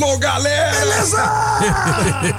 Alô, galera! Beleza!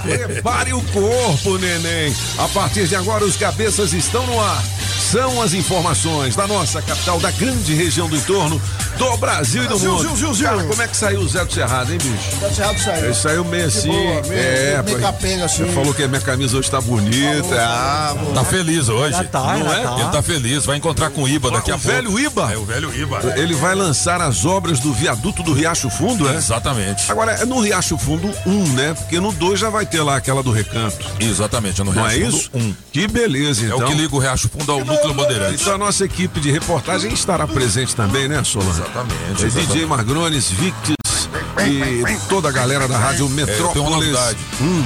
Prepare o corpo, neném. A partir de agora, os cabeças estão no ar. São as informações da nossa capital, da grande região do entorno, do Brasil e do Brasil, mundo. Gil, Gil, Gil. Cara, como é que saiu o Zé do Cerrado, hein, bicho? Tá cerrado saiu. Ele saiu meio assim. boa, meio- é, meio pô. capenga, assim. Ele falou que a minha camisa hoje tá bonita. Ah, pô. Tá feliz hoje. Já tá, não já é? tá. Ele tá feliz, vai encontrar com o Iba daqui o a pouco. velho Iba? É o velho Iba. Ele vai lançar as obras do viaduto do Riacho Fundo, é? Exatamente. Agora, é no Riacho Fundo 1, né? Porque no 2 já vai ter lá aquela do recanto. Exatamente, é no Não é Riacho isso? Fundo um. Que beleza, É então. o que liga o Riacho Fundo ao Núcleo Bandeirantes. Então a nossa equipe de reportagem estará presente também, né, Solano? Exatamente, É DJ. Margrones, Victis e toda a galera da Rádio É, tem uma Metrópolis. novidade. Hum,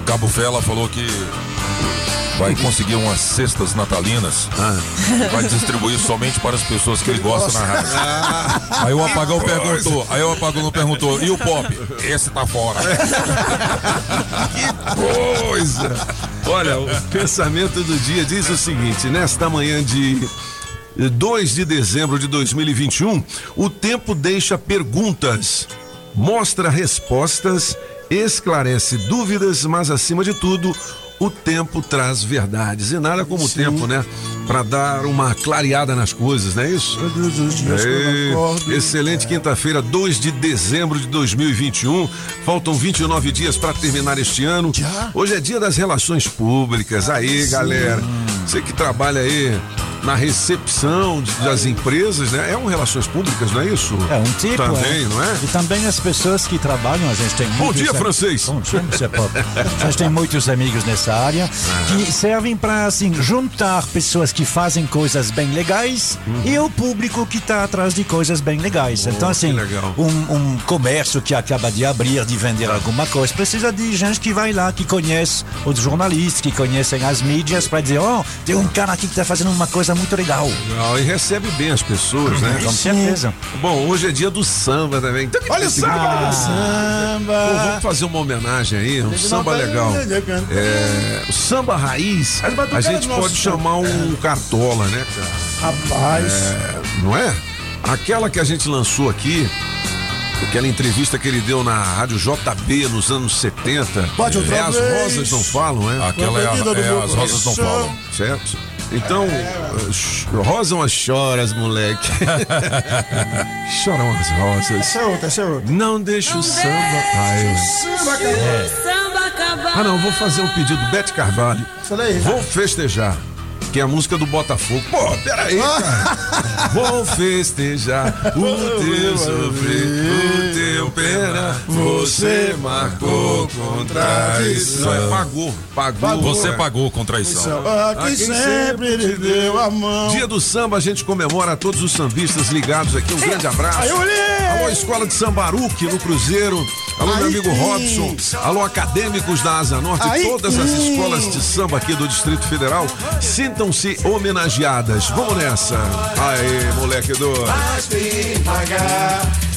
O Cabo Fela falou que vai conseguir umas cestas natalinas Ah. vai distribuir somente para as pessoas que ele gosta na rádio. Ah. Aí o apagão perguntou, aí o apagão perguntou, e o pop? Esse tá fora. coisa! Olha, o pensamento do dia diz o seguinte: nesta manhã de 2 de dezembro de 2021, o tempo deixa perguntas, mostra respostas, esclarece dúvidas, mas acima de tudo, o tempo traz verdades. E nada como o tempo, né? Para dar uma clareada nas coisas, não é isso? Ei, Excelente quinta-feira, 2 de dezembro de 2021. Faltam 29 dias para terminar este ano. Hoje é dia das relações públicas. Aí, galera. Você que trabalha aí na recepção de- das empresas, né? É um relações públicas, não é isso? É um tipo. Também, não é? E também as pessoas que trabalham, a gente tem Bom muitos dia, am- francês. Bom dia, Monsieur Pop. A gente tem muitos amigos nessa área que servem para assim juntar pessoas que fazem coisas bem legais e o público que está atrás de coisas bem legais. então assim, que um, um comércio que acaba de abrir, de vender alguma coisa, precisa de gente que vai lá, que conhece os jornalistas, que conhecem as mídias para dizer, oh, tem um cara aqui que está fazendo uma coisa muito legal. Legal, E recebe bem as pessoas, né? Com certeza. Bom, hoje é dia do samba também. Então, Olha o samba, Pô, samba. vamos fazer uma homenagem aí, um samba legal. É, o samba raiz, a gente pode chamar um cartola, né, cara? Rapaz. É, não é? Aquela que a gente lançou aqui, aquela entrevista que ele deu na Rádio JB nos anos 70. Pode outra é, as rosas não falam, é? Aquela é, a- é as rosas não falam. Certo? Então, eh, ch- rosam as choras, moleque. Choram as rosas. Essa é outra, essa é outra. Não deixa o samba. Ah, eu- Samba acabar. ah, não, vou fazer um pedido. Bete Carvalho. Vou festejar. Que é a música do Botafogo. Pô, peraí, cara. Vou festejar o teu sofrer, o teu pena. Você marcou com traição. É, Pagou, pagou. Você é. pagou com traição. Ah, A quem quem sempre lhe deu a mão. Dia do samba, a gente comemora todos os sambistas ligados aqui. Um grande abraço. Aí! Alô, Escola de Sambaruque, no Cruzeiro. Alô, meu Aí amigo sim. Robson. Alô, acadêmicos da Asa Norte. Aí todas as escolas de samba aqui do Distrito Federal. Sintam-se homenageadas. Vamos nessa. Aê, moleque do.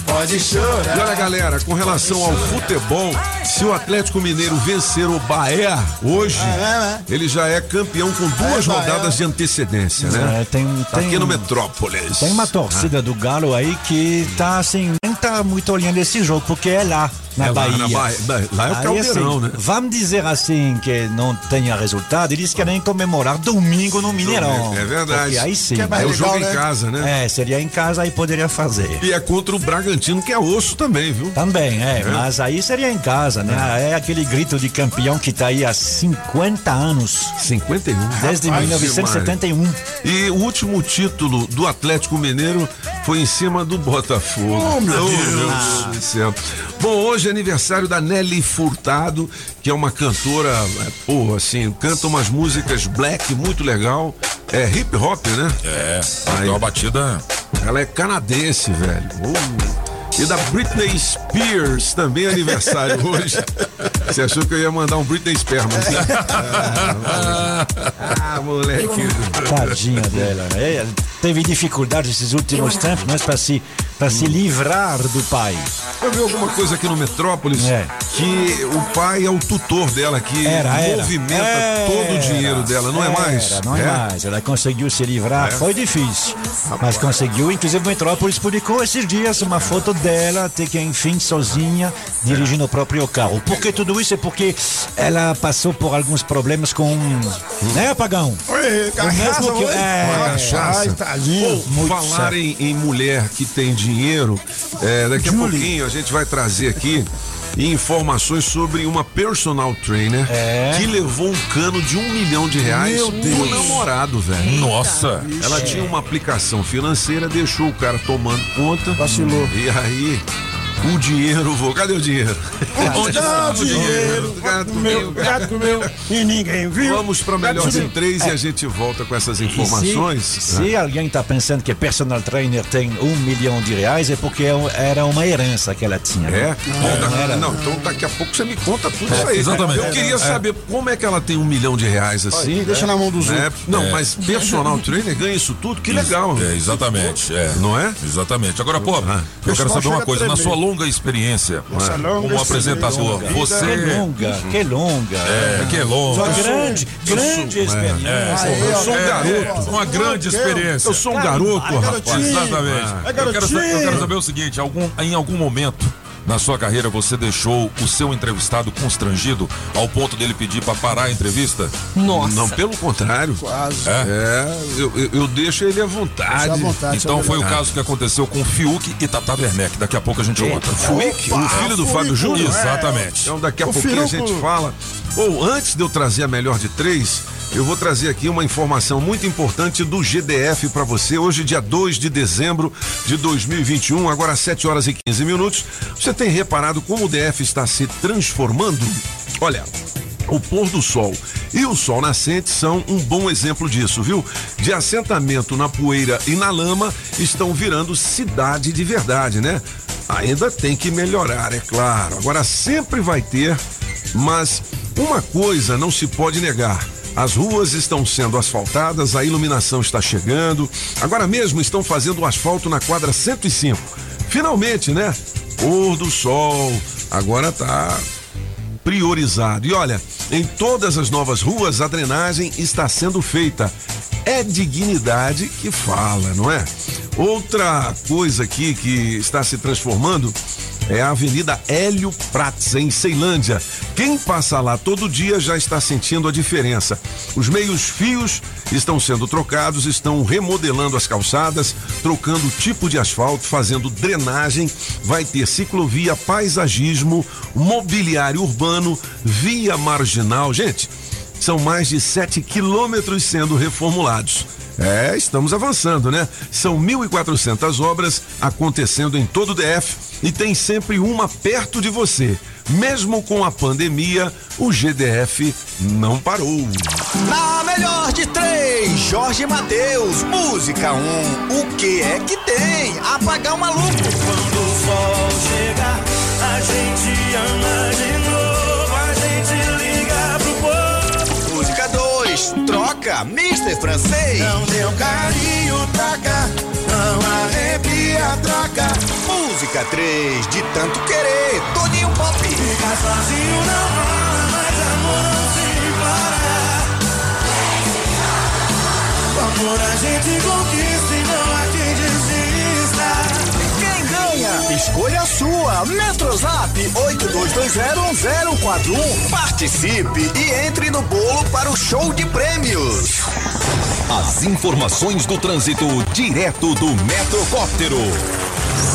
Pode chorar. E olha, galera, com relação ao futebol, se o Atlético Mineiro vencer o Bahia hoje, É, ele já é campeão com duas Bahia. rodadas de antecedência, né? É, tem, Tá tem, aqui no Metrópolis. Tem uma torcida do Galo aí que tá assim, nem tá muito olhando esse jogo, porque é lá, na É lá Bahia. na Bahia. Lá é o Aí, caldeirão, assim, né? Vamos dizer assim que não tenha resultado, eles querem comemorar domingo no Mineirão. É verdade. Aí sim. Que é mais É o legal, jogo em né? casa, né? É, seria em casa aí poderia fazer. E é contra o Bragantino, que é osso também, viu? Também, é, mas aí seria em casa, né? É aquele grito de campeão que tá aí há 50 anos, 51. desde Rapaz, 1971. E o último título do Atlético Mineiro foi em cima do Botafogo. Oh, meu Deus. Deus do céu. Bom, hoje Hoje é aniversário da Nelly Furtado, que é uma cantora, é, pô, assim, canta umas músicas black muito legal. É hip hop, né? É, Aí. é uma batida. Ela é canadense, velho. Uh. E da Britney Spears, também é aniversário hoje. Você achou que eu ia mandar um Britney Spears, mas... Ah, ah, moleque. Tadinha dela. É, ela teve dificuldades esses últimos tempos, mas para se, pra se livrar do pai. Eu vi alguma coisa aqui no Metrópolis É. que o pai é o tutor dela, que Era, era. movimenta Era. todo o dinheiro dela, não é mais? Não é, mais. Ela conseguiu se livrar. É? Foi difícil, mas conseguiu. Inclusive, o Metrópolis publicou esses dias uma foto dela, até que enfim, sozinha, dirigindo o próprio carro. Por que tudo isso? É porque ela passou por alguns problemas com. Né, Pagão? Oi, cachaça, mesmo que- é. Cachaça. Ai, tadinho. Pô, falar em, em mulher que tem dinheiro, é, daqui a pouquinho a gente vai trazer aqui informações sobre uma personal trainer É. que levou um cano de um milhão de reais Meu pro Deus. namorado, velho. Nossa! Ela tinha uma aplicação financeira, deixou o cara tomando conta. Vacilou. E aí, o dinheiro voou. Cadê o dinheiro? Onde está o dinheiro? Gato Meu, gato meu, e ninguém viu. Vamos para melhor meu. três e a gente volta com essas informações. Se, se alguém está pensando que personal trainer tem um milhão de reais, é porque é era uma herança que ela tinha. né? É? Bom, da- era. não, então daqui a pouco você me conta tudo É, isso aí. exatamente. Eu queria É. saber como é que ela tem um milhão de reais assim. Deixa na mão dos né? outros. Não, mas personal trainer ganha isso tudo? Que legal. É, exatamente. É. Não é? Exatamente. Agora, pô, eu quero saber uma coisa. Na sua longa experiência Essa longa como apresentador. Que você. longa, que longa. É, que é longa. Uma grande, grande experiência. É, Eu sou um é, garoto. Uma grande experiência. Eu sou um garoto, rapaz. Exatamente. É Eu quero, eu quero saber o seguinte: algum, em algum momento na sua carreira você deixou o seu entrevistado constrangido ao ponto dele pedir para parar a entrevista? Nossa. Não, pelo contrário. Quase. É? É, eu, eu- eu deixo ele à vontade. Deixa à vontade. Então foi o caso que aconteceu com o Fiuk e Tata Werneck. Daqui a pouco a gente conta. Fuic, o filho do Fábio Júnior? Exatamente. Então daqui a O pouquinho a gente fala. Ou antes de eu trazer a melhor de três, eu vou trazer aqui uma informação muito importante do GDF para você. Hoje, dia 2 de dezembro de 2021, agora às 7 horas e 15 minutos. Você tem reparado como o DF está se transformando? Olha, o pôr do sol e o sol nascente são um bom exemplo disso, viu? De assentamento na poeira e na lama estão virando cidade de verdade, né? Ainda tem que melhorar, é claro. Agora sempre vai ter, mas uma coisa não se pode negar. As ruas estão sendo asfaltadas, a iluminação está chegando. Agora mesmo estão fazendo o asfalto na quadra 105. Finalmente, né? Pôr do sol. Agora tá priorizado. E olha, em todas as novas ruas a drenagem está sendo feita. É dignidade que fala, não é? Outra coisa aqui que está se transformando é a Avenida Hélio Prats, em Ceilândia. Quem passa lá todo dia já está sentindo a diferença. Os meios fios estão sendo trocados, estão remodelando as calçadas, trocando o tipo de asfalto, fazendo drenagem, vai ter ciclovia, paisagismo, mobiliário urbano, via marginal. Gente, são mais de 7 quilômetros sendo reformulados. É, estamos avançando, né? São 1.400 obras acontecendo em todo o DF e tem sempre uma perto de você. Mesmo com a pandemia, o GDF não parou. Na melhor de três, Jorge Mateus, música 1. Um. O que é que tem? Apagar o maluco. Quando o sol chega, a gente ama de novo, a gente 2, troca, Mr. Francês. Não deu carinho, taca, não arrepia, troca. Música 3, de tanto querer, Toninho Pop. Ficar sozinho não rola, mas amor não se implora. O amor a gente conquista Escolha a sua. Metrozap 82201041. Participe e entre no bolo para o show de prêmios. As informações do trânsito direto do Metrocóptero.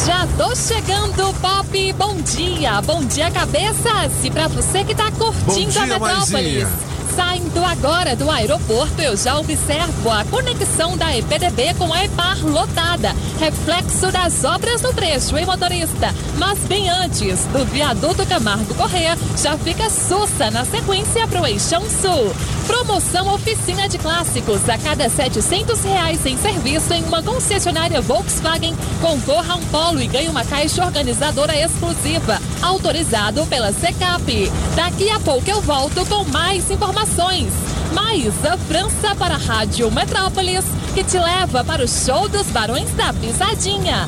Já tô chegando, Pop. Bom dia. Bom dia, cabeças. E pra você que tá curtindo dia, a Metrópolis. Maisinha. Saindo agora do aeroporto, eu já observo a conexão da EPDB com a EPAR lotada, reflexo das obras no trecho, hein, motorista? Mas bem antes do viaduto Camargo Corrêa, já fica Sussa na sequência para o Eixão Sul. Promoção oficina de clássicos a cada 700 reais em serviço em uma concessionária Volkswagen. Concorra a um polo e ganhe uma caixa organizadora exclusiva, autorizado pela Secap. Daqui a pouco eu volto com mais informações. Mais a França para a Rádio Metrópolis, que te leva para o show dos Barões da Pisadinha.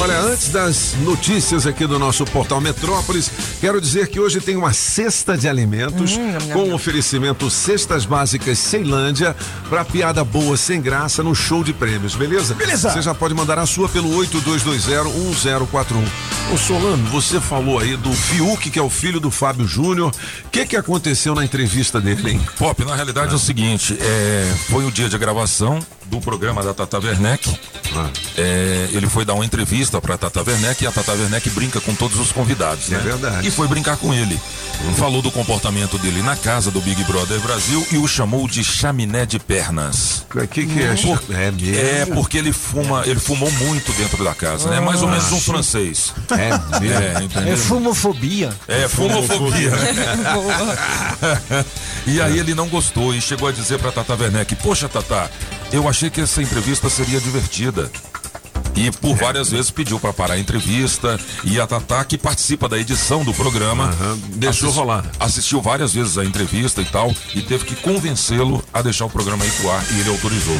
Olha, antes das notícias aqui do nosso portal Metrópolis, quero dizer que hoje tem uma cesta de alimentos com oferecimento Cestas Básicas Ceilândia para piada boa sem graça no show de prêmios, beleza? Beleza. Você já pode mandar a sua pelo 82201041. Ô Solano, você falou aí do Fiuk, que é o filho do Fábio Júnior. O que que aconteceu na entrevista dele, hein? Pop, na realidade é o seguinte, é, foi o dia de gravação do programa da Tata Werneck. Ah. É, ele foi dar uma entrevista pra Tata Werneck e a Tata Werneck brinca com todos os convidados, É né? verdade. E foi brincar com ele. Falou do comportamento dele na casa do Big Brother Brasil e o chamou de chaminé de pernas. O que que é? Por- É mesmo? É porque ele fuma, ele fumou muito dentro da casa, né? Mais ou menos um francês. É mesmo? É, entendeu? É fumofobia. É, fumofobia. e aí ele não gostou e chegou a dizer pra Tata Werneck, poxa Tata, eu achei que essa entrevista seria divertida. E por várias vezes pediu pra parar a entrevista e a Tatá, que participa da edição do programa, Aham, deixou rolar. Assistiu várias vezes a entrevista e tal, e teve que convencê-lo a deixar o programa ir pro ar e ele autorizou.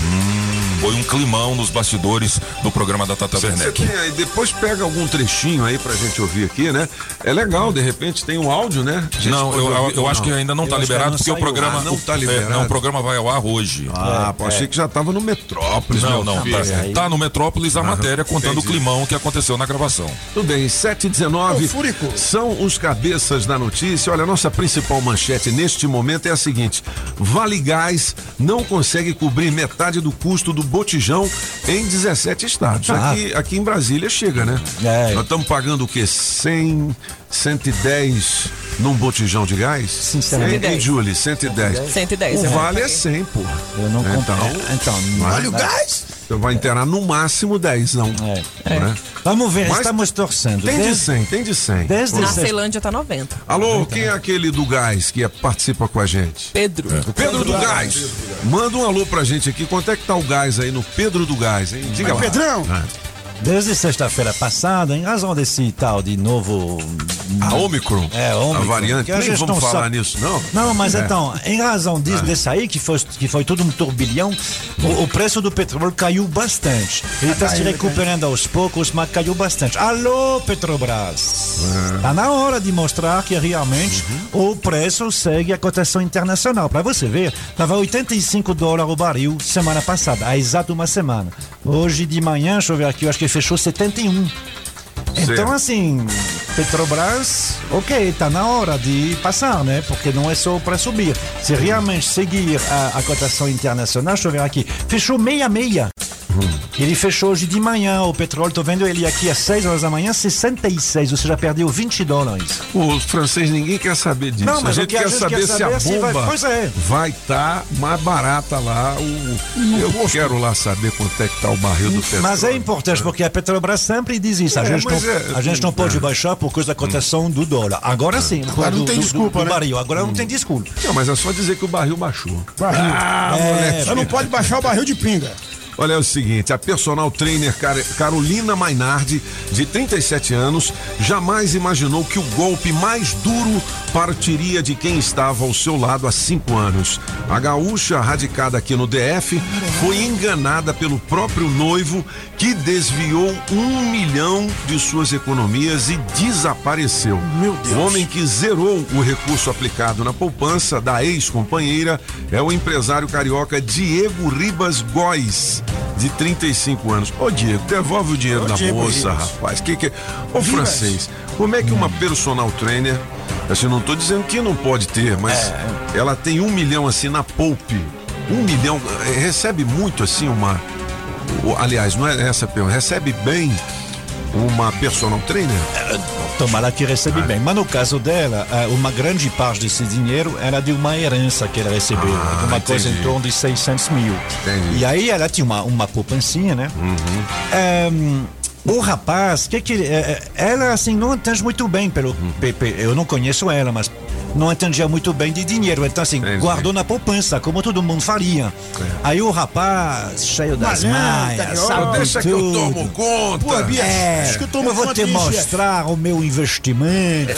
Foi um climão nos bastidores do programa da Tata Werneck. depois pega algum trechinho aí pra gente ouvir aqui, né? É legal, de repente tem um áudio, né? Não, eu, eu, eu acho que ainda não Eu tá liberado não porque o programa. Ah, não tá o- é, liberado. não, o programa vai ao ar hoje. Ah, pô, achei que já tava no Metrópolis, Não, meu não, tá, tá no Metrópolis a matéria contando entendi. o climão que aconteceu na gravação. Tudo bem, 7 e 19 Ô, Fúrico. são os cabeças da notícia. Olha, a nossa principal manchete neste momento é a seguinte: Vale Gás não consegue cobrir metade do custo do botijão em 17 estados. Ah. Aqui, aqui em Brasília chega, né? É. Nós estamos pagando o quê? 100, 110 num botijão de gás? Sim, Hein, hein, Julie? 110. 110, O vale é paguei. 100, pô. Eu não Então, comprei. Então, Olha o gás. Você vai inteirar no máximo 10, não. É. Né? Vamos ver, Mas estamos torcendo. Tem de Desde- 100, tem de 100. Desde Na Ceilândia tá 90. Alô, quem é aquele do gás que é- participa com a gente? Pedro. O Pedro do Gás. Manda um alô pra gente aqui. Quanto é que tá o gás aí no Pedro do Gás, hein? Diga lá. Pedrão. É. Desde sexta-feira passada, em razão desse tal de novo. A Omicron. É, Omicron. A variante. Nem vamos não falar sabe. nisso, não. Não, mas É. então, em razão disso, desse aí, que foi, que foi tudo um turbilhão, o, o preço do petróleo caiu bastante. Ele está se recuperando aos poucos, mas caiu bastante. Alô, Petrobras! Está na hora de mostrar que realmente o preço segue a cotação internacional. Para você ver, estava 85 dólares o barril semana passada, há exato uma semana. Hoje de manhã, deixa eu ver aqui, eu acho que fechou 71. Então, Certo. assim, Petrobras, ok, tá na hora de passar, né? Porque não é só para subir. Se realmente seguir a, a cotação internacional, deixa eu ver aqui, fechou meia-meia. Ele fechou hoje de manhã o petróleo, tô vendo ele aqui às 6 horas da manhã, 66, ou seja, perdeu 20 dólares. O francês, ninguém quer saber disso. Não, mas a gente que a quer gente saber quer se saber a é se vai- bomba é. vai estar mais barata lá. O, eu quero lá saber quanto é que tá o barril do petróleo. Mas é importante porque a Petrobras sempre diz isso. A, É, gente, não, é- a gente não pode baixar por causa da cotação do dólar. Agora sim. Agora não tem do- desculpa, do né? barril. Agora não tem desculpa. Não, mas é só dizer que o barril baixou. Barril. Ah, moleque. Só não pode baixar o barril de pinga. Olha, é o seguinte, a personal trainer Car- Carolina Mainardi, de 37 anos, jamais imaginou que o golpe mais duro partiria de quem estava ao seu lado há cinco anos. A gaúcha, radicada aqui no DF, foi enganada pelo próprio noivo, que desviou um milhão de suas economias e desapareceu. Meu Deus. O homem que zerou o recurso aplicado na poupança da ex-companheira é o empresário carioca Diego Ribas Góes, de 35 anos. Ô Diego, devolve o dinheiro Ô, da Diego moça, rapaz. Que que... Ô francês, como é que uma personal trainer, assim, não tô dizendo que não pode ter, mas É. ela tem um milhão assim na poupe. Um milhão, eh, recebe muito assim uma. Aliás, não é essa pergunta, recebe bem uma personal trainer? Tomara que recebe bem. Mas no caso dela, eh, uma grande parte desse dinheiro era de uma herança que ela recebeu. Ah, uma coisa em entendi. torno de 600 mil. Entendi. E aí ela tinha uma, uma poupancinha, né? Ehm, o rapaz, que que eh, eh, ela assim não entende muito bem pelo pe- pe- eu não conheço ela, mas não entendia muito bem de dinheiro, então assim Entendi. guardou na poupança, como todo mundo faria. Aí o rapaz cheio das ó, sabe Deixa que eu tudo. tomo conta. Pô, Bia, É, acho que eu tomo eu vou te disso, mostrar o meu investimento.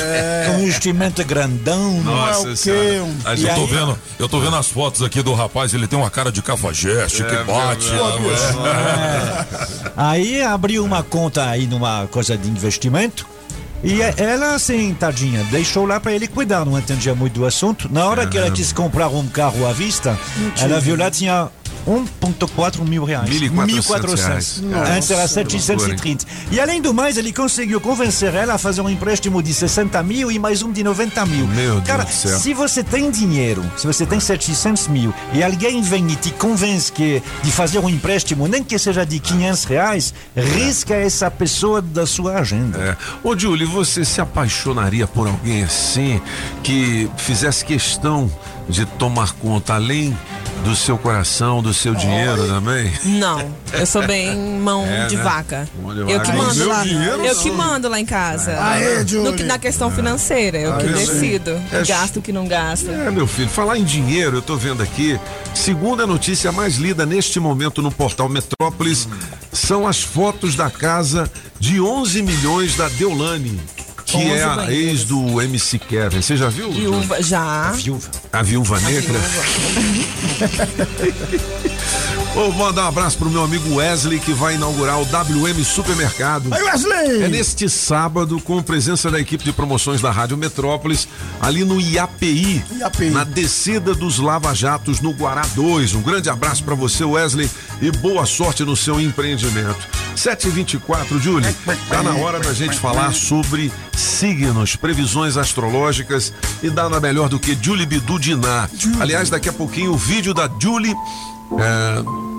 Um investimento grandão. Nossa é o Senhora. quê? Um- Eu tô vendo, eu tô vendo as fotos aqui do rapaz, ele tem uma cara de cafajeste que bate. Aí abriu uma conta aí numa coisa de investimento. E e- ela, assim, tadinha, deixou lá para ele cuidar, não entendia muito do assunto. Na hora que ela quis comprar um carro à vista, ela viu lá, tinha 1,4 mil reais. 1.400 reais. Antes era Nossa, 730. E além do mais, ele conseguiu convencer ela a fazer um empréstimo de 60 mil e mais um de 90 mil. Meu Deus Cara, do céu. se você tem dinheiro, se você tem 700 mil e alguém vem e te convence que de fazer um empréstimo, nem que seja de 500 reais, risca essa pessoa da sua agenda. É. Ô, Julie, você se apaixonaria por alguém assim, que fizesse questão de tomar conta além do seu coração, do seu dinheiro também? Não, eu sou bem mão É, de né? vaca. Mão de Eu vaca. que mando lá. dinheiro Eu não. que mando lá em casa. Aê, No que- na questão financeira, eu que Aê, decido. É. Gasto o que não gasto. É, meu filho, falar em dinheiro, eu tô vendo aqui, segunda notícia mais lida neste momento no portal Metrópolis são as fotos da casa de 11 milhões da Deolane, que 11 é a banheiros. ex do MC Kevin. Você já viu? Viúva, já. Viúva. A viúva negra. Vou mandar um abraço pro meu amigo Wesley que vai inaugurar o WM Supermercado. Aí, Wesley! É neste sábado, com presença da equipe de promoções da Rádio Metrópolis, ali no IAPI, IAPI. na descida dos Lava Jatos no Guará 2. Um grande abraço para você, Wesley, e boa sorte no seu empreendimento. 7h24, Julie, tá na hora da gente falar sobre signos, previsões astrológicas e nada melhor do que Julie Bidu Diná. Aliás, daqui a pouquinho o vídeo da Julie. é,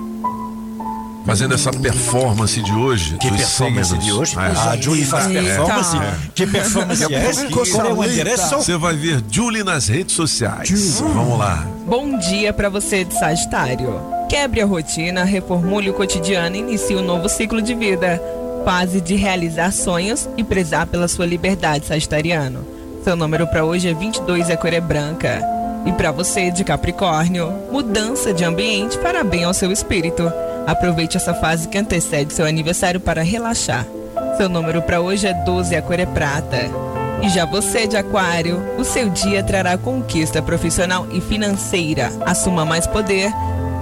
Fazendo essa performance de hoje. Que performance signos. de hoje? É. A Julie faz performance? Que performance é essa? É o linda. endereço? Você vai ver Julie nas redes sociais. Vamos lá. Bom dia pra você de Sagitário. Quebre a rotina, reformule o cotidiano e inicie um novo ciclo de vida. Fase de realizar sonhos e prezar pela sua liberdade, Sagitariano. Seu número pra hoje é 22 e a cor é branca. E pra você de Capricórnio, mudança de ambiente fará bem ao seu espírito. Aproveite essa fase que antecede seu aniversário para relaxar. Seu número pra hoje é 12 e a cor é prata. E já você de Aquário, o seu dia trará conquista profissional e financeira. Assuma mais poder,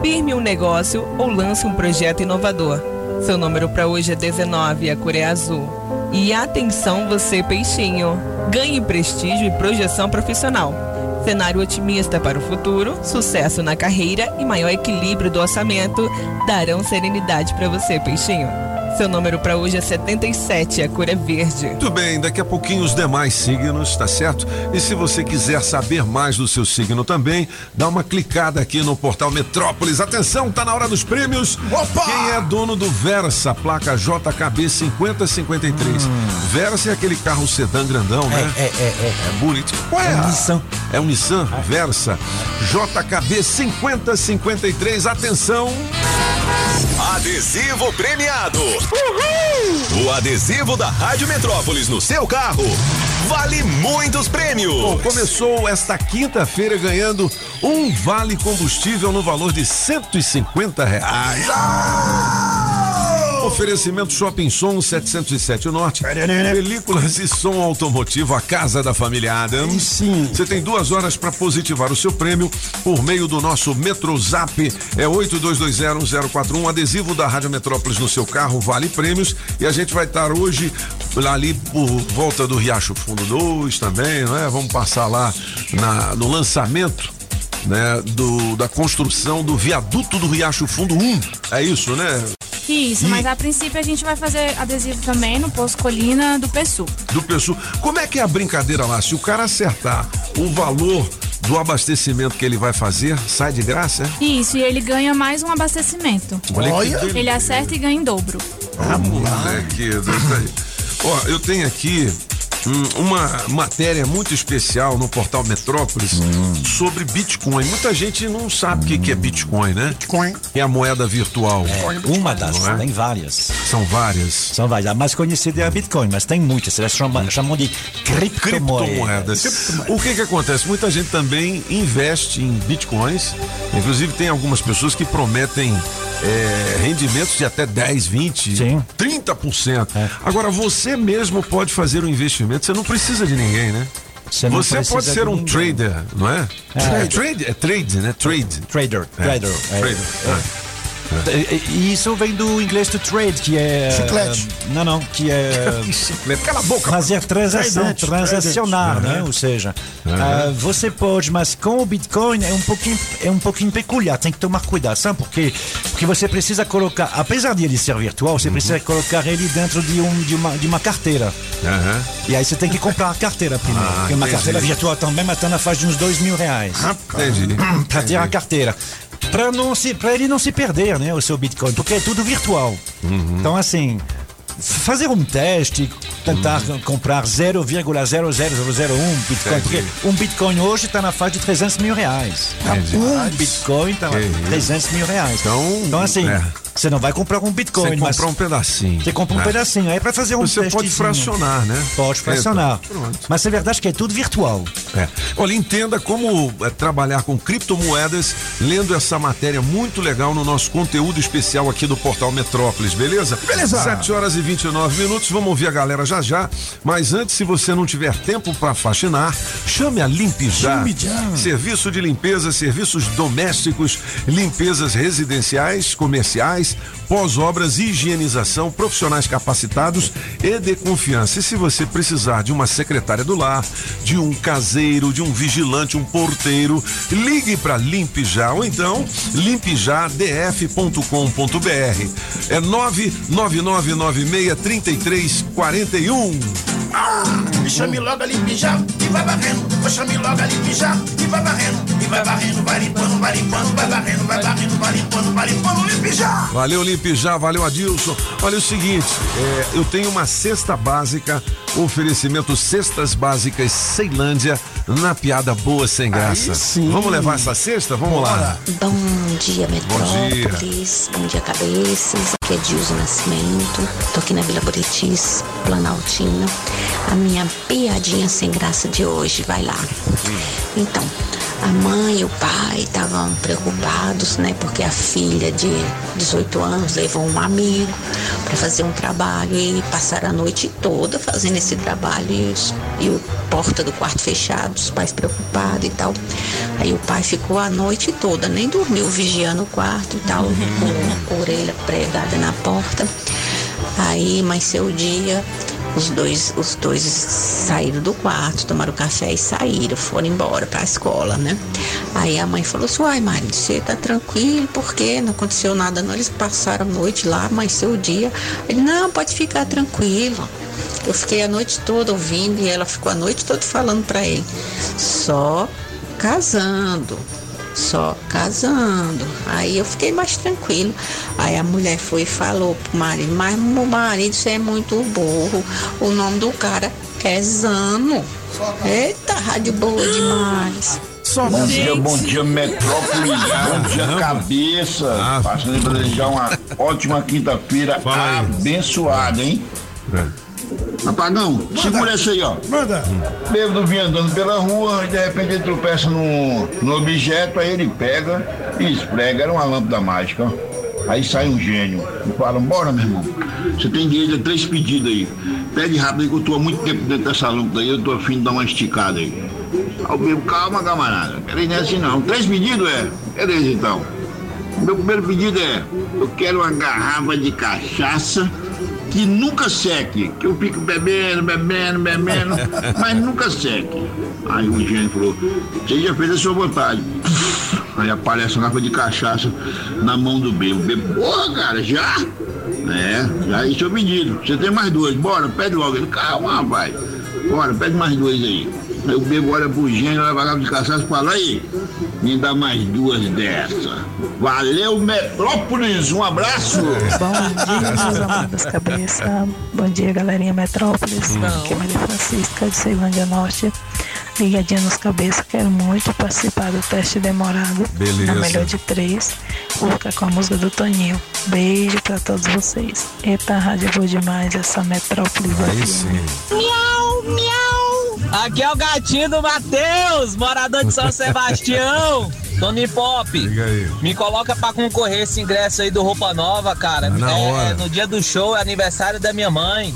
firme um negócio ou lance um projeto inovador. Seu número para hoje é 19 e a cor é azul. E atenção você peixinho, ganhe prestígio e projeção profissional. Cenário otimista para o futuro, sucesso na carreira e maior equilíbrio do orçamento darão serenidade para você, peixinho. Seu número para hoje é 77 e a cor é verde. Muito bem, daqui a pouquinho os demais signos, tá certo? E se você quiser saber mais do seu signo também, dá uma clicada aqui no portal Metrópolis. Atenção, tá na hora dos prêmios. Opa! Quem é dono do Versa, placa JKB 5053? Versa é aquele carro sedã grandão, né? É, é, é, é. É bonito. Qual é? É um Nissan. É um Nissan Versa. JKB 5053. Atenção. Adesivo premiado. O adesivo da Rádio Metrópolis no seu carro vale muitos prêmios. Bom, começou esta quinta-feira ganhando um vale combustível no valor de 150 reais. Oferecimento Shopping Som 707 Norte. Películas e som automotivo, a casa da família Adams. Sim. Você tem duas horas para positivar o seu prêmio por meio do nosso Metrozap. É 82201041, adesivo da Rádio Metrópolis no seu carro, vale prêmios. E a gente vai estar hoje ali por volta do Riacho Fundo 2 também, não é? Vamos passar lá na- no lançamento. Né, do, da construção do viaduto do Riacho Fundo 1. É isso, né? Isso, E- mas a princípio a gente vai fazer adesivo também no Poço Colina do Pessu. do pessoal. Como é que é a brincadeira lá? Se o cara acertar o valor do abastecimento que ele vai fazer, sai de graça? é? Isso, e ele ganha mais um abastecimento. Olha, Olha. que Ele acerta e ganha em dobro. Ah, moleque, isso aí. Ó, eu tenho aqui hum, uma matéria muito especial no portal Metrópolis sobre Bitcoin. Muita gente não sabe o que, que é Bitcoin, né? Bitcoin. É a moeda virtual. Uma das, é? tem várias. São várias. São várias. A mais conhecida é a Bitcoin, mas tem muitas. Elas chamam, chamam de criptomoedas. Criptomoedas. O que que acontece? Muita gente também investe em bitcoins. Inclusive tem algumas pessoas que prometem é, rendimentos de até 10, 20, Sim. 30%. É. Agora você mesmo pode fazer um investimento, você não precisa de ninguém, né? Você Você pode ser um trader, não é? É. É trade, é trade, né? Trade. Trader. É. Trader. é. Trader. É. E- isso vem do inglês do trade, que é. Chiclete. Não, não, que é. Cala a boca. Fazer transação, transacionar, né? Ou seja, ah, você pode, mas com o Bitcoin é um pouquinho, é um pouquinho peculiar, tem que tomar cuidado, sabe por quê? Porque você precisa colocar, apesar de ele ser virtual, você precisa colocar ele dentro de, um, de, uma, de uma carteira. E aí você tem que comprar a carteira primeiro. Ah, porque uma carteira virtual também, mas tá na faixa de uns dois mil reais. Entendi. Pra ter a carteira. Pra, não se, pra ele não se perder, né, o seu Bitcoin, porque é tudo virtual. Então, assim, fazer um teste, tentar comprar 0,00001 Bitcoin, porque um Bitcoin hoje está na faixa de 300 mil reais. Entendi. Um Bitcoin está isso. 300 mil reais. Então, assim, é. Você não vai comprar um Bitcoin, Você mas comprar um pedacinho. você compra um É. pedacinho. Aí para fazer um Você pode fracionar, né? Pode fracionar. Então. Mas é verdade que é tudo virtual. É. Olha, entenda como é, trabalhar com criptomoedas lendo essa matéria muito legal no nosso conteúdo especial aqui do Portal Metrópolis, beleza? Beleza. 7 horas e 29 minutos, vamos ouvir a galera já já. Mas antes, se você não tiver tempo para faxinar, chame a Limpijá. Serviço de limpeza, serviços domésticos, limpezas residenciais, comerciais, pós-obras, higienização, profissionais capacitados e de confiança. E se você precisar de uma secretária do lar, de um caseiro, de um vigilante, um porteiro, ligue para Limpe Já ou então limpejadf.com.br. É 999963341. Me chame logo ali pijar e vai varrendo. Vou chame logo ali pijar e vai varrendo. E vai varrendo, vai limpando, vai limpando, vai varrendo, vai varrendo, vai limpando, vai limpando, limpe já. Valeu, Limpe Já, valeu, Adilson. Olha o seguinte, é, eu tenho uma cesta básica, oferecimento Cestas Básicas Ceilândia, na piada boa sem graça. sim. Vamos levar essa cesta? Vamos lá. Bom dia, Metrópolis. dia. Bom dia, cabeças. Aqui é Dilson Nascimento. Tô aqui na Vila Buritis, Planaltina. A minha piadinha sem graça de hoje, vai lá. Então, a mãe e o pai estavam preocupados, né? Porque a filha de 18 anos levou um amigo para fazer um trabalho e passaram a noite toda fazendo esse trabalho e, os- e o porta do quarto fechado, os pais preocupados e tal. Aí o pai ficou a noite toda, nem dormiu, vigiando o quarto e tal, com a orelha pregada na porta. Aí, mas seu dia, os dois, os dois saíram do quarto, tomaram café e saíram, foram embora para a escola, né? Aí a mãe falou assim: Uai, marido, você tá tranquilo, por quê? Não aconteceu nada, não. Eles passaram a noite lá, mas seu dia. Ele, não, pode ficar tranquilo. Eu fiquei a noite toda ouvindo e ela ficou a noite toda falando para ele: só casando só casando. Aí eu fiquei mais tranquilo. Aí a mulher foi e falou pro marido, mas meu marido, você é muito burro. O nome do cara é Zano. Eita, rádio boa demais. Bom dia, bom dia, Metrópole. Bom dia, cabeça. Passando para desejar uma ótima quinta-feira abençoada, hein? Apagão, segura essa aí, ó. Manda. Bêbado vinha andando pela rua e de repente ele tropeça no, no objeto, aí ele pega e esprega. Era uma lâmpada mágica, ó. Aí sai um gênio e fala: Bora, meu irmão, você tem direito a três pedidos aí. Pede rápido aí que eu tô há muito tempo dentro dessa lâmpada aí, eu tô afim de dar uma esticada aí. Aí o bebo, calma, camarada, quero não é assim não. Três pedidos é? Beleza então. Meu primeiro pedido é: eu quero uma garrafa de cachaça que nunca seque, que eu fico bebendo, bebendo, bebendo, mas nunca seque. Aí o gênio falou: você já fez a sua vontade. Aí aparece uma garrafa de cachaça na mão do bebo. Bebo, porra, cara, já? É, já é seu pedido. Você tem mais duas, bora, pede logo. Ele, calma, rapaz. Bora, pede mais duas aí. O bebo olha pro gênio, leva a de cachaça e fala aí, me dá mais duas dessa. Valeu, Metrópolis, um abraço. Bom dia, meus amores das cabeças. Bom dia, galerinha Metrópolis. Aqui é Maria Francisca de Ceilândia Norte. Ligadinha nos cabeças, quero muito participar do teste demorado. Beleza. Na melhor de três. Vou ficar com a música do Toninho. Beijo pra todos vocês. Eita, rádio é boa demais, essa Metrópolis Aí aqui. sim. Miau, miau. Aqui é o gatinho do Matheus, morador de São Sebastião. Tony Pop, me coloca pra concorrer esse ingresso aí do Roupa Nova, cara. na é, hora. no dia do show, é aniversário da minha mãe.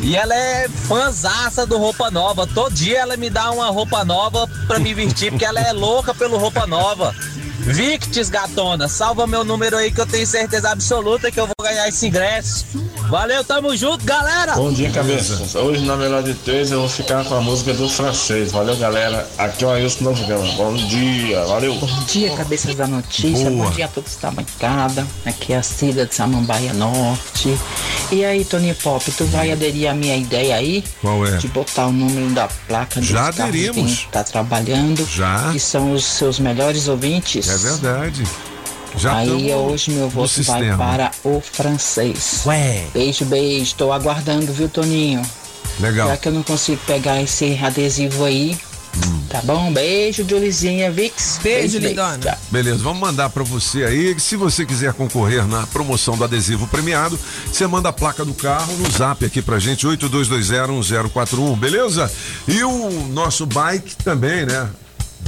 E ela é fãzaça do Roupa Nova. Todo dia ela me dá uma roupa nova pra me vestir, porque ela é louca pelo Roupa Nova. Victis, gatona, salva meu número aí que eu tenho certeza absoluta que eu vou ganhar esse ingresso. Valeu, tamo junto, galera! Bom dia, cabeças. Hoje na melhor de três eu vou ficar com a música do francês. Valeu, galera. Aqui é o Ailson Novo Gama. Bom dia, valeu. Bom dia, cabeças da notícia. Boa. Bom dia a todos da bancada. Aqui é a Cida de Samambaia Norte. E aí, Tony Pop, tu vai aderir à minha ideia aí? Qual é? De botar o número da placa Já aderimos. quem tá trabalhando. Já. Que são os seus melhores ouvintes. É verdade. Já aí tamo hoje meu no voto vai sistema. para o francês. Ué. Beijo, beijo. Tô aguardando, viu, Toninho? Legal. Já que eu não consigo pegar esse adesivo aí. Tá bom? Beijo, Julizinha Vix. Beijo, lindona. Tchau. Beleza, vamos mandar pra você aí. Se você quiser concorrer na promoção do adesivo premiado, você manda a placa do carro no zap aqui pra gente, 82201041, beleza? E o nosso bike também, né?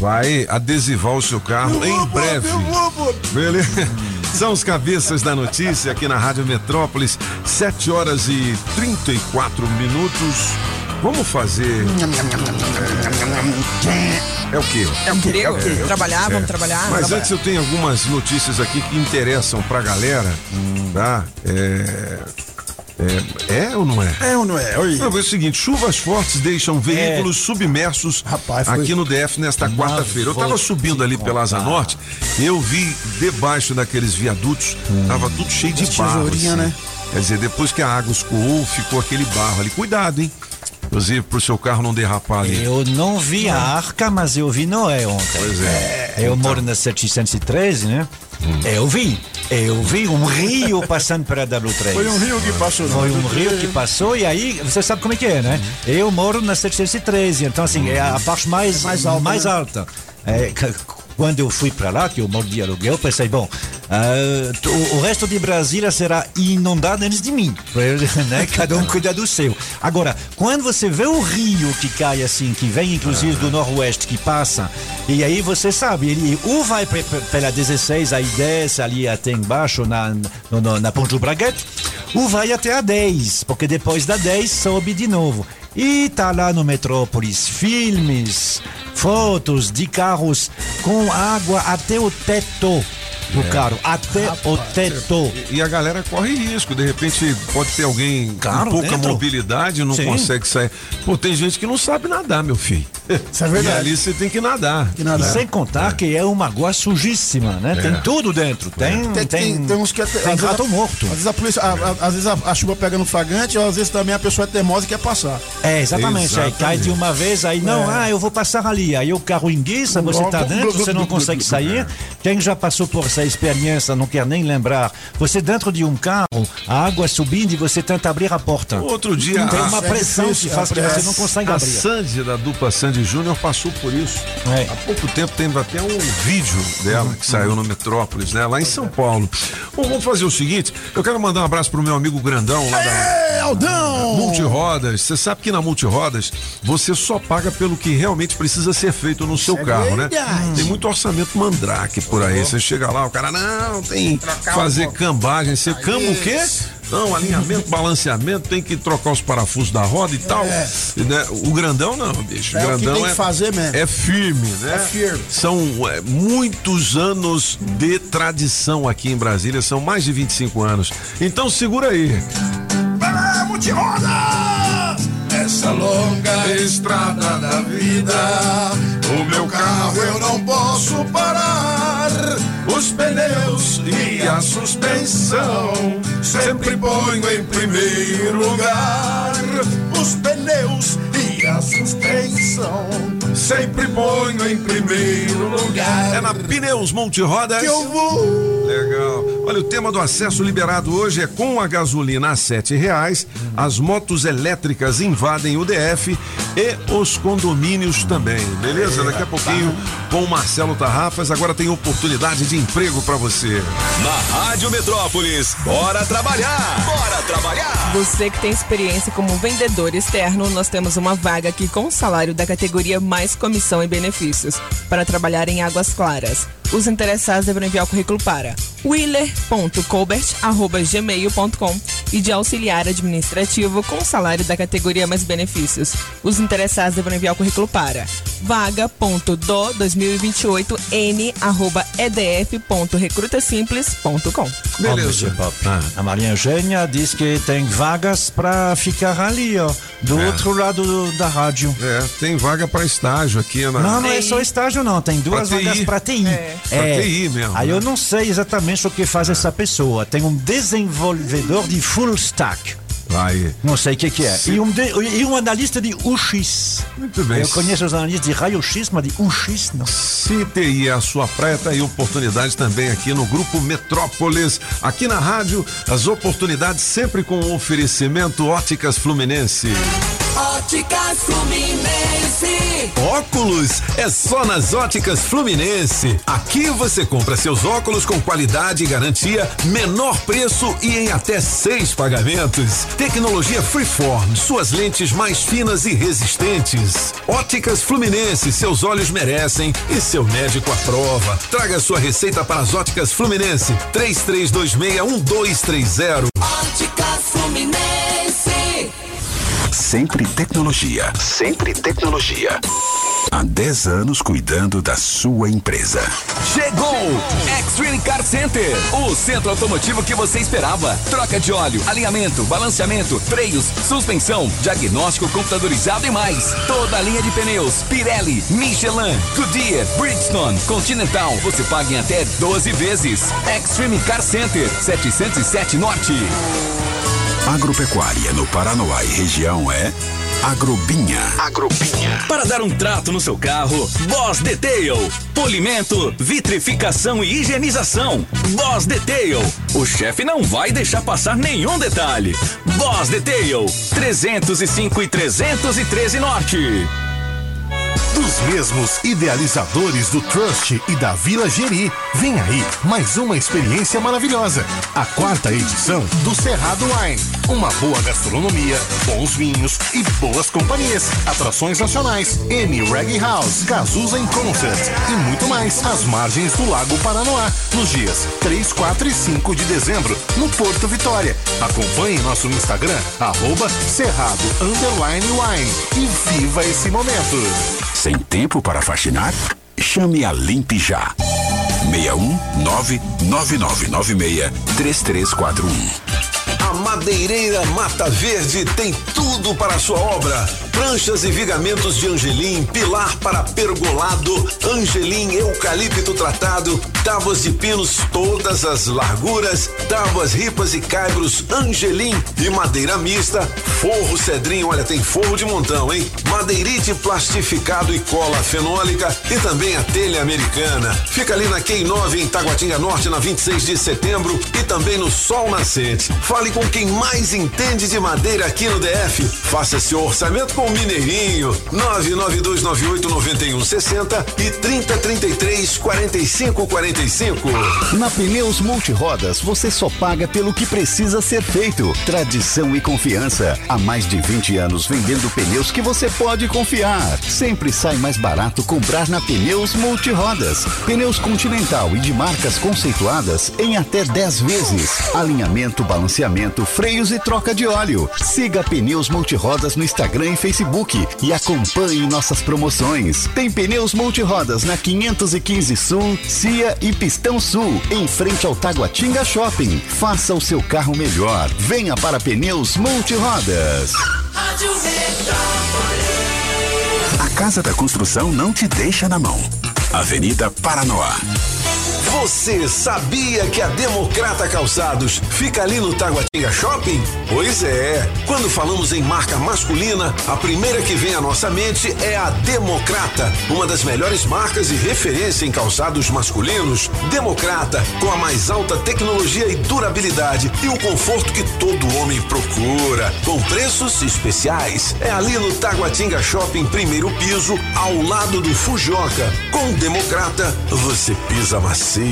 Vai adesivar o seu carro em breve. Beleza? São os cabeças da notícia aqui na Rádio Metrópolis, 7 horas e 34 minutos. Vamos fazer. É o quê? É o quê? É o quê? Trabalhar, vamos trabalhar? Mas Trabalhar. antes eu tenho algumas notícias aqui que interessam pra galera, tá? É. É, é ou não é? É ou não é? Oi. Não, é o seguinte, chuvas fortes deixam veículos É. submersos foi- aqui no DF nesta quarta-feira. Eu tava subindo ali pela Asa Norte, eu vi debaixo daqueles viadutos, tava tudo cheio de barro. assim. né? Quer dizer, depois que a água escoou, ficou aquele barro ali. Cuidado, hein? Inclusive, pro seu carro não derrapar ali. Eu não vi a arca, mas eu vi Noé ontem. Pois é. Eu moro na 713, né? Eu vi. Eu vi um rio passando pela W3. Foi um rio que passou. Foi um rio que passou e aí você sabe como é que é, né? Eu moro na 713, então assim, é a parte mais, mais alta. Mais alta. É, quando eu fui para lá, que eu moro de aluguel, pensei, bom, t- o, resto de Brasília será inundado antes de mim, né? Cada um cuida do seu. Agora, quando você vê o rio que cai assim, que vem inclusive do noroeste, que passa, e aí você sabe, ele ou vai pe- pe- pela 16, aí desce ali até embaixo, na, no, na Ponte do Braguete, ou vai até a 10, porque depois da 10 sobe de novo. E tá lá no Metrópolis filmes, fotos de carros com água até o teto do É. carro, até o teto. E, e a galera corre risco, de repente pode ter alguém Claro, com pouca dentro. mobilidade, não Sim. consegue sair. Pô, tem gente que não sabe nadar, meu filho. Isso é verdade. E ali você tem que nadar. E sem contar que é uma água sujíssima, né? É. Tem tudo dentro. Tem, Tem, tem, tem uns que até- tem às gato morto. Às vezes a polícia, a- a- às vezes a, a chuva pega no flagrante, ou às vezes também a pessoa é teimosa e quer passar. É, exatamente. Aí cai de uma vez, aí não, É. ah, eu vou passar ali. Aí o carro enguiça, você tá dentro, você não consegue sair. Quem já passou por essa experiência não quer nem lembrar. Você dentro de um carro, a água subindo e você tenta abrir a porta. Outro dia. Tem a- uma pressão que faz que você não consegue a abrir. Sandy, da dupla Sandy Júnior, passou por isso. É. Há pouco tempo tem até um vídeo dela que saiu no Metrópolis, né? Lá em São Paulo. Bom, vamos fazer o seguinte: eu quero mandar um abraço pro meu amigo Grandão lá da. Aldão! Multirodas, você sabe que na Multirodas você só paga pelo que realmente precisa ser feito no seu é carro, né? Tem muito orçamento mandrake por aí. Você chega lá, o cara, não, tem que fazer cambagem. Você camba o quê? Não, alinhamento, balanceamento, tem que trocar os parafusos da roda e tal. E, né, O grandão não, bicho. O É o que grandão tem que é, fazer mesmo. é firme, né? É firme. São é, muitos anos de tradição aqui em Brasília, são mais de 25 anos. Então segura aí. Vai, multiroda! Essa longa estrada da vida, o meu carro eu não posso parar. Os pneus e a suspensão sempre ponho em primeiro lugar. Os pneus e a suspensão. Sempre ponho em primeiro lugar. É na Pneus Multirodas. Que eu vou. Legal. Olha, o tema do acesso liberado hoje é com a gasolina a sete reais, as motos elétricas invadem o DF e os condomínios também, beleza? Daqui a pouquinho com o Marcelo Tarrafas, agora tem oportunidade de emprego pra você. Na Rádio Metrópolis, bora trabalhar! Bora trabalhar! Você que tem experiência como vendedor externo, nós temos uma vaga aqui com salário da categoria mais comissão e benefícios para trabalhar em Águas Claras. Os interessados devem enviar o currículo para willer.colbert.gmail.com e de auxiliar administrativo com salário da categoria mais benefícios. Os interessados devem enviar o currículo para vaga.do2028n@edf.recrutasimples.com. Beleza. A Maria Eugênia diz que tem vagas pra ficar ali, ó, do É. outro lado do- da rádio. É, tem vaga pra estágio aqui na. Não, não é só estágio, não. Tem duas Pra vagas para TI. É. Pra TI mesmo, Aí né? eu não sei exatamente o que faz essa pessoa. Tem um desenvolvedor de full stack. Vai. Não sei o que, que é. E um, de- e um analista de UX. Muito bem. Eu conheço os analistas de raio-x, mas de UX não. Se TI é a sua praia, tá aí oportunidade também aqui no Grupo Metrópolis. Aqui na rádio, as oportunidades sempre com o oferecimento Óticas Fluminense. Óticas Fluminense. Óculos é só nas Óticas Fluminense. Aqui você compra seus óculos com qualidade e garantia, menor preço e em até seis pagamentos. Tecnologia Freeform, suas lentes mais finas e resistentes. Óticas Fluminense, seus olhos merecem e seu médico aprova. Traga sua receita para as Óticas Fluminense. 33261230. Óticas Fluminense. Sempre tecnologia. Sempre tecnologia. Há 10 anos cuidando da sua empresa. Chegou! Extreme Car Center, o centro automotivo que você esperava. Troca de óleo, alinhamento, balanceamento, freios, suspensão, diagnóstico computadorizado e mais. Toda a linha de pneus, Pirelli, Michelin, Goodyear, Bridgestone, Continental. Você paga em até 12 vezes. Extreme Car Center, 707 Norte. Agropecuária no Paranoá e região é Agrobinha. Agrobinha. Para dar um trato no seu carro, Boss Detail. Polimento, vitrificação e higienização. Boss Detail. O chefe não vai deixar passar nenhum detalhe. Boss Detail. 305 e 313 Norte. Dos mesmos idealizadores do Trust e da Vila Geri, vem aí mais uma experiência maravilhosa. A quarta edição do Cerrado Wine. Uma boa gastronomia, bons vinhos e boas companhias. Atrações nacionais, M Reggae House, Cazuza em Concert e muito mais às margens do Lago Paranoá, nos dias 3, 4 e 5 de dezembro, no Porto Vitória. Acompanhe nosso Instagram, arroba Cerrado Wine e viva esse momento. Sem tempo para faxinar? Chame a Limpe Já. 61 99996 3341. Madeireira Mata Verde tem tudo para sua obra. Pranchas e vigamentos de angelim, pilar para pergolado, angelim eucalipto tratado, tábuas de pinos todas as larguras, tábuas ripas e caibros angelim e madeira mista, forro cedrinho, olha, tem forro de montão, hein? Madeirite plastificado e cola fenólica e também a telha americana. Fica ali na Q9 em Taguatinga Norte, na 26 de setembro e também no Sol Nascente. Fale com quem mais entende de madeira aqui no DF. Faça seu orçamento com o Mineirinho. 992989160 e 3033 4545. Na Pneus Multirodas, você só paga pelo que precisa ser feito. Tradição e confiança. Há mais de 20 anos vendendo pneus que você pode confiar. Sempre sai mais barato comprar na Pneus Multirodas. Pneus Continental e de marcas conceituadas em até 10 vezes. Alinhamento, balanceamento, freios e troca de óleo. Siga Pneus Multirodas no Instagram e Facebook e acompanhe nossas promoções. Tem Pneus Multirodas na 515 Sul, Cia e Pistão Sul, em frente ao Taguatinga Shopping. Faça o seu carro melhor. Venha para Pneus Multirodas. Rádio. A Casa da Construção não te deixa na mão. Avenida Paranoá. Você sabia que a Democrata Calçados fica ali no Taguatinga Shopping? Pois é. Quando falamos em marca masculina, a primeira que vem à nossa mente é a Democrata, uma das melhores marcas e referência em calçados masculinos. Democrata, com a mais alta tecnologia e durabilidade e o conforto que todo homem procura, com preços especiais. É ali no Taguatinga Shopping, primeiro piso, ao lado do Fujoca. Com Democrata, você pisa macio.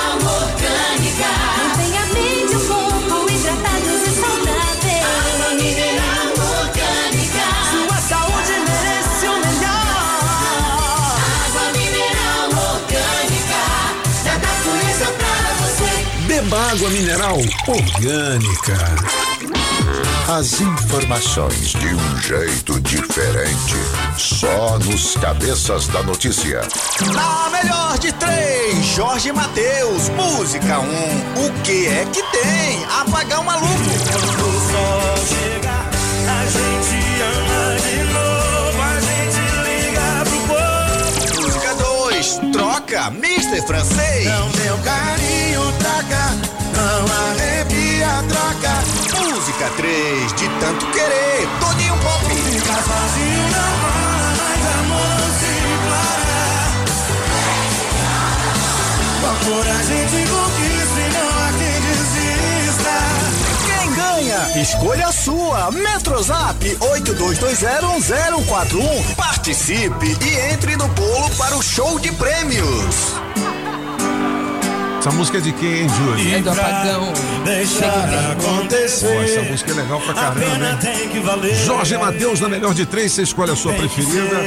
água mineral orgânica. As informações de um jeito diferente. Só nos cabeças da notícia. Na melhor de três, Jorge Mateus, música 1. Um. O que é que tem? Apagar um maluco. Quando o sol chegar, a gente troca, Mister Francês. Não meu carinho traga, não arrepia, troca. Música 3, de tanto querer, Toninho Pop. Fica sozinho não rola, mas amor se declara. Com a gente conquista e não há quem desista. Quem ganha? Escolha a sua. Metrozap 82201041. Participe e entre no bolo para show de prêmios. Essa música é de quem, hein, Júlio? É do apagão. Deixar acontecer. Pô, essa música é legal pra caramba, tem valer. Jorge Matheus, na melhor de três, você escolhe a sua preferida.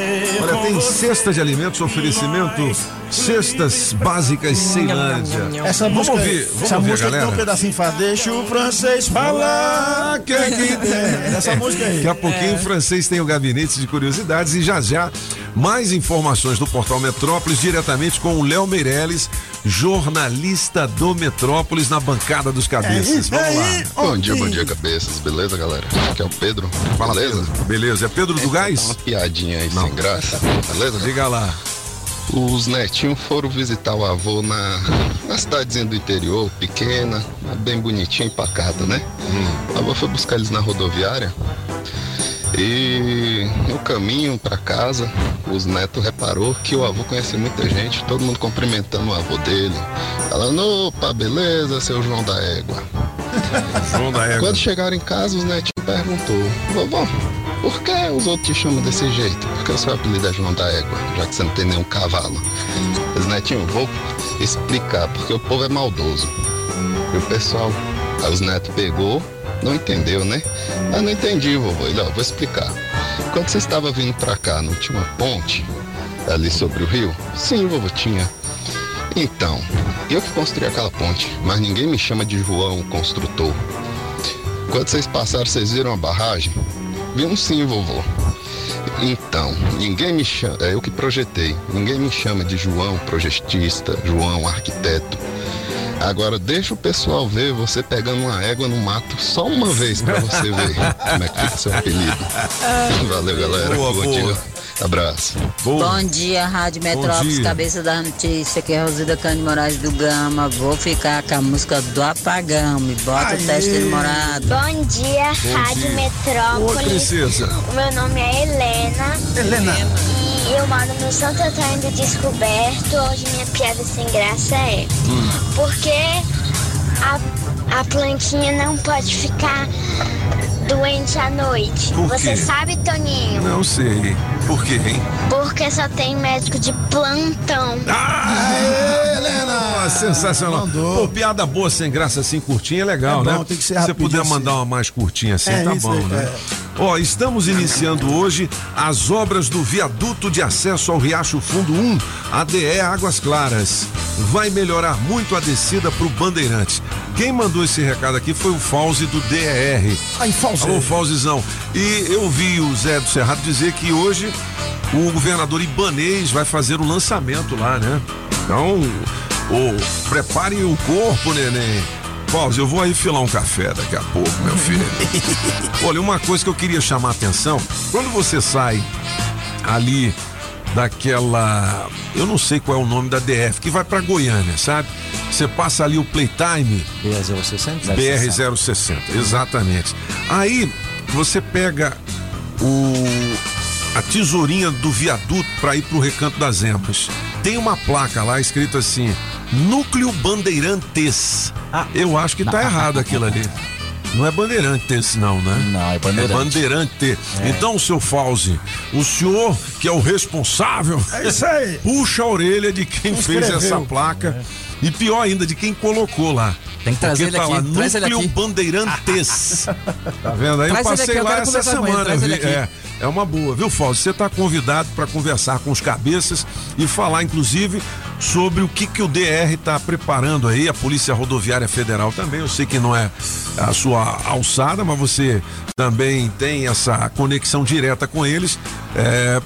Olha, tem cesta de alimentos, oferecimento, cestas básicas Ceilândia. Essa vamos música, ouvir, vamos essa ouvir, música tem galera. um pedacinho deixa o francês falar, que é que tem. Essa música aí. Daqui a pouquinho o francês tem o gabinete de curiosidades e já já mais informações do portal Metrópolis diretamente com o Léo Meirelles, jornalista do Metrópolis na bancada dos cabeças. Vamos lá. Bom dia, bom dia, cabeças. Beleza, galera? Aqui é o Pedro. Fala, beleza? Pedro. Beleza. É Pedro do Gás? Uma piadinha aí sem graça. Beleza? Diga lá. Os netinhos foram visitar o avô na, na cidadezinha do interior, pequena, bem bonitinha e pacata, né? O avô foi buscar eles na rodoviária. E no caminho para casa, os netos reparou que o avô conhecia muita gente, todo mundo cumprimentando o avô dele, falando, opa, beleza, seu João da Égua. João da Égua. Quando chegaram em casa, os netinhos perguntou, vovó, por que os outros te chamam desse jeito? Por que o seu apelido é João da Égua, já que você não tem nenhum cavalo? Os netinhos, vou explicar, porque o povo é maldoso. E o pessoal, aí os netos pegou, não entendeu, né? Ah, não entendi, vovô. Ó, vou explicar. Quando você estava vindo pra cá, não tinha uma ponte ali sobre o rio? Sim, vovô, tinha. Então, eu que construí aquela ponte, mas ninguém me chama de João, o construtor. Quando vocês passaram, vocês viram a barragem? Viram sim, vovô. Então, ninguém me chama, é eu que projetei. Ninguém me chama de João, projetista, João, arquiteto. Agora deixa o pessoal ver você pegando uma égua no mato só uma vez pra você ver como é que fica seu apelido. Valeu, galera. Boa, Bom boa. Abraço. Bom dia, Rádio Metrópolis, dia. cabeça da notícia, que é Rosida Cândido Moraes do Gama. Vou ficar com a música do apagão, me bota o teste demorado. Bom dia, Bom Rádio dia. Metrópolis. Oi, princesa. O meu nome é Helena. Helena. E eu moro no Santo Antônio do Descoberto. Hoje minha piada sem graça é por que a, a plantinha não pode ficar doente à noite? Por Você quê? sabe, Toninho? Não sei. Por quê, hein? Porque só tem médico de plantão. Ah, sensacional. Pô, piada boa, sem graça, assim, curtinha, é legal, É bom, né? tem que ser Se puder assim. mandar uma mais curtinha assim, É tá bom, aí, né? Ó, estamos iniciando hoje as obras do viaduto de acesso ao Riacho Fundo 1, ADE Águas Claras. Vai melhorar muito a descida pro Bandeirante. Quem mandou esse recado aqui foi o Fauzi do DER. Aí, Fauzi. Alô, Fauzizão. E eu vi o Zé do Cerrado dizer que hoje o governador Ibanês vai fazer o lançamento lá, né? Então, Ô, prepare o corpo, neném. Paulo, eu vou aí filar um café daqui a pouco, meu filho. Olha, uma coisa que eu queria chamar a atenção, quando você sai ali daquela, eu não sei qual é o nome da DF, que vai pra Goiânia, sabe? Você passa ali o Playtime BR-060? BR-060, exatamente. Aí você pega o a tesourinha do viaduto para ir pro Recanto das Emas. Tem uma placa lá escrito assim: Núcleo Bandeirantes. Eu acho que tá errado aquilo ali. Não é Bandeirantes, não, né? Não, é Bandeirante. É Bandeirante. É. Então, seu Fauzi, o senhor que é o responsável. É isso aí. Puxa a orelha de quem fez essa placa. E pior ainda, de quem colocou lá. Tem que trazer Porque ele tá aqui, lá, traz ele Núcleo aqui. Bandeirantes. tá vendo? Aí Traz eu passei aqui, eu lá essa semana. vi- é, é uma boa, viu, Fausto? Você está convidado para conversar com os cabeças e falar, inclusive, sobre o que, que o DR está preparando aí, a Polícia Rodoviária Federal também. Eu sei que não é a sua alçada, mas você também tem essa conexão direta com eles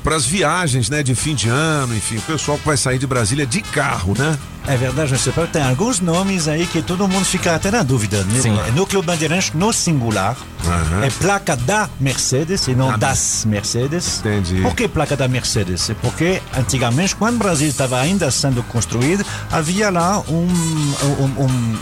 para as viagens né, de fim de ano, enfim, o pessoal que vai sair de Brasília de carro, né? É verdade, eu sei, tem alguns nomes aí que todo mundo fica até na dúvida. né? Sim. É Núcleo Bandeirantes no singular. É placa da Mercedes e não das Mercedes. Entendi. Por que placa da Mercedes? É porque antigamente, quando o Brasil estava ainda sendo construído, havia lá um, um- um- um-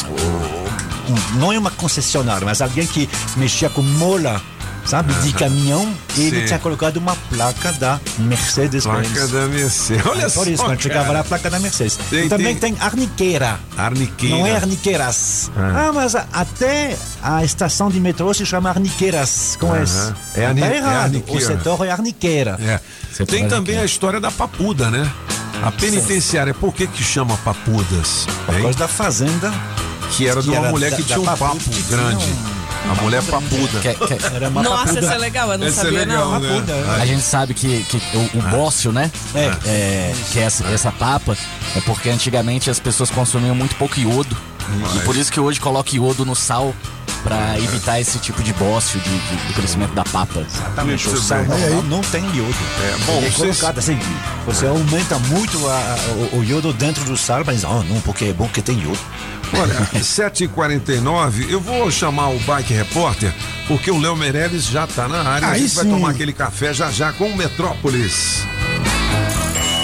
um- não é uma concessionária, mas alguém que mexia com mola, sabe, de caminhão, e ele tinha colocado uma placa da Mercedes. Placa da Mercedes. Olha é por isso, só, quando chegava lá, a placa da Mercedes. Tem- e também tem- tem arniqueira. Arniqueira. Não é Arniqueiras. Ah. Ah, mas a- até a estação de metrô se chama Arniqueiras, com Aham. S. É arni- tá é arniqueira. o setor é Arniqueira. É. Tem também a história da papuda, né? A penitenciária, por que que chama papudas? Por causa da fazenda. Que era de uma era mulher da- que tinha um papo que tinha grande. A mulher papuda. Que- que- Era uma Nossa, papuda. essa é legal, eu não Essa é sabia legal, não. né? A gente sabe que, que o, o bócio, né? É. É, que é essa, essa papa é porque antigamente as pessoas consumiam muito pouco iodo. E por isso que hoje coloca iodo no sal pra evitar esse tipo de bócio de, de- do crescimento da papa. Exatamente. O sal normal não tem iodo. É, bom, Ele é vocês- colocado assim. Você aumenta muito a- a- o, o iodo dentro do sal, mas oh, não, porque é bom que tem iodo. Olha, 7h49, eu vou chamar o Bike Repórter, porque o Léo Meirelles já tá na área. a Aí gente vai sim. tomar aquele café já já com o Metrópolis.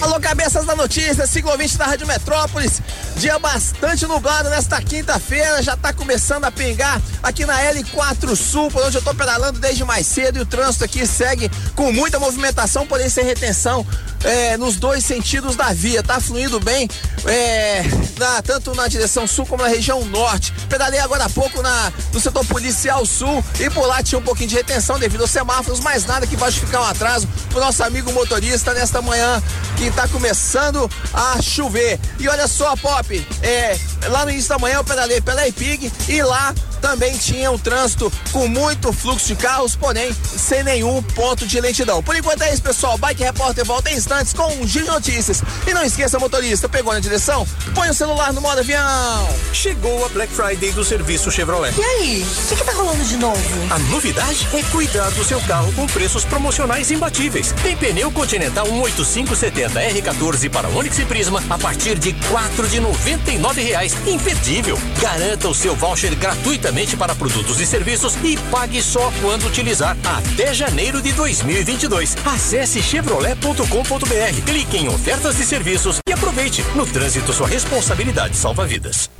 Alô, cabeças da notícia, ciclovinte da Rádio Metrópolis. Dia bastante nublado nesta quinta-feira, já tá começando a pingar aqui na L4 Sul, por onde eu tô pedalando desde mais cedo e o trânsito aqui segue com muita movimentação, porém sem retenção é, nos dois sentidos da via. Tá fluindo bem, é, na- tanto na direção sul como na região norte. Pedalei agora há pouco na, no setor policial sul e por lá tinha um pouquinho de retenção devido aos semáforos, mas nada que vai justificar um atraso pro nosso amigo motorista nesta manhã que tá começando a chover. E olha só, Pop, é, lá no início da manhã eu pedalei pela Ipig e lá também tinha um trânsito com muito fluxo de carros, porém sem nenhum ponto de lentidão. Por enquanto é isso, pessoal. Bike Repórter volta em instantes com um giro de notícias. E não esqueça, motorista, pegou na direção? Põe o celular no modo avião. Chegou a Black Friday do serviço Chevrolet. E aí, o que, que tá rolando de novo? A novidade é cuidar do seu carro com preços promocionais imbatíveis. Tem pneu Continental 18570 R14 para Onix e Prisma a partir de quatro de noventa e reais. Imperdível. Garanta o seu voucher gratuitamente para produtos e serviços e pague só quando utilizar até janeiro de 2022. Acesse chevrolet.com.br, clique em ofertas de serviços e aproveite. No trânsito, sua responsabilidade salva vidas.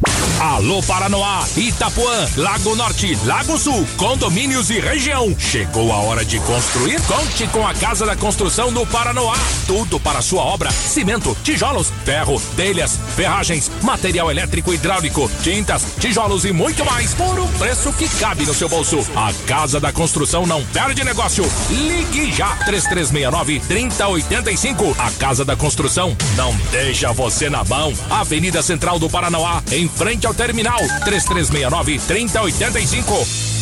Alô Paranoá, Itapuã, Lago Norte, Lago Sul, condomínios e região. Chegou a hora de construir? Conte com a Casa da Construção do Paranoá. Tudo para sua obra: cimento, tijolos, ferro, telhas, ferragens, material elétrico e hidráulico, tintas, tijolos e muito mais por um preço que cabe no seu bolso. A Casa da Construção não perde negócio. Ligue já 3369 3085. A Casa da Construção não deixa você na mão. Avenida Central do Paranoá, em frente ao terminal 3369 3085.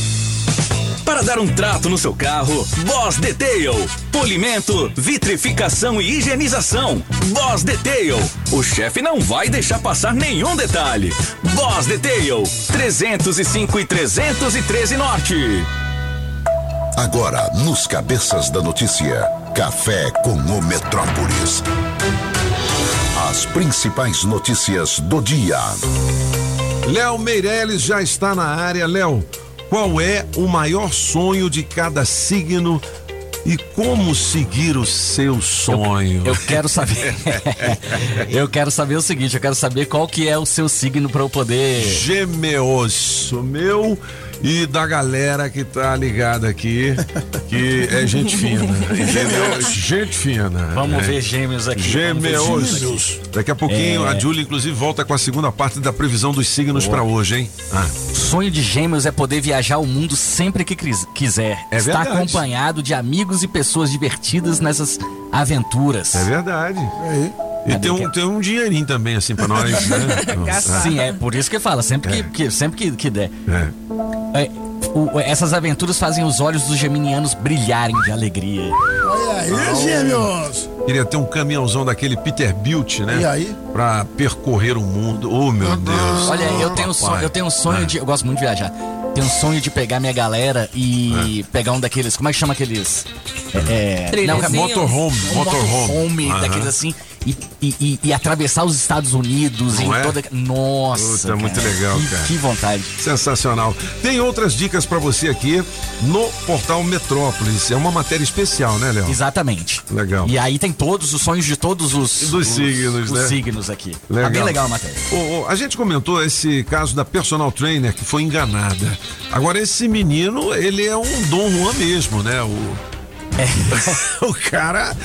Para dar um trato no seu carro, Boss Detail. Polimento, vitrificação e higienização. Boss Detail. O chefe não vai deixar passar nenhum detalhe. Boss Detail. 305 e 313 Norte. Agora, nos Cabeças da Notícia, Café com o Metrópolis. As principais notícias do dia. Léo Meirelles já está na área. Léo, qual é o maior sonho de cada signo e como seguir o seu sonho? Eu quero saber. eu quero saber o seguinte, eu quero saber qual que é o seu signo para eu poder. Gêmeos, o meu e da galera que tá ligada aqui, que é gente fina. Entendeu? Gente fina. Vamos É. ver gêmeos aqui. Gêmeos. gêmeos aqui. Daqui a pouquinho É. a Júlia, inclusive, volta com a segunda parte da previsão dos signos Boa. pra hoje, hein? Ah. Sonho de gêmeos é poder viajar o mundo sempre que quis- quiser. É Estar verdade. acompanhado de amigos e pessoas divertidas nessas aventuras. É verdade. E tem um, tem um dinheirinho também, assim, pra nós, né? Sim, é por isso que fala, sempre que, que- sempre que, que der. É, o- essas aventuras fazem os olhos dos geminianos brilharem de alegria. Olha aí, gêmeos! Queria ter um caminhãozão daquele Peter Bilt, né? E aí? Pra percorrer o mundo. Oh, meu Deus. Olha, eu tenho, um sonho, eu tenho um sonho Ah. de. Eu gosto muito de viajar. Tenho um sonho de pegar minha galera e pegar um daqueles. Como é que chama aqueles? É, é, Trilhazinhos? Motorhome, Um motorhome. motorhome, daqueles assim. E, e- e- atravessar os Estados Unidos Não em é? toda. Nossa. Puta, muito legal, que, cara. Que vontade. Sensacional. Tem outras dicas pra você aqui no portal Metrópolis. É uma matéria especial, né, Léo? Exatamente. Legal. E aí tem todos os sonhos de todos os, Dos os- signos, os né? signos aqui. Legal. Tá bem legal a matéria. Ô, ô, a gente comentou esse caso da personal trainer que foi enganada. Agora, esse menino, ele é um Dom Juan mesmo, né? O, o cara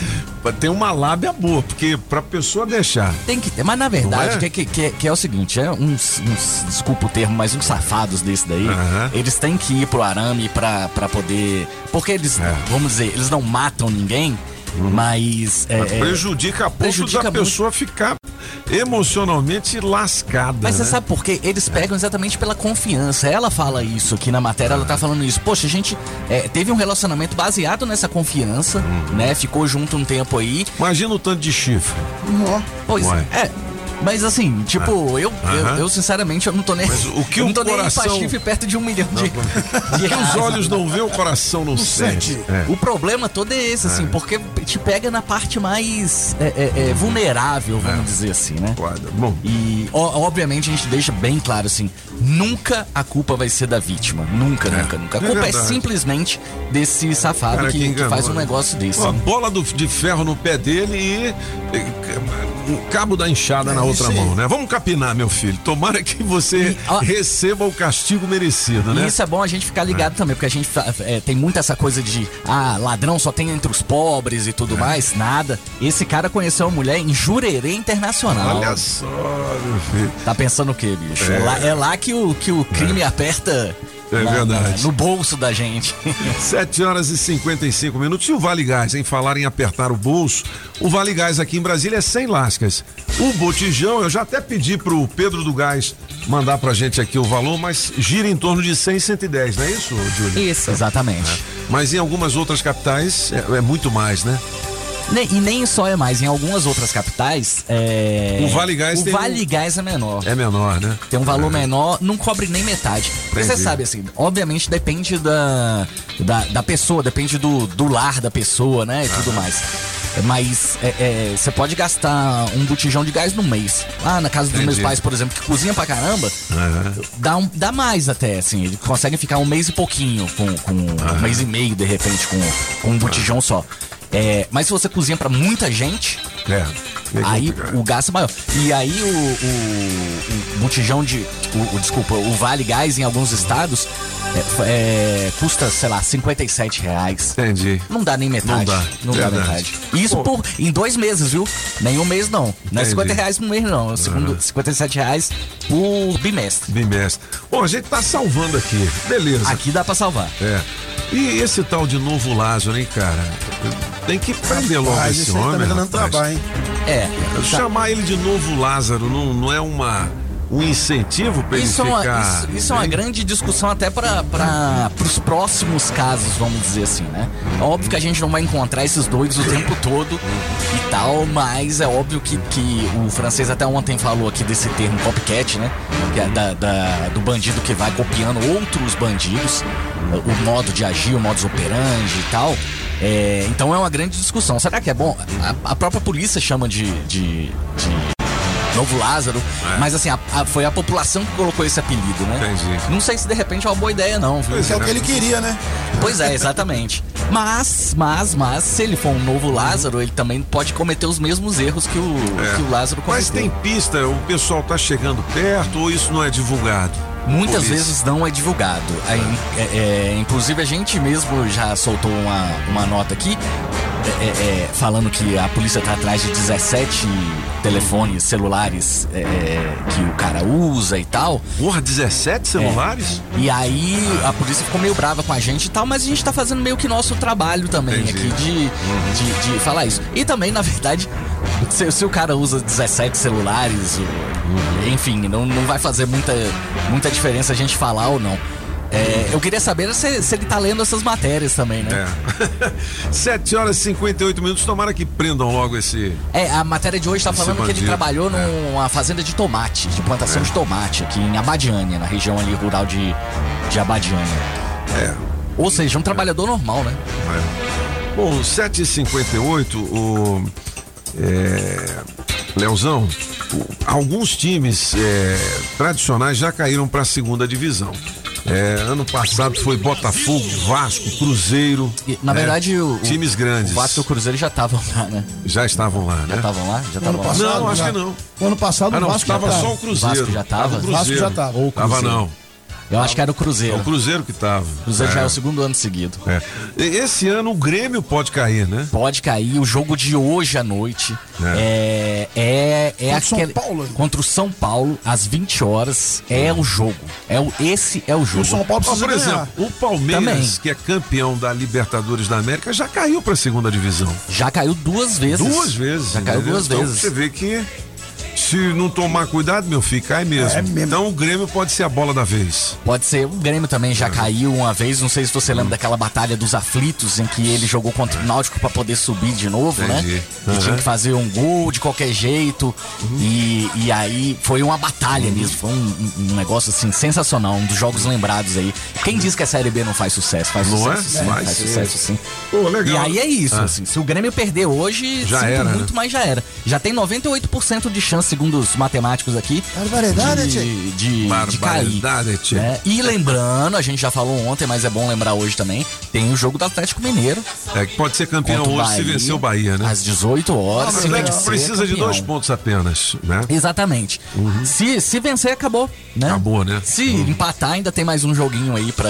tem uma lábia boa, porque pra pessoa deixar. Tem que ter, mas na verdade, é? que, que, que, é o seguinte, é uns, uns- desculpa o termo, mas uns safados desse daí, eles têm que ir pro arame pra, pra poder. Porque eles, É. vamos dizer, eles não matam ninguém, mas. é, Mas é, prejudica a ponto prejudica da muito. pessoa ficar emocionalmente lascada. Mas você né? sabe por quê? Eles pegam exatamente pela confiança. Ela fala isso aqui na matéria, ela tá falando isso. Poxa, a gente é, teve um relacionamento baseado nessa confiança, Uhum. né? Ficou junto um tempo aí. Imagina o tanto de chifre. Pois Ué. é. Mas assim, tipo, eu, eu, Aham. eu, sinceramente eu não tô nem. Mas o que eu o não tô nem coração- chifre perto de um milhão de. O que os olhos não vê, o coração não, sente. É. O problema todo é esse, assim, porque te pega na parte mais é, é, é, vulnerável, vamos dizer assim, né? Bom. E ó, obviamente a gente deixa bem claro assim: nunca a culpa vai ser da vítima. Nunca, nunca, nunca. A É culpa é, simplesmente desse safado Cara que, que que faz um né? negócio desse. Uma bola do- de ferro no pé dele e, e um cabo da enxada na outra mão, né? Vamos capinar, meu filho. Tomara que você receba o castigo merecido, né? E isso é bom a gente ficar ligado também, porque a gente é, tem muito essa coisa de ah, ladrão só tem entre os pobres e É. tudo mais. Nada. Esse cara conheceu uma mulher em Jurerê Internacional. Olha só, meu filho. Tá pensando o quê, bicho? É, É. lá, é lá que o, que o crime aperta É na- verdade. na- no bolso da gente. 7 horas e 55 minutos. E o Vale Gás, em falar em apertar o bolso, o Vale Gás aqui em Brasília é sem lascas. O botijão, eu já até pedi pro Pedro do Gás mandar pra gente aqui o valor, mas gira em torno de 100, 110, não é isso, Júlio? Isso. Exatamente. Mas em algumas outras capitais é, é muito mais, né? E nem só é mais, em algumas outras capitais. É... O Vale Gás o Vale um- Gás é menor. É menor, né? Tem um valor menor, não cobre nem metade. Porque você Entendi. sabe, assim, obviamente depende da, da, da pessoa, depende do, do lar da pessoa, né? E tudo mais. Mas é, é, você pode gastar um botijão de gás no mês. Lá na casa dos meus Entendi. pais, por exemplo, que cozinha pra caramba, dá, um, dá mais até, assim. Eles conseguem ficar um mês e pouquinho, com, com um mês e meio, de repente, com, com um botijão só. É, mas se você cozinha pra muita gente, É. aí o gasto é maior. E aí o, o, o botijão de. O, o- desculpa, o Vale Gás em alguns estados é, é, custa, sei lá, 57 reais. Entendi. Não dá nem metade. Não dá, Não dá verdade. metade. E Isso por, em dois meses, viu? Nenhum mês não. Não é Entendi. 50 reais por mês, não. É segundo, 57 reais por bimestre. Bimestre. Bom, a gente tá salvando aqui. Beleza. Aqui dá pra salvar. É. E esse tal de novo Lázaro, hein, cara? Tem que prender logo Rapaz, esse tá homem. me dando rapaz. trabalho, hein? É. Chamar ele de novo Lázaro não, não é uma um incentivo para ele Isso, é uma, ficar. isso, isso é uma grande discussão até para os próximos casos, vamos dizer assim, né? É óbvio que a gente não vai encontrar esses doidos o tempo todo e tal, mas é óbvio que, que o francês até ontem falou aqui desse termo copycat, né? Que é da, da- do bandido que vai copiando outros bandidos, o modo de agir, o modus operandi e tal. É, então é uma grande discussão. Será que é bom? A, a própria polícia chama de- de- de Novo Lázaro. Mas assim, a- a- foi a população que colocou esse apelido, né? Entendi. Não sei se de repente é uma boa ideia, não. viu? Pois é o que ele queria, né? Pois é, exatamente. Mas, mas, mas, se ele for um novo Lázaro, ele também pode cometer os mesmos erros que o, É. que o Lázaro cometeu. Mas tem pista, o pessoal tá chegando perto ou isso não é divulgado? Muitas Polícia. vezes não é divulgado. É, é, inclusive a gente mesmo já soltou uma, uma nota aqui é, é, é, falando que a polícia tá atrás de 17 telefones celulares é, é, que o cara usa e tal. Porra, 17 celulares? É. E aí a polícia ficou meio brava com a gente e tal, mas a gente tá fazendo meio que nosso trabalho também Entendi. aqui de, de, de falar isso. E também, na verdade, se, se o cara usa 17 celulares, enfim, não, não vai fazer muita, muita diferença a gente falar ou não. É, eu queria saber se, se ele tá lendo essas matérias também, né? É. 7 horas e 58 minutos. Tomara que prendam logo esse. É, a matéria de hoje tá falando que ele bandido. trabalhou numa fazenda de tomate, de plantação É. de tomate, aqui em Abadiânia, na região ali rural de, de Abadiânia. É. Ou seja, um trabalhador normal, né? É. Bom, 7h58, o. É, Leozão, o- alguns times é, tradicionais já caíram para a segunda divisão. É, ano passado foi Botafogo, Vasco, Cruzeiro. Na né? verdade, o, times grandes. O Vasco e o Cruzeiro já estavam lá, né? Já estavam lá, né? Já estavam lá? Já estavam lá? passado, Não, acho já. que não. O ano passado Ah, o não, Vasco já tava tava. só o Cruzeiro. Vasco já tava? o Vasco Cruzeiro. já tava. Ou Tava Cruzeiro. não. Eu acho que era o É Cruzeiro. o Cruzeiro que tava. O Cruzeiro já é É. o segundo ano seguido. É. Esse ano o Grêmio pode cair, né? Pode cair. O jogo de hoje à noite é, é, é Contra o São aquele- Paulo. contra o São Paulo, às 20 horas. É o jogo. É o, esse é o jogo. O São Paulo precisa por ganhar. exemplo, o Palmeiras, Também. que é campeão da Libertadores da América, já caiu para a segunda divisão. Já caiu duas vezes. Duas vezes. Já caiu entendeu? duas Então, vezes. Você vê que se não tomar cuidado, meu filho, cai mesmo. É mesmo. Então o Grêmio pode ser a bola da vez. Pode ser. O Grêmio também É. já caiu uma vez. Não sei se você lembra daquela batalha dos aflitos em que ele jogou contra o Náutico pra poder subir de novo, Entendi. né? E tinha que fazer um gol de qualquer jeito. E, e aí foi uma batalha mesmo. Foi um, um negócio assim sensacional. Um dos jogos lembrados aí. Quem diz que a Série B não faz sucesso? Faz Não é? sucesso sim. Faz sucesso sim. Pô, legal. E aí é isso, Ah. assim. Se o Grêmio perder hoje, Já sinto era, muito, né? mas já era. Já tem 98% de chance, segundo os matemáticos aqui, Barbaridade, de, de, de cair. Barbaridade, né? E lembrando, a gente já falou ontem, mas é bom lembrar hoje também, tem o jogo do Atlético Mineiro. É que pode ser campeão hoje se vencer o Bahia, né? Às 18 horas. O Atlético precisa de campeão. dois pontos apenas, né? Exatamente. Se, se vencer, acabou, né? Acabou, né? Se empatar, ainda tem mais um joguinho aí pra.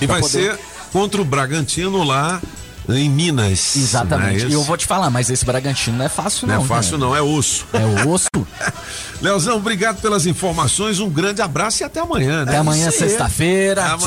E pra vai poder- ser contra o Bragantino lá em Minas. Exatamente. É e eu vou te falar, mas esse Bragantino não é fácil, Não não. é fácil, né? não, é osso. É osso. Leozão, obrigado pelas informações, um grande abraço e até amanhã, né? Até amanhã, sexta-feira. Amanhã,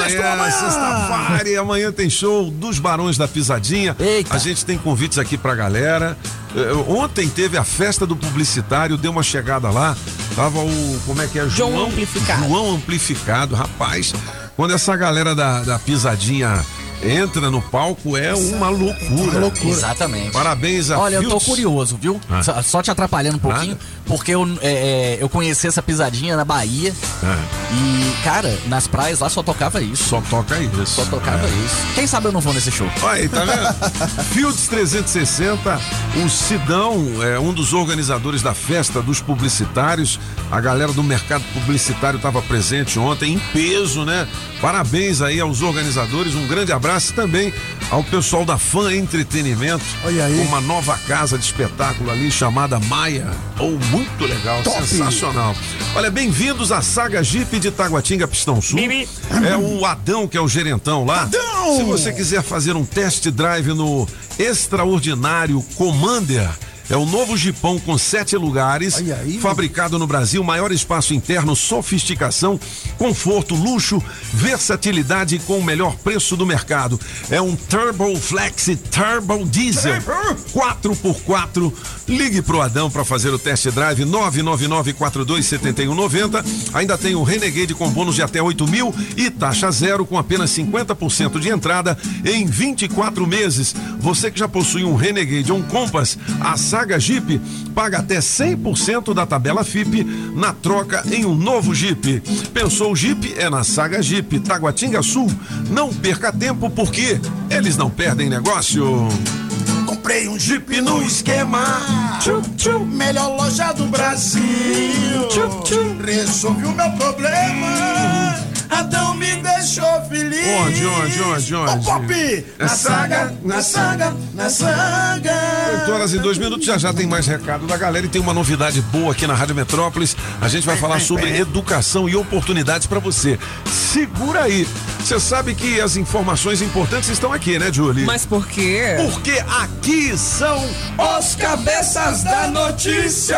sexta-feira, e amanhã tem show dos Barões da Pisadinha. Eita. A gente tem convites aqui pra galera. Eh, Ontem teve a festa do publicitário, deu uma chegada lá. Tava o. Como é que é? João Amplificado. João Amplificado, rapaz. Quando essa galera da, da Pisadinha entra no palco, é uma loucura. Exatamente. Parabéns a Olha, eu tô curioso, viu? Ah. Só, só te atrapalhando um pouquinho, porque eu, é, é, eu conheci essa pisadinha na Bahia É, e, cara, nas praias lá só tocava isso. só toca isso. Só tocava É. isso. Quem sabe eu não vou nesse show. Olha aí, tá vendo? Fields 360, o Sidão é um dos organizadores da festa dos publicitários. A galera do mercado publicitário estava presente ontem, em peso, né? Parabéns aí aos organizadores, um grande abraço também ao pessoal da Fã Entretenimento. Olha aí. Uma nova casa de espetáculo ali chamada Maia. Oh, muito legal, Top. sensacional. Olha, bem-vindos à Saga Jeep de Taguatinga Pistão Sul. É o Adão que é o gerentão lá. Adão! Se você quiser fazer um test drive no extraordinário Commander, É o novo Jeepão com sete lugares, fabricado no Brasil, maior espaço interno, sofisticação, conforto, luxo, versatilidade com o melhor preço do mercado. É um Turbo Flex Turbo Diesel 4x4. Ligue pro Adão para fazer o test drive 999427190. Ainda tem o Renegade com bônus de até 8 mil e taxa zero com apenas 50% de entrada em 24 meses. Você que já possui um Renegade ou um Compass, a Saga Jeep paga até 100% da tabela FIP na troca em um novo Jeep. Pensou Jeep? É na Saga Jeep, Taguatinga Sul. Não perca tempo porque eles não perdem negócio. Comprei um Jeep no esquema. Tchum, tchum. Melhor loja do Brasil. Tchum, tchum. Resolvi o meu problema. Deixou feliz. Onde, onde, onde, onde? Ô, Pop! Na saga, na saga, na saga. 8 horas e dois minutos, já já tem mais recado da galera e tem uma novidade boa aqui na Rádio Metrópolis. A gente vai falar sobre educação e oportunidades para você. Segura aí. Você sabe que as informações importantes estão aqui, né, Julie? Mas por quê? Porque aqui são os cabeças da notícia.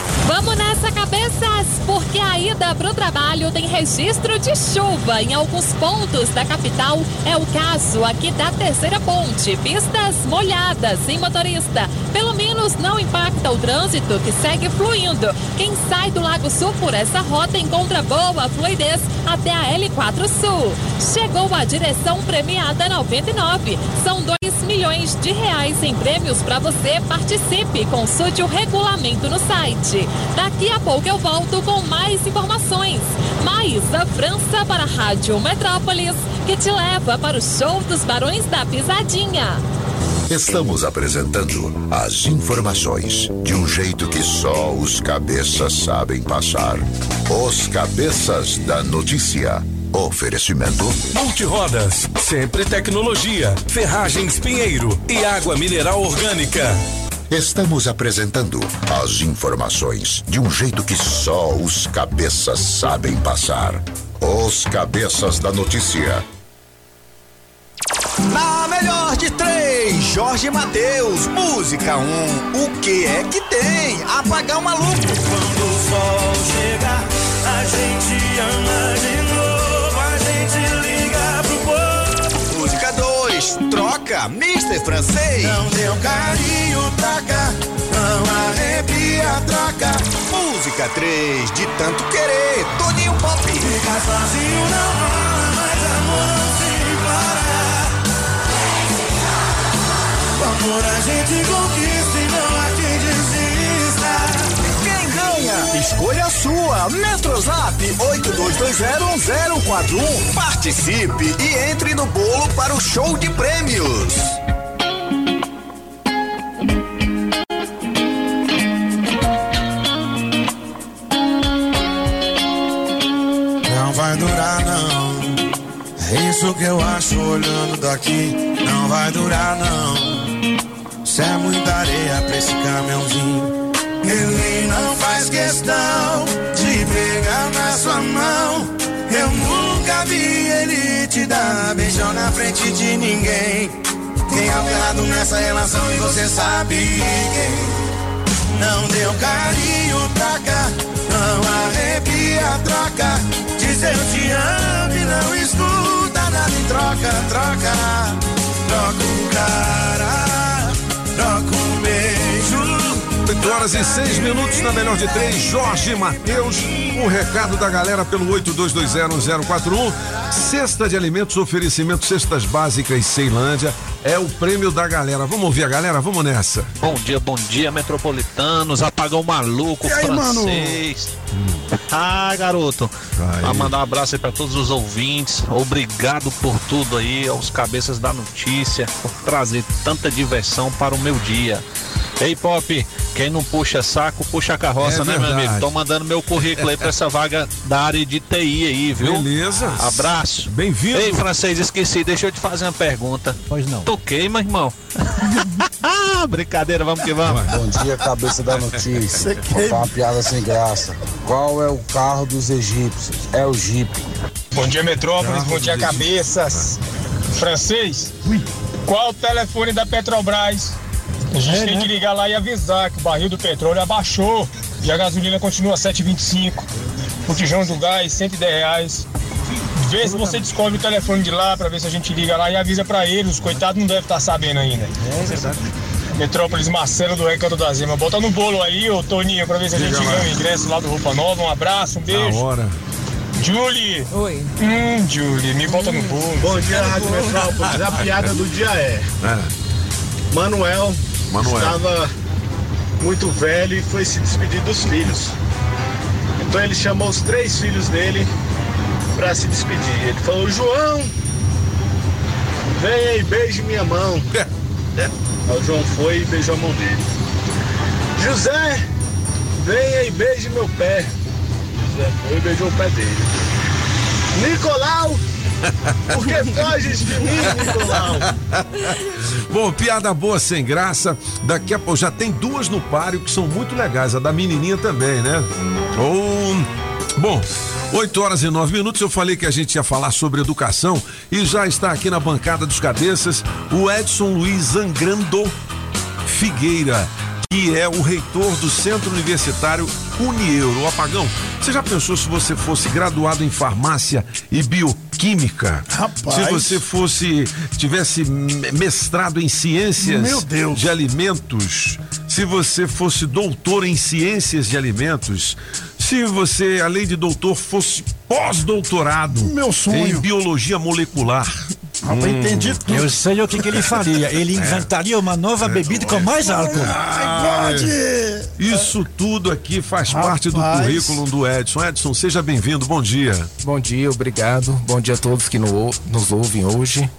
Vamos nessa, cabeças, porque a ida para o trabalho tem registro de chuva em alguns pontos da capital. É o caso aqui da terceira ponte. Pistas molhadas, sem motorista. Pelo menos não impacta o trânsito que segue fluindo. Quem sai do Lago Sul por essa rota encontra boa fluidez até a L4 Sul. Chegou a direção premiada 99. São 2 milhões de reais em prêmios para você. Participe, consulte o regulamento no site. Daqui a pouco eu volto com mais informações. Mais da França para a Rádio Metrópolis, que te leva para o show dos Barões da Pisadinha. Estamos apresentando as informações de um jeito que só os cabeças sabem passar. Os cabeças da notícia. Oferecimento. Multirodas, sempre tecnologia, ferragens Pinheiro e água mineral orgânica. Estamos apresentando as informações de um jeito que só os cabeças sabem passar. Os cabeças da notícia. Na melhor de três, Jorge Mateus, música 1. Um, o que é que tem? Apagar maluco. Quando o sol chegar, a gente ama de novo, a gente liga. 2, troca, Mr. Francês. Não deu carinho, taca. Não arrepia, troca. Música 3, de tanto querer, Toninho Pop. Ficar sozinho não rola, mas amor não se para. O amor a gente conquista e não há Escolha sua. Metrozap 82201041. Participe e entre no bolo para o show de prêmios. Não vai durar, não. É isso que eu acho olhando daqui. Não vai durar, não. Isso é muita areia pra esse caminhãozinho. Ele não faz questão de pegar na sua mão. Eu nunca vi ele te dar beijão na frente de ninguém. Tem algo errado nessa relação e você sabe quem. Não deu carinho pra cá, não arrepia, troca. Diz eu te amo e não escuta nada em troca, troca. Troca o cara, troca beijo. 8 horas e 6 minutos na melhor de três, Jorge Mateus. O recado da galera pelo 82201041. Cesta de alimentos, oferecimento Cestas Básicas Ceilândia. É o prêmio da galera. Vamos ouvir a galera? Vamos nessa. Bom dia, bom dia, metropolitanos. Apagão maluco, E aí, mano? francês. Ah, garoto. Pra mandar um abraço aí pra todos os ouvintes. Obrigado por tudo aí, aos cabeças da notícia, por trazer tanta diversão para o meu dia. Ei, Pop, quem não puxa saco, puxa carroça, É né, meu verdade. amigo? Tô mandando meu currículo aí pra essa vaga da área de TI aí, viu? Beleza. Abraço. Bem-vindo. Ei, francês, esqueci, deixa eu te fazer uma pergunta. Pois não. Toquei, meu irmão. Brincadeira, vamos que vamos. Bom dia, cabeça da notícia. Vou falar uma piada sem graça. Qual é o carro dos egípcios? É o Jeep. Bom dia, Metrópolis. Bom dia, cabeças. Francês, qual o telefone da Petrobras? A gente É, tem né? que ligar lá e avisar que o barril do petróleo abaixou e a gasolina continua 7,25. O tijão do gás, 110 reais. Vê se você descobre o telefone de lá pra ver se a gente liga lá e avisa pra eles. Os coitados não devem estar sabendo ainda. É verdade. Metrópolis Marcelo do Recanto da Zema. Bota no bolo aí, ô Toninho, pra ver se a gente ganha o ingresso lá do Roupa Nova. Um abraço, um beijo. Na hora. Julie. Oi. Hum, Julie, me bota no bolo. Bom dia, Rádio Metrópolis. A piada do dia é: É. Manuel, Manuel. estava muito velho e foi se despedir dos filhos. Então ele chamou os três filhos dele para se despedir. Ele falou: João, vem aí, beije minha mão. Aí o João foi e beijou a mão dele. José, vem aí, beije meu pé. José foi e beijou o pé dele. Nicolau, por que foges de mim? Bom, piada boa sem graça. Daqui a pouco já tem duas no páreo que são muito legais. A da menininha também, né? Ou. Bom. 8 horas e 9 minutos, eu falei que a gente ia falar sobre educação e já está aqui na bancada dos cabeças o Edson Luiz Zangrando Figueira, que é o reitor do Centro Universitário Unieuro. Apagão, você já pensou se você fosse graduado em farmácia e bioquímica? Rapaz. Se você fosse, tivesse me- mestrado em ciências Meu Deus. de alimentos, se você fosse doutor em ciências de alimentos, se você, além de doutor, fosse pós-doutorado Meu sonho. em biologia molecular. Rapaz, entendi tudo. Eu sei o que, que ele faria. Ele inventaria uma nova bebida com mais álcool. Pode! Isso tudo aqui faz parte do Rapaz. currículo do Edson. Edson, seja bem-vindo, bom dia. Bom dia, obrigado. Bom dia a todos que no- nos ouvem hoje.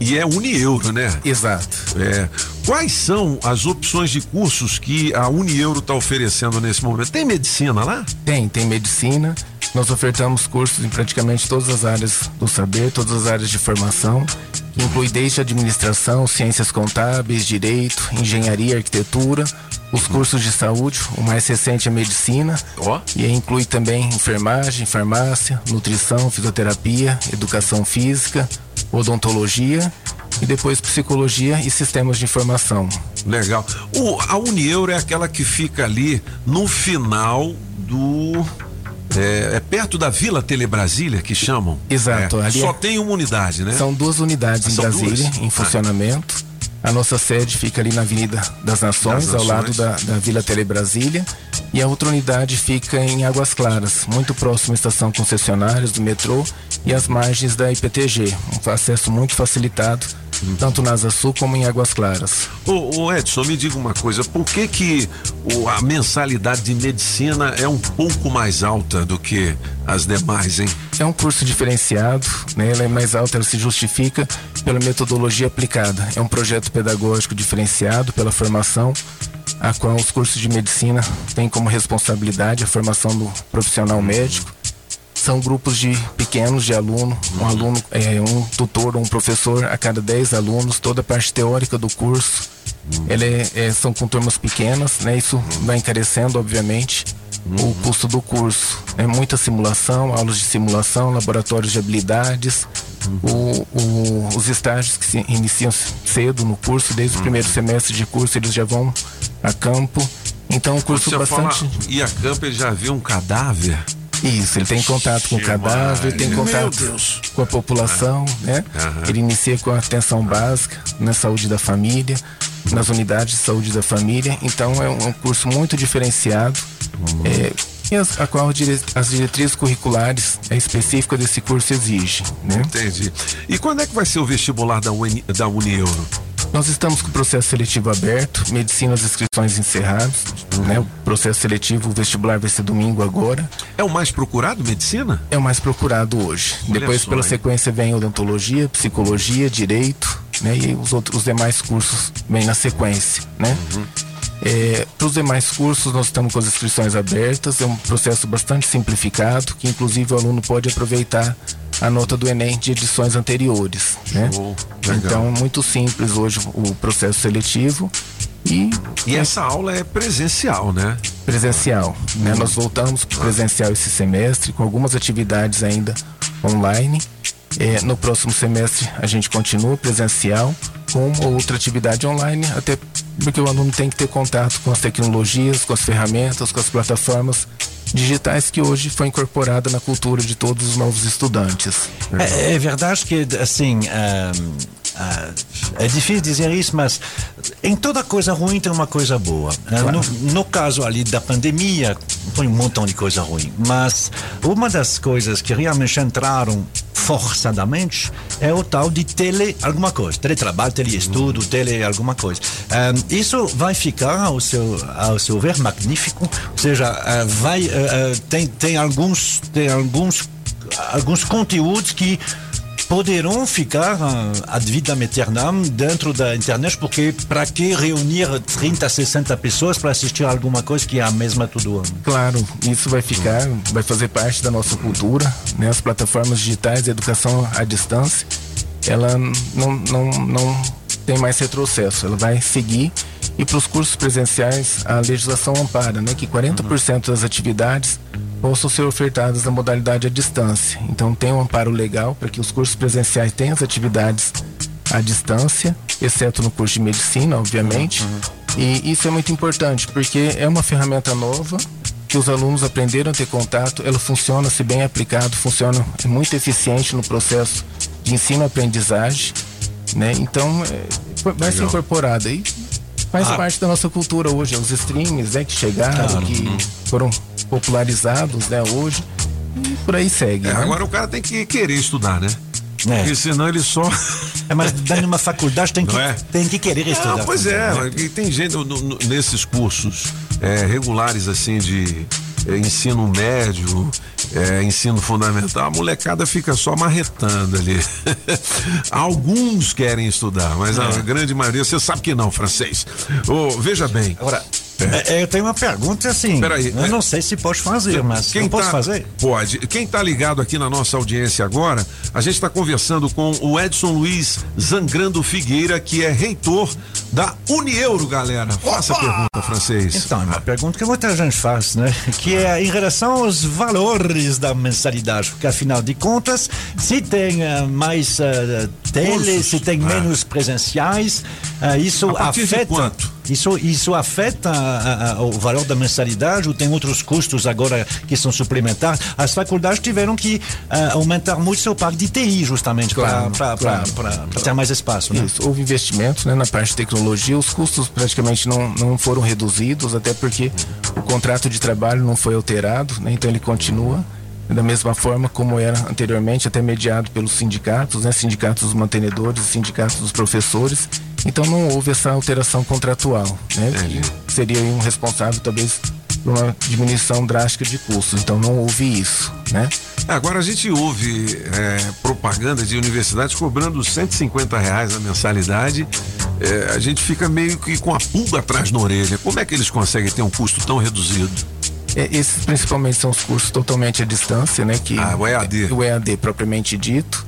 E é Unieuro, né? Exato. É. Quais são as opções de cursos que a Unieuro está oferecendo nesse momento? Tem medicina lá? Tem, tem medicina. Nós ofertamos cursos em praticamente todas as áreas do saber, todas as áreas de formação, que inclui desde administração, ciências contábeis, direito, engenharia, arquitetura, os cursos de saúde, o mais recente é medicina, e aí inclui também enfermagem, farmácia, nutrição, fisioterapia, educação física, odontologia e depois psicologia e sistemas de informação. Legal. O, a Unieuro é aquela que fica ali no final do. É, é perto da Vila Telebrasília que chamam? Exato, É, ali Só é- tem uma unidade, né? São duas unidades em São Brasília, duas? em funcionamento. A nossa sede fica ali na Avenida das Nações, Das ao lado Nações. da, da Vila Telebrasília. E a outra unidade fica em Águas Claras, muito próximo à estação concessionárias do metrô e às margens da IPTG. Um acesso muito facilitado, tanto na Asa Sul como em Águas Claras. Ô, ô, Edson, me diga uma coisa, por que que a mensalidade de medicina é um pouco mais alta do que as demais, hein? É um curso diferenciado, né? ela é mais alta, ela se justifica pela metodologia aplicada. É um projeto pedagógico diferenciado pela formação, a qual os cursos de medicina têm como responsabilidade a formação do profissional médico. São grupos de pequenos de aluno, um aluno, é, um tutor ou um professor a cada 10 alunos, toda a parte teórica do curso. Ela é- é, são com turmas pequenas, né? Isso vai encarecendo, obviamente, o custo do curso. É muita simulação, aulas de simulação, laboratórios de habilidades, o- o- os estágios que se iniciam cedo no curso, desde o primeiro semestre de curso eles já vão a campo. Então, o curso bastante. fala, e a campo ele já viu um cadáver? Isso, ele tem contato com o cadáver, tem Meu contato com a população, né? Ele inicia com a atenção básica na saúde da família, nas unidades de saúde da família. Então é um, curso muito diferenciado. é, e as, a qual as diretrizes curriculares é, específicas desse curso exigem, né? Entendi. E quando é que vai ser o vestibular da, Uni, da Unieuro? Nós estamos com o processo seletivo aberto, medicina as inscrições encerradas, né? O processo seletivo, o vestibular vai ser domingo agora. É o mais procurado, medicina? É o mais procurado hoje. Olha Depois, só, pela hein? sequência, vem odontologia, psicologia, direito, né? E os outros, os demais cursos vêm na sequência, né? Uhum. Para os demais cursos, nós estamos com as inscrições abertas. É um processo bastante simplificado, que inclusive o aluno pode aproveitar a nota do Enem de edições anteriores, né? Então, muito simples hoje o processo seletivo e E essa aula é presencial, né? presencial. Né? Nós voltamos para presencial esse semestre, com algumas atividades ainda online. É, no próximo semestre a gente continua presencial com uma ou outra atividade online, até porque o aluno tem que ter contato com as tecnologias, com as ferramentas, com as plataformas digitais que hoje foi incorporada na cultura de todos os novos estudantes. É, é verdade que, assim, ah, ah, é difícil dizer isso, mas em toda coisa ruim tem uma coisa boa. Ah, No, no caso ali da pandemia, foi um montão de coisa ruim, mas uma das coisas que realmente entraram forçadamente é o tal de tele alguma coisa, teletrabalho, teleestudo, tele alguma coisa. Ah, isso vai ficar ao seu, ao seu ver magnífico, ou seja, ah, vai ah, ah, tem, tem alguns tem alguns alguns conteúdos que poderão ficar ah, ad vitam aeternam dentro da internet, porque para que reunir 30, 60 pessoas para assistir alguma coisa que é a mesma todo ano? Claro, isso vai ficar, vai fazer parte da nossa cultura, né? As plataformas digitais, educação à distância, ela não, não, não tem mais retrocesso, ela vai seguir e para os cursos presenciais a legislação ampara, né? Que 40% das atividades possam ser ofertadas na modalidade à distância. Então tem um amparo legal para que os cursos presenciais tenham as atividades à distância, exceto no curso de medicina, obviamente. E isso é muito importante, porque é uma ferramenta nova que os alunos aprenderam a ter contato, ela funciona, se bem aplicado, funciona muito eficiente no processo de ensino-aprendizagem, né? Então, é, vai ser incorporada aí. Faz Ah. parte da nossa cultura hoje, os streams, né, que chegaram, Claro. que Uhum. foram popularizados, né, hoje. E por aí segue. É, né? agora o cara tem que querer estudar, né? Porque senão ele só. É, mas dando uma faculdade tem que, é? tem que querer estudar. Ah, pois também, é, né? e tem gente no- no- nesses cursos é, regulares assim de é, ensino médio, é, ensino fundamental, a molecada fica só marretando ali. Alguns querem estudar, mas a grande maioria, você sabe que não, francês. Ô, veja bem. Agora, é, eu tenho uma pergunta assim. Peraí, eu é- não sei se pode fazer, mas Quem eu posso tá- fazer? Pode. Quem está ligado aqui na nossa audiência agora, a gente está conversando com o Edson Luiz Zangrando Figueira, que é reitor da Unieuro, galera. Faça a pergunta, francês. Então, é uma pergunta que muita gente faz, né? Que é em relação aos valores da mensalidade, porque afinal de contas, se tem eh, mais eh, tele, Cursos. se tem menos presenciais, eh, isso afeta. Isso, isso afeta ah, ah, o valor da mensalidade ou tem outros custos agora que são suplementares? As faculdades tiveram que ah, aumentar muito seu parque de TI, justamente, Claro, para claro. ter mais espaço, né? Isso, houve investimentos né, na parte de tecnologia, os custos praticamente não, não foram reduzidos, até porque o contrato de trabalho não foi alterado, né, então ele continua da mesma forma como era anteriormente, até mediado pelos sindicatos, né, sindicatos dos mantenedores, sindicatos dos professores. Então não houve essa alteração contratual, né, que seria um responsável talvez por uma diminuição drástica de custos. Então não houve isso, né? Agora a gente ouve é, propaganda de universidades cobrando 150 reais a mensalidade. É, a gente fica meio que com a pulga atrás na orelha. Como é que eles conseguem ter um custo tão reduzido? É, esses principalmente são os cursos totalmente à distância, né? Que Ah, o EAD. O EAD propriamente dito,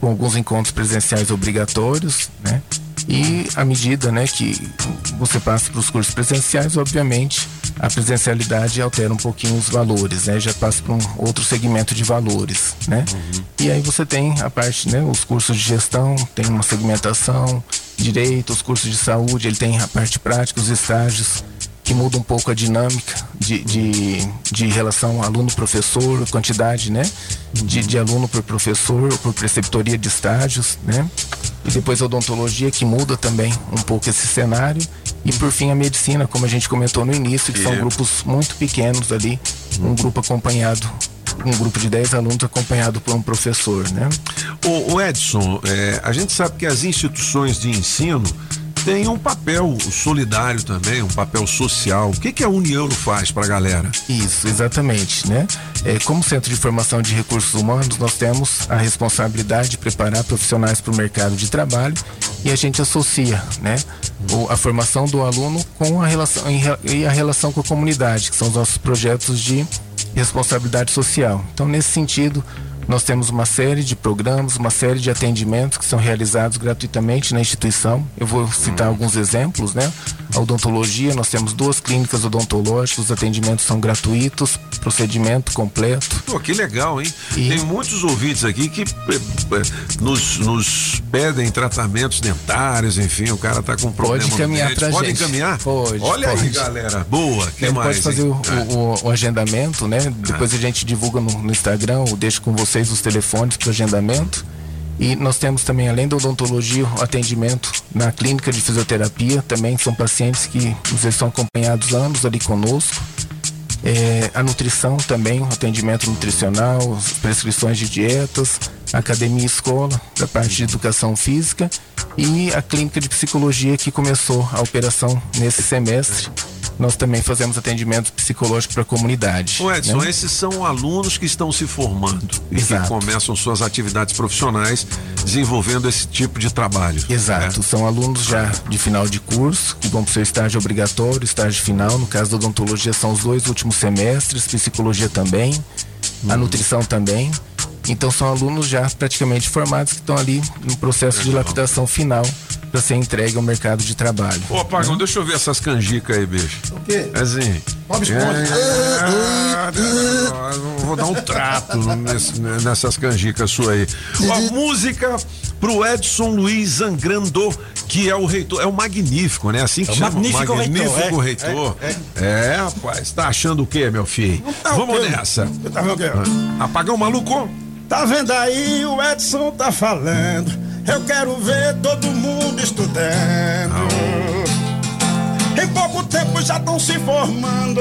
com alguns encontros presenciais obrigatórios, né? E à medida, né, que você passa para os cursos presenciais, obviamente, a presencialidade altera um pouquinho os valores, né? Já passa para um outro segmento de valores, né? E aí você tem a parte, né, os cursos de gestão, tem uma segmentação, direito, os cursos de saúde, ele tem a parte prática, os estágios, que muda um pouco a dinâmica de, de, de relação aluno-professor, quantidade, né? De, de aluno por professor, por preceptoria de estágios, né? E depois a odontologia, que muda também um pouco esse cenário. E por fim a medicina, como a gente comentou no início, que são grupos muito pequenos ali, um grupo acompanhado, um grupo de 10 alunos acompanhado por um professor, né? O, Edson, é, a gente sabe que as instituições de ensino têm um papel solidário também, um papel social. O que, que a União faz para a galera? Isso, exatamente, né? É, como Centro de Formação de Recursos Humanos, nós temos a responsabilidade de preparar profissionais para o mercado de trabalho e a gente associa, né? a formação do aluno com a relação e a relação com a comunidade, que são os nossos projetos de responsabilidade social. Então, nesse sentido, Nós temos uma série de programas, uma série de atendimentos que são realizados gratuitamente na instituição. Eu vou citar alguns exemplos, né? A odontologia, nós temos duas clínicas odontológicas, os atendimentos são gratuitos, procedimento completo. Pô, que legal, hein? Tem muitos ouvintes aqui que eh, eh, nos, nos pedem tratamentos dentários, enfim, o cara tá com um problema. Pode caminhar pra Pode gente. encaminhar? Pode, Olha aí, pode. galera. Boa. Que Ele mais? pode fazer o, o- o agendamento, né? Depois a gente divulga no, no Instagram, ou deixo com vocês os telefones para agendamento. E nós temos também, além da odontologia, atendimento na clínica de fisioterapia. Também são pacientes que vezes são acompanhados anos ali conosco. É, a nutrição também, atendimento nutricional, prescrições de dietas, academia e escola, da parte de educação física e a clínica de psicologia que começou a operação nesse semestre. Nós também fazemos atendimento psicológico para a comunidade. Ô Edson, né? esses são alunos que estão se formando e Exato. que começam suas atividades profissionais desenvolvendo esse tipo de trabalho. Exato, são alunos já de final de curso, que vão para o seu estágio obrigatório, estágio final. No caso da odontologia, são os dois últimos semestres, psicologia também, a nutrição também. Então, são alunos já praticamente formados que estão ali no processo de lapidação final para ser entregue ao mercado de trabalho. Ô, Pagão, deixa eu ver essas canjicas aí, bicho. O quê? Assim. Bob Esponja. É, eu vou dar um trato nesse- nessas canjicas sua aí. Ó, música pro Edson Luiz Zangrando, que é o reitor, é o magnífico, né? Assim que É o chama. magnífico magnífico reitor, reitor. é, É, rapaz, tá achando o quê, meu filho? Vamos o quê? nessa. Tá vendo o quê? Apagão maluco? Tá vendo aí, o Edson tá falando. Eu quero ver todo mundo estudando. Em pouco tempo já estão se formando.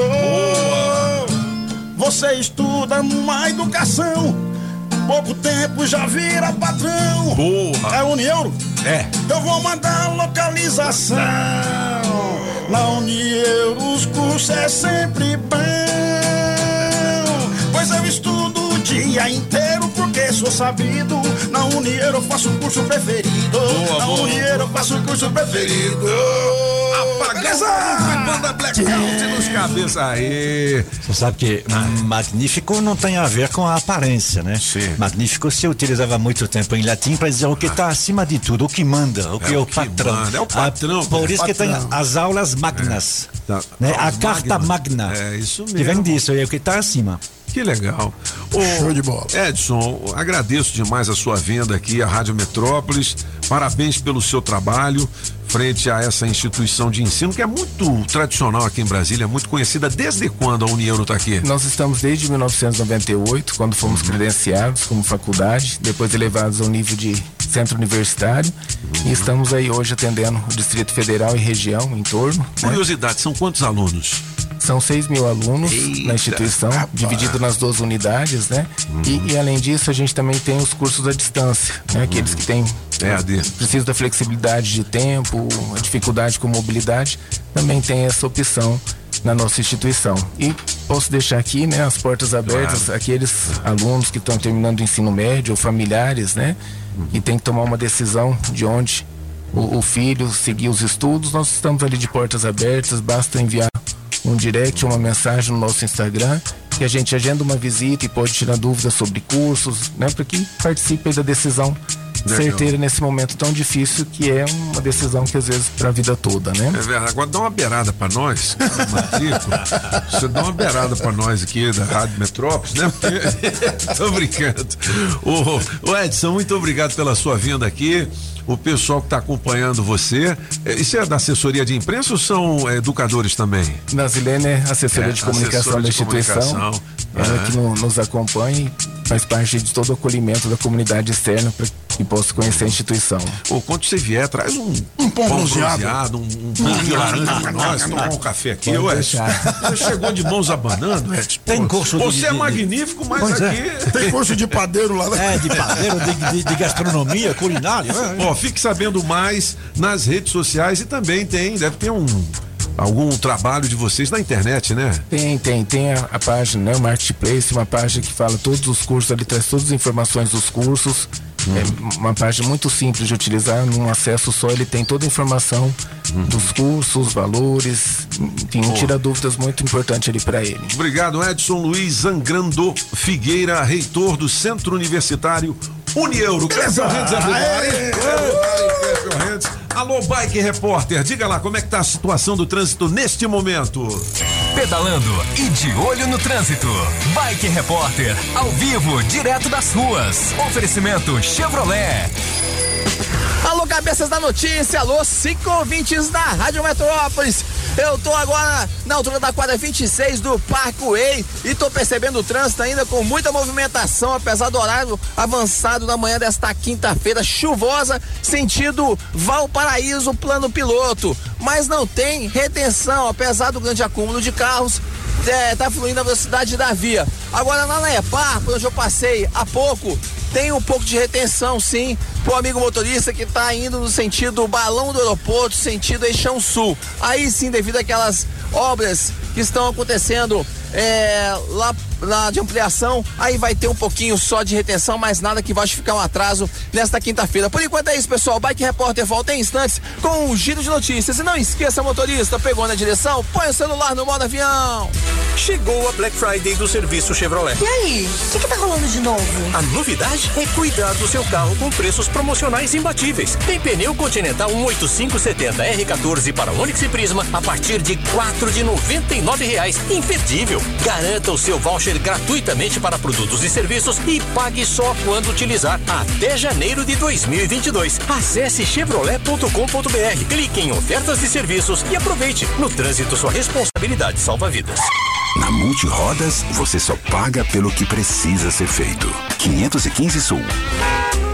Você estuda numa educação. Pouco tempo já vira patrão. Boa. É Unieuro? É. Eu vou mandar localização. Na Unieuro os cursos é sempre bom. Pois eu estudo o dia inteiro sou sabido. Na Unieiro eu faço o curso preferido. Na boa. Unieiro eu faço o curso preferido. Apagão maluco, banda blackout nos cabeças aí. Você sabe que magnífico não tem a ver com a aparência, né? Sim. Magnífico se utilizava muito tempo em latim para dizer o que está acima de tudo, o que manda, o que é, o, o que patrão. manda, é o patrão, Ah, por né? isso que tem Patrão. as aulas magnas. Tá. Né? A carta magna. magna. É isso Que vem mesmo. disso, é o que está acima. Que legal. Ô, Show de bola. Edson, agradeço demais a sua vinda aqui à Rádio Metrópolis. Parabéns pelo seu trabalho frente a essa instituição de ensino que é muito tradicional aqui em Brasília, é muito conhecida. Desde quando a Unieuro está aqui? Nós estamos desde 1998, quando fomos credenciados como faculdade, depois elevados ao nível de centro universitário, e estamos aí hoje atendendo o Distrito Federal e região em torno. né? Curiosidade, são quantos alunos? São 6 mil alunos na instituição, dividido nas duas unidades, né? E, e, além disso, a gente também tem os cursos à distância, né? Aqueles que têm É, AD. precisam da flexibilidade de tempo, a dificuldade com mobilidade, também tem essa opção na nossa instituição. E posso deixar aqui, né, as portas abertas, aqueles alunos que estão terminando o ensino médio ou familiares, né, que tem que tomar uma decisão de onde o, o filho seguir os estudos, nós estamos ali de portas abertas, basta enviar um direct, uma mensagem no nosso Instagram, que a gente agenda uma visita e pode tirar dúvidas sobre cursos, né, para que participe da decisão. Certeira nesse momento tão difícil que é uma decisão que às vezes para a vida toda, né? É verdade. Agora dá uma beirada pra nós. Você dá uma beirada pra nós aqui da Rádio Metrópolis, né? Porque- Tô brincando. Ô, ô, Edson, muito obrigado pela sua vinda aqui. O pessoal que está acompanhando você. eh, Isso é da assessoria de imprensa ou são eh, educadores também? Nazilene é assessora É, de comunicação assessora da instituição. comunicação. Ela É. que no- nos acompanha faz parte de todo o acolhimento da comunidade externa para que possa conhecer a instituição. Pô, quando você vier, traz um, Um pão bronzeado. um, um pão de laranja pra nós, tomar um café aqui. Pode você chegou de mãos abanando, Edson? Tem curso de- Você é de- magnífico, mas é. aqui. Tem curso de padeiro lá. né? É, de padeiro, de, de- de gastronomia, culinária. é, é. Ó, fique sabendo mais nas redes sociais e também tem, deve ter um algum trabalho de vocês na internet, né? Tem, tem, tem a, a página, né? O Marketplace, uma página que fala todos os cursos, ali traz todas as informações dos cursos. É uma página muito simples de utilizar, num acesso só ele tem toda a informação dos cursos, valores, enfim, um tira dúvidas muito importante ali para ele. Obrigado, Edson Luiz Zangrando Figueira, reitor do Centro Universitário Unieuro. Clécio Clécio Rendes. Alô, Bike Repórter, diga lá como é que tá a situação do trânsito neste momento. Pedalando e de olho no trânsito. Bike Repórter, ao vivo, direto das ruas. Oferecimento Chevrolet. Alô, cabeças da notícia, alô, cinco ouvintes da Rádio Metrópolis. Eu tô agora na altura da quadra 26 do Parkway e tô percebendo o trânsito ainda com muita movimentação, apesar do horário avançado da manhã desta quinta-feira chuvosa, sentido Valparaíso, plano piloto. Mas não tem retenção, apesar do grande acúmulo de carros, é, tá fluindo a velocidade da via. Agora na EPAR, onde eu passei há pouco, tem um pouco de retenção, sim, pro amigo motorista que tá indo no sentido balão do aeroporto, sentido Eixão Sul. Aí sim, devido àquelas obras que estão acontecendo é, lá, lá de ampliação, aí vai ter um pouquinho só de retenção, mas nada que vai justificar um atraso nesta quinta-feira. Por enquanto é isso, pessoal. Bike Repórter volta em instantes com um giro de notícias. E não esqueça, motorista, pegou na direção, põe o celular no modo avião. Chegou a Black Friday do serviço Chevrolet. E aí, o que, que tá rolando de novo? A novidade é cuidar do seu carro com preços promocionais imbatíveis. Tem pneu Continental 18570 R14 para Onix e Prisma a partir de quatro de noventa e nove reais. Imperdível. Garanta o seu voucher gratuitamente para produtos e serviços e pague só quando utilizar até janeiro de 2022. Acesse chevrolet.com.br, clique em ofertas de serviços e aproveite. No trânsito, sua responsabilidade salva vidas. Na Multirodas, você só paga pelo que precisa ser feito. 515 Sul.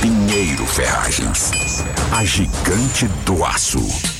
Pinheiro Ferragens. A gigante do aço.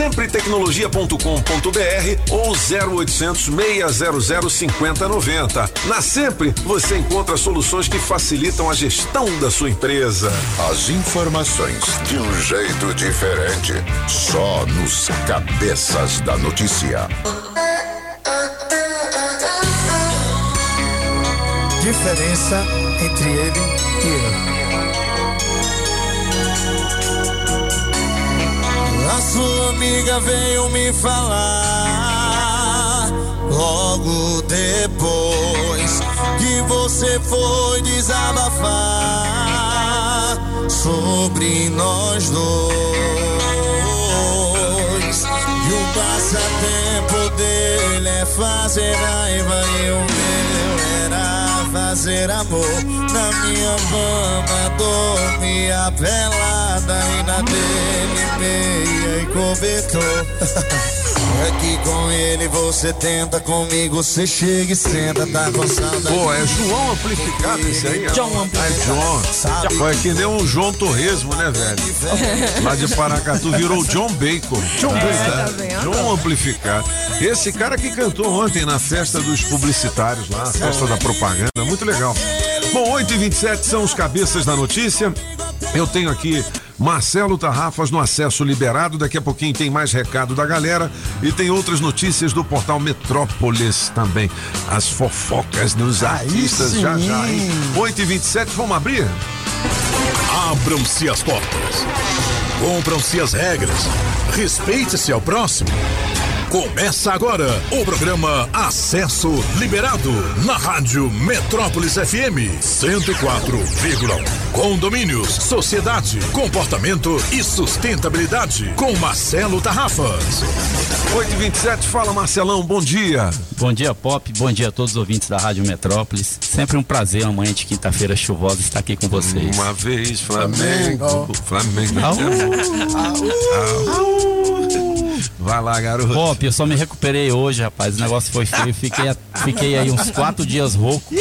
Sempretecnologia.com.br ou 0800 600 5090. Na Sempre você encontra soluções que facilitam a gestão da sua empresa. As informações de um jeito diferente, só nos cabeças da notícia. Diferença entre ele e eu. Sua amiga veio me falar logo depois que você foi desabafar sobre nós dois. Passatempo dele é fazer raiva e o meu era fazer amor. Na minha cama dormia pelada e na dele meia e cobertor. É que com ele você tenta, comigo você chega e senta, tá saudade. Pô, é João Amplificado esse aí? João É João. Foi que nem um João Torresmo, né, velho? Lá de Paracatu virou John Bacon. John É, Bacon. tá Amplificado. Esse cara que cantou ontem na festa dos publicitários lá, festa da propaganda, muito legal. Bom, 8 e 27 são os cabeças da notícia. Eu tenho aqui Marcelo Tarrafas no acesso liberado. Daqui a pouquinho tem mais recado da galera e tem outras notícias do portal Metrópolis também. As fofocas dos artistas já já, hein? 8 e 27 vamos abrir? Abram-se as portas. Cumpram-se as regras. Respeite-se ao próximo. Começa agora o programa Acesso Liberado na Rádio Metrópolis FM 104,1. Condomínios, sociedade, comportamento e sustentabilidade com Marcelo Tarrafas. 8 e 27 fala Marcelão, bom dia. Bom dia, Pop. Bom dia a todos os ouvintes da Rádio Metrópolis. Sempre um prazer, amanhã de quinta-feira chuvosa, estar aqui com vocês. Uma vez, Flamengo. Flamengo. Vai lá, garoto. Pop, eu só me recuperei hoje, rapaz. O negócio foi feio. Fiquei, fiquei aí uns quatro dias rouco.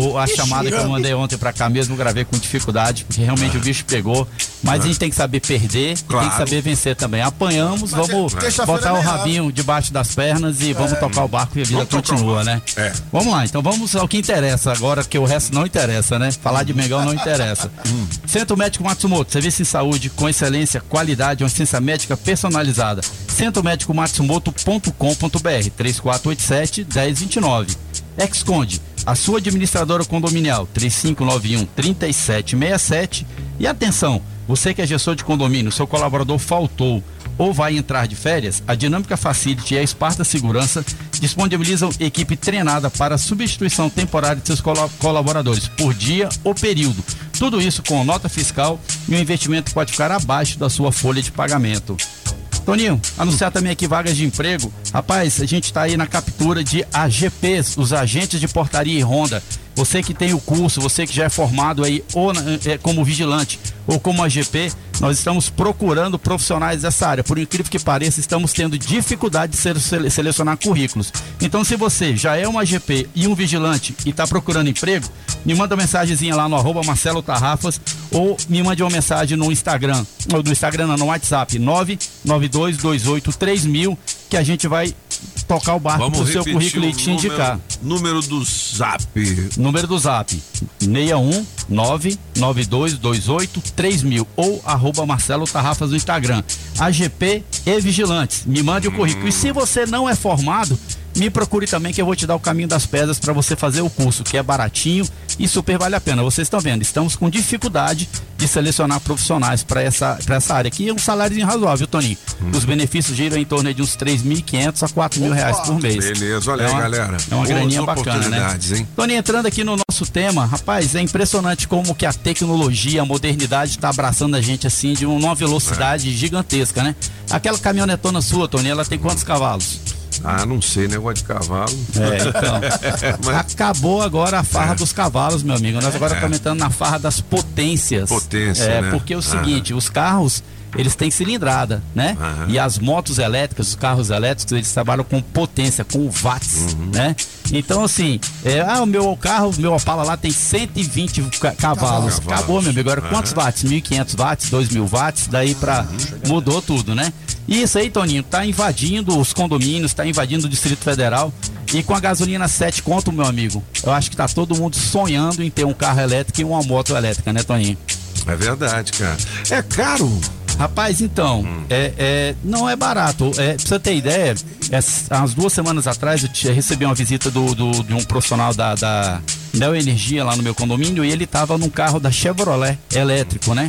O, a chamada que eu mandei ontem pra cá mesmo, gravei com dificuldade, porque realmente o bicho pegou. Mas a gente tem que saber perder Claro. e tem que saber vencer também. Apanhamos, Mas vamos é- botar é o rabinho debaixo das pernas e vamos É. tocar o barco e a vida Vamos continua, né? É. Vamos lá, então vamos ao que interessa agora, que o resto não interessa, né? Falar de Mengão não interessa. Hum. Centro Médico Matsumoto, serviço em saúde com excelência, qualidade, uma assistência médica personalizada. centromédicomatsumoto.com.br 3487 1029. Exconde, a sua administradora condominial 3591 3767 e atenção, você que é gestor de condomínio, seu colaborador faltou ou vai entrar de férias, a Dinâmica Facility e a Esparta Segurança disponibilizam equipe treinada para substituição temporária de seus cola- colaboradores por dia ou período. Tudo isso com nota fiscal e um investimento pode ficar abaixo da sua folha de pagamento. Toninho, anunciar também aqui vagas de emprego. Rapaz, a gente está aí na captura de AGPs, os agentes de portaria e ronda. Você que tem o curso, você que já é formado aí ou eh, como vigilante ou como AGP, nós estamos procurando profissionais dessa área. Por incrível que pareça, estamos tendo dificuldade de selecionar currículos. Então, se você já é um AGP e um vigilante e está procurando emprego, me manda uma mensagenzinha lá no arroba Marcelo Tarrafas ou me mande uma mensagem no Instagram, ou no Instagram não, no WhatsApp, 992283000, que a gente vai tocar o barco Vamos pro seu currículo e te indicar. Número, número do zap. Número do zap, 61 99228 3000 ou arroba Marcelo Tarrafas no Instagram. AGP e Vigilantes. Me mande o currículo. E se você não é formado, me procure também que eu vou te dar o caminho das pedras para você fazer o curso, que é baratinho e super vale a pena. Vocês estão vendo, estamos com dificuldade de selecionar profissionais para essa, pra essa área aqui. É um salário razoável, Toninho. Os benefícios giram em torno de uns 3.500 a 4 mil reais por mês. Beleza, olha É aí, uma- galera. É uma Boas graninha bacana, né? hein? Tony, entrando aqui no nosso tema, rapaz, é impressionante como que a tecnologia, a modernidade está abraçando a gente assim de uma velocidade gigantesca, né? Aquela caminhonetona sua, Tony, ela tem quantos cavalos? Ah, não sei, negócio de cavalo. É, então. Mas- Acabou agora a farra É. dos cavalos, meu amigo. Nós agora É. estamos entrando na farra das potências. Potência, É, né? porque é o seguinte, os carros, eles têm cilindrada, né? Aham. E as motos elétricas, os carros elétricos, eles trabalham com potência, com watts, Uhum. né? Então, assim, é, ah, o meu carro, o meu Opala lá tem 120 ca- cavalos. Cavalos. Acabou, meu amigo. Agora, quantos watts? 1.500 watts, 2.000 watts, daí pra... Mudou tudo, né? E isso aí, Toninho, tá invadindo os condomínios, tá invadindo o Distrito Federal. E com a gasolina 7 conto, meu amigo, eu acho que tá todo mundo sonhando em ter um carro elétrico e uma moto elétrica, né, Toninho? É verdade, cara. É caro. Rapaz, então, é, é, não é barato. É, pra você ter ideia, umas duas semanas atrás eu te- recebi uma visita do, do- de um profissional da, da Neo Energia lá no meu condomínio e ele tava num carro da Chevrolet elétrico, né?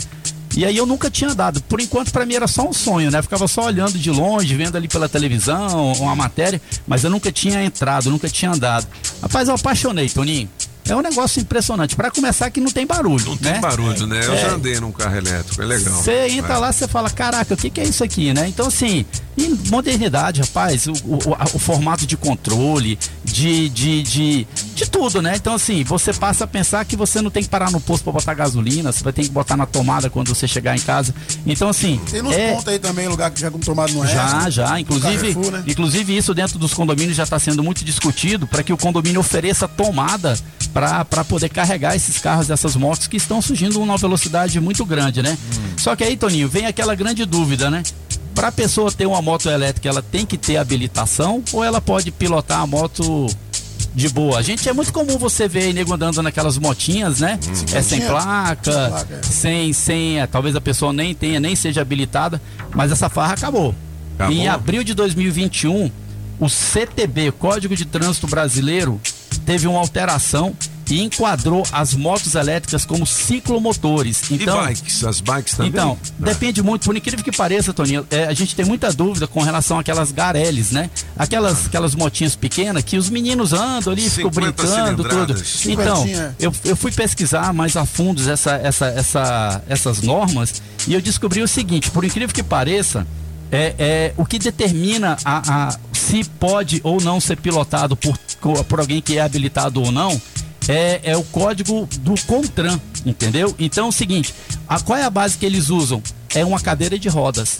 E aí eu nunca tinha andado. Por enquanto, pra mim era só um sonho, né? Eu ficava só olhando de longe, vendo ali pela televisão, uma matéria, mas eu nunca tinha entrado, nunca tinha andado. Rapaz, eu apaixonei, Toninho. É um negócio impressionante. Pra começar, que não tem barulho. Não tem né? barulho, né? Eu É. já andei num carro elétrico, é legal. Você entra É. lá, você fala, caraca, o que, que é isso aqui, né? Então, assim, e modernidade, rapaz, o, o- o formato de controle, de, de, de, de tudo, né? Então, assim, você passa a pensar que você não tem que parar no posto para botar gasolina, você vai ter que botar na tomada quando você chegar em casa. Então, assim. Tem nos é, pontos aí também, lugar que já com tomado no já, resto. já. Inclusive, Carrefour, né? inclusive isso dentro dos condomínios já está sendo muito discutido para que o condomínio ofereça tomada para poder carregar esses carros, essas motos que estão surgindo numa velocidade muito grande, né? Só que aí, Toninho, vem aquela grande dúvida, né? Para a pessoa ter uma moto elétrica, ela tem que ter habilitação ou ela pode pilotar a moto de boa. A gente é muito comum você ver aí nego andando naquelas motinhas, né? É sem placa, Sem placa, é. sem, sem, é, talvez a pessoa nem tenha, nem seja habilitada, mas essa farra acabou. Acabou? Em abril de 2021, o CTB, Código de Trânsito Brasileiro, teve uma alteração e enquadrou as motos elétricas como ciclomotores. Então, e bikes? As bikes também? então, Ah. depende muito, por incrível que pareça, Toninho, é, a gente tem muita dúvida com relação àquelas gareles, né? Aquelas, aquelas motinhas pequenas que os meninos andam ali, ficam 50 brincando, tudo. Então, eu, eu fui pesquisar mais a fundo essa, essa, essa, essas normas e eu descobri o seguinte, por incrível que pareça, é, é, o que determina a, a- se pode ou não ser pilotado por, por alguém que é habilitado ou não é, é o código do CONTRAN, entendeu? Então é o seguinte, a, qual é a base que eles usam? É uma cadeira de rodas.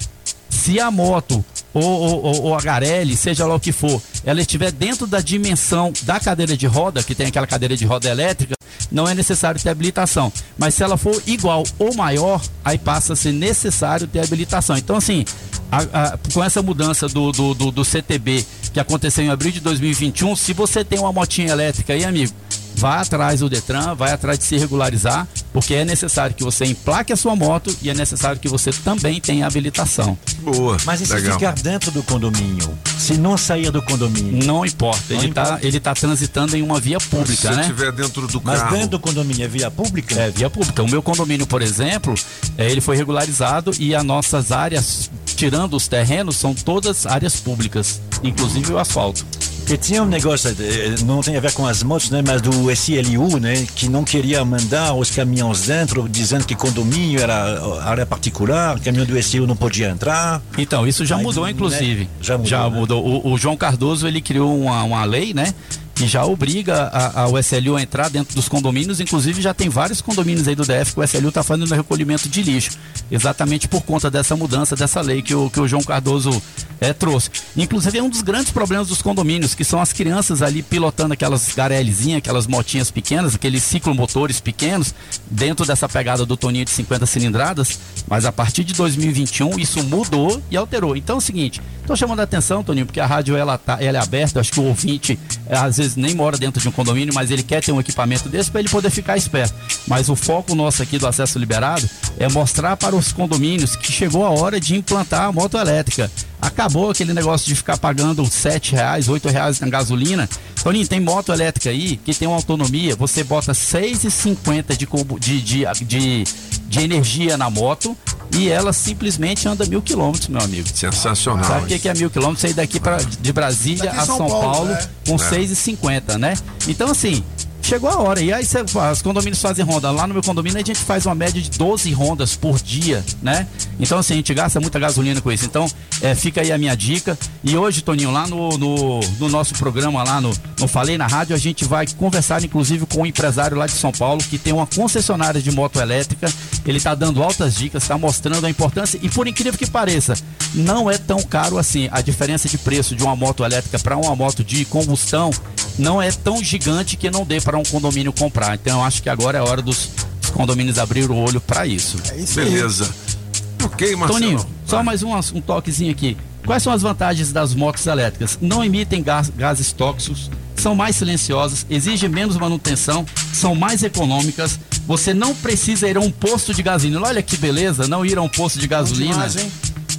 Se a moto ou, ou, ou- a Garelli, seja lá o que for, ela estiver dentro da dimensão da cadeira de roda, que tem aquela cadeira de roda elétrica, não é necessário ter habilitação. Mas se ela for igual ou maior, aí passa a ser necessário ter habilitação. Então, assim, a- a- com essa mudança do, do, do, do CTB que aconteceu em abril de 2021, se você tem uma motinha elétrica aí, amigo, vá atrás do Detran, vai atrás de se regularizar, porque é necessário que você emplaque a sua moto e é necessário que você também tenha habilitação. Boa. Mas e se Legal. ficar dentro do condomínio? Se não sair do condomínio? Não importa, ele está ele tá transitando em uma via pública, Se né? estiver dentro do Mas carro. dentro do condomínio é via pública? É, via pública. O meu condomínio, por exemplo, é, ele foi regularizado e as nossas áreas, tirando os terrenos, são todas áreas públicas, inclusive o asfalto. Porque tinha um negócio, eh, não tem a ver com as motos, né? Mas do SLU, né? Que não queria mandar os caminhões dentro, dizendo que condomínio era área particular, caminhão do SLU não podia entrar. Então, isso já Aí, mudou, né? inclusive. Já mudou. né? mudou. O, o João Cardoso, ele criou uma, uma lei, né? Que já obriga a, a- o SLU a entrar dentro dos condomínios. Inclusive, já tem vários condomínios aí do DF que o SLU está fazendo recolhimento de lixo. Exatamente por conta dessa mudança, dessa lei que o, que o João Cardoso eh, trouxe. Inclusive, é um dos grandes problemas dos condomínios, que são as crianças ali pilotando aquelas garelzinhas, aquelas motinhas pequenas, aqueles ciclomotores pequenos, dentro dessa pegada do Toninho de 50 cilindradas. Mas a partir de 2021, isso mudou e alterou. Então é o seguinte, estou chamando a atenção, Toninho, porque a rádio ela, tá, ela é aberta, acho que o ouvinte eh, às vezes nem mora dentro de um condomínio, mas ele quer ter um equipamento desse para ele poder ficar esperto. Mas o foco nosso aqui do acesso liberado é mostrar para os condomínios que chegou a hora de implantar a moto elétrica. Acabou aquele negócio de ficar pagando sete reais, oito reais na gasolina. Toninho, tem moto elétrica aí que tem uma autonomia, você bota 6,50 de, combu- de, de, de, de energia na moto e ela simplesmente anda mil quilômetros, meu amigo. Sensacional. Sabe o que, que é mil quilômetros? Sair daqui pra, de Brasília Daqui a São São, Paulo, Paulo, né? com É. 6,50, né? Então, assim, chegou a hora. E aí, cê, os condomínios fazem ronda. Lá no meu condomínio, a gente faz uma média de 12 rondas por dia, né? Então, assim, a gente gasta muita gasolina com isso. Então, é, fica aí a minha dica. E hoje, Toninho, lá no, no, no nosso programa, lá no, no Falei na Rádio, a gente vai conversar, inclusive, com um empresário lá de São Paulo que tem uma concessionária de moto elétrica. Ele está dando altas dicas, está mostrando a importância. E por incrível que pareça, não é tão caro assim. A diferença de preço de uma moto elétrica para uma moto de combustão não é tão gigante que não dê para um condomínio comprar. Então eu acho que agora é a hora dos, condomínios abrir o olho para isso. É isso aí. Beleza. Ok, Marcelo. Toninho, só mais um, um toquezinho aqui. Quais são as vantagens das motos elétricas? Não emitem gás- gases tóxicos, são mais silenciosas, exigem menos manutenção, são mais econômicas. Você não precisa ir a um posto de gasolina. Olha que beleza, não ir a um posto de gasolina. demais?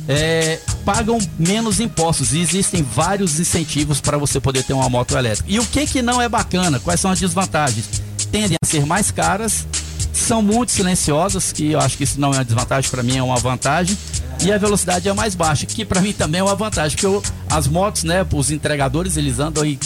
É, pagam menos impostos e existem vários incentivos para você poder ter uma moto elétrica. E o que que não é bacana? Quais são as desvantagens? Tendem a ser mais caras, são muito silenciosas, que eu acho que isso não é uma desvantagem, para mim é uma vantagem. E a velocidade é mais baixa, que para mim também é uma vantagem, porque eu- as motos, né, os entregadores, eles andam aí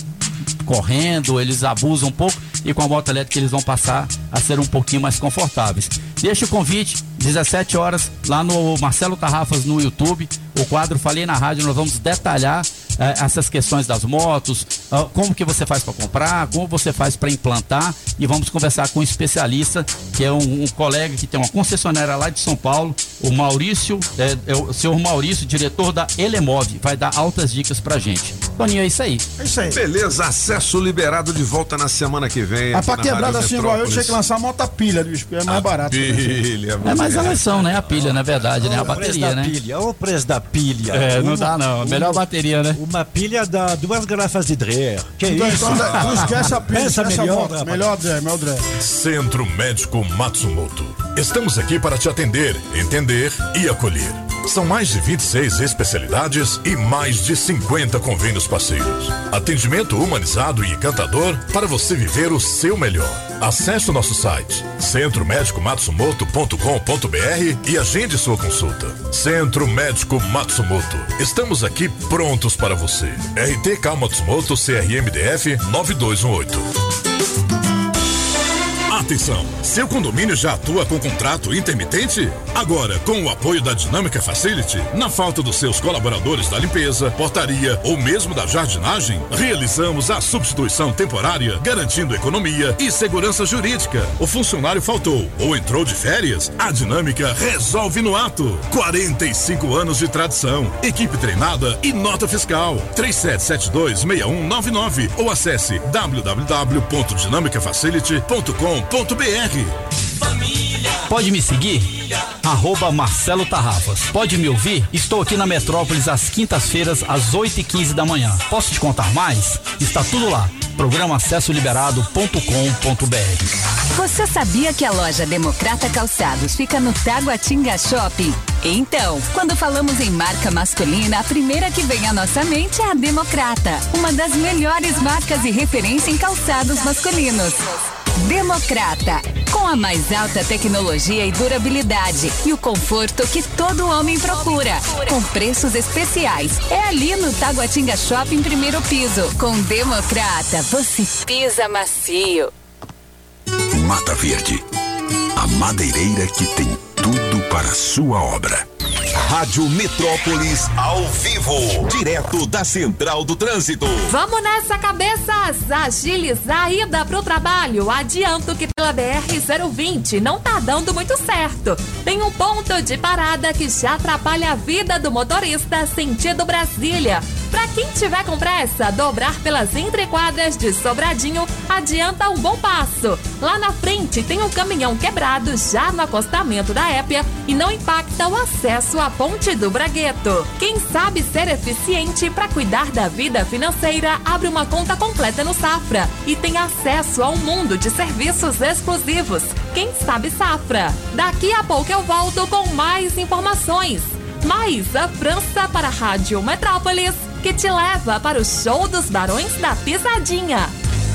correndo, eles abusam um pouco e com a moto elétrica eles vão passar a ser um pouquinho mais confortáveis. Deixa o convite, 17 horas, lá no Marcelo Tarrafas no YouTube, o quadro Falei na Rádio, nós vamos detalhar eh, essas questões das motos, como que você faz para comprar, como você faz para implantar e vamos conversar com um especialista, que é um, um colega que tem uma concessionária lá de São Paulo, o Maurício, é, é o senhor Maurício, diretor da Elemove, vai dar altas dicas pra gente. Toninho, é isso aí. É isso aí. Beleza, acesso liberado de volta na semana que vem. Ah, aqui pra Rádio assim igual eu, tinha que lançar a moto a pilha, bicho, porque é mais barato. Pilha, É mais elas são, né? A pilha, na verdade, né? A bateria, né? pilha, olha o preço da pilha. É, não dá não. Melhor bateria, né? Uma pilha dá duas garrafas de Dreher. Que Então, isso? então, não esquece a pilha, Pensa esquece a melhor, rapaz. Melhor, Dré, melhor Dré. Centro Médico Matsumoto. Estamos aqui para te atender, entender e acolher. São mais de 26 especialidades e mais de 50 convênios parceiros. Atendimento humanizado e encantador para você viver o seu melhor. Acesse o nosso site centromédicomatsumoto.com.br e agende sua consulta. Centro Médico Matsumoto. Estamos aqui prontos para você. RTK Matsumoto CRMDF 9218. Atenção! Seu condomínio já atua com contrato intermitente? Agora, com o apoio da Dinâmica Facility, na falta dos seus colaboradores da limpeza, portaria ou mesmo da jardinagem, realizamos a substituição temporária, garantindo economia e segurança jurídica. O funcionário faltou ou entrou de férias? A Dinâmica resolve no ato. 45 anos de tradição, equipe treinada e nota fiscal. 37726199 ou acesse www.dinamicafacility.com.br. Pode me seguir? Arroba Marcelo Tarrafas. Pode me ouvir? Estou aqui na Metrópolis às quintas-feiras, às 8 e 15 da manhã. Posso te contar mais? Está tudo lá. Programa acessoliberado.com.br. Você sabia que a loja Democrata Calçados fica no Taguatinga Shopping? Então, quando falamos em marca masculina, a primeira que vem à nossa mente é a Democrata, uma das melhores marcas e referência em calçados masculinos. Democrata, com a mais alta tecnologia e durabilidade e o conforto que todo homem procura, com preços especiais. É ali no Taguatinga Shopping, primeiro piso. Com Democrata, você pisa macio. Mata Verde, a madeireira que tem tudo para sua obra. Rádio Metrópolis ao vivo, direto da Central do Trânsito. Vamos nessa, cabeças! Agilizar a ida pro trabalho. Adianto que pela BR-020 não tá dando muito certo. Tem um ponto de parada que já atrapalha a vida do motorista sentido Brasília. Pra quem tiver com pressa, dobrar pelas entrequadras de Sobradinho adianta um bom passo. Lá na frente tem um caminhão quebrado já no acostamento da Épia e não impacta o acesso à ponte do Bragueto. Quem sabe ser eficiente para cuidar da vida financeira, abre uma conta completa no Safra e tem acesso a um mundo de serviços exclusivos. Quem sabe Safra? Daqui a pouco eu volto com mais informações. Mais a França para a Rádio Metrópolis, que te leva para o show dos Barões da Pisadinha.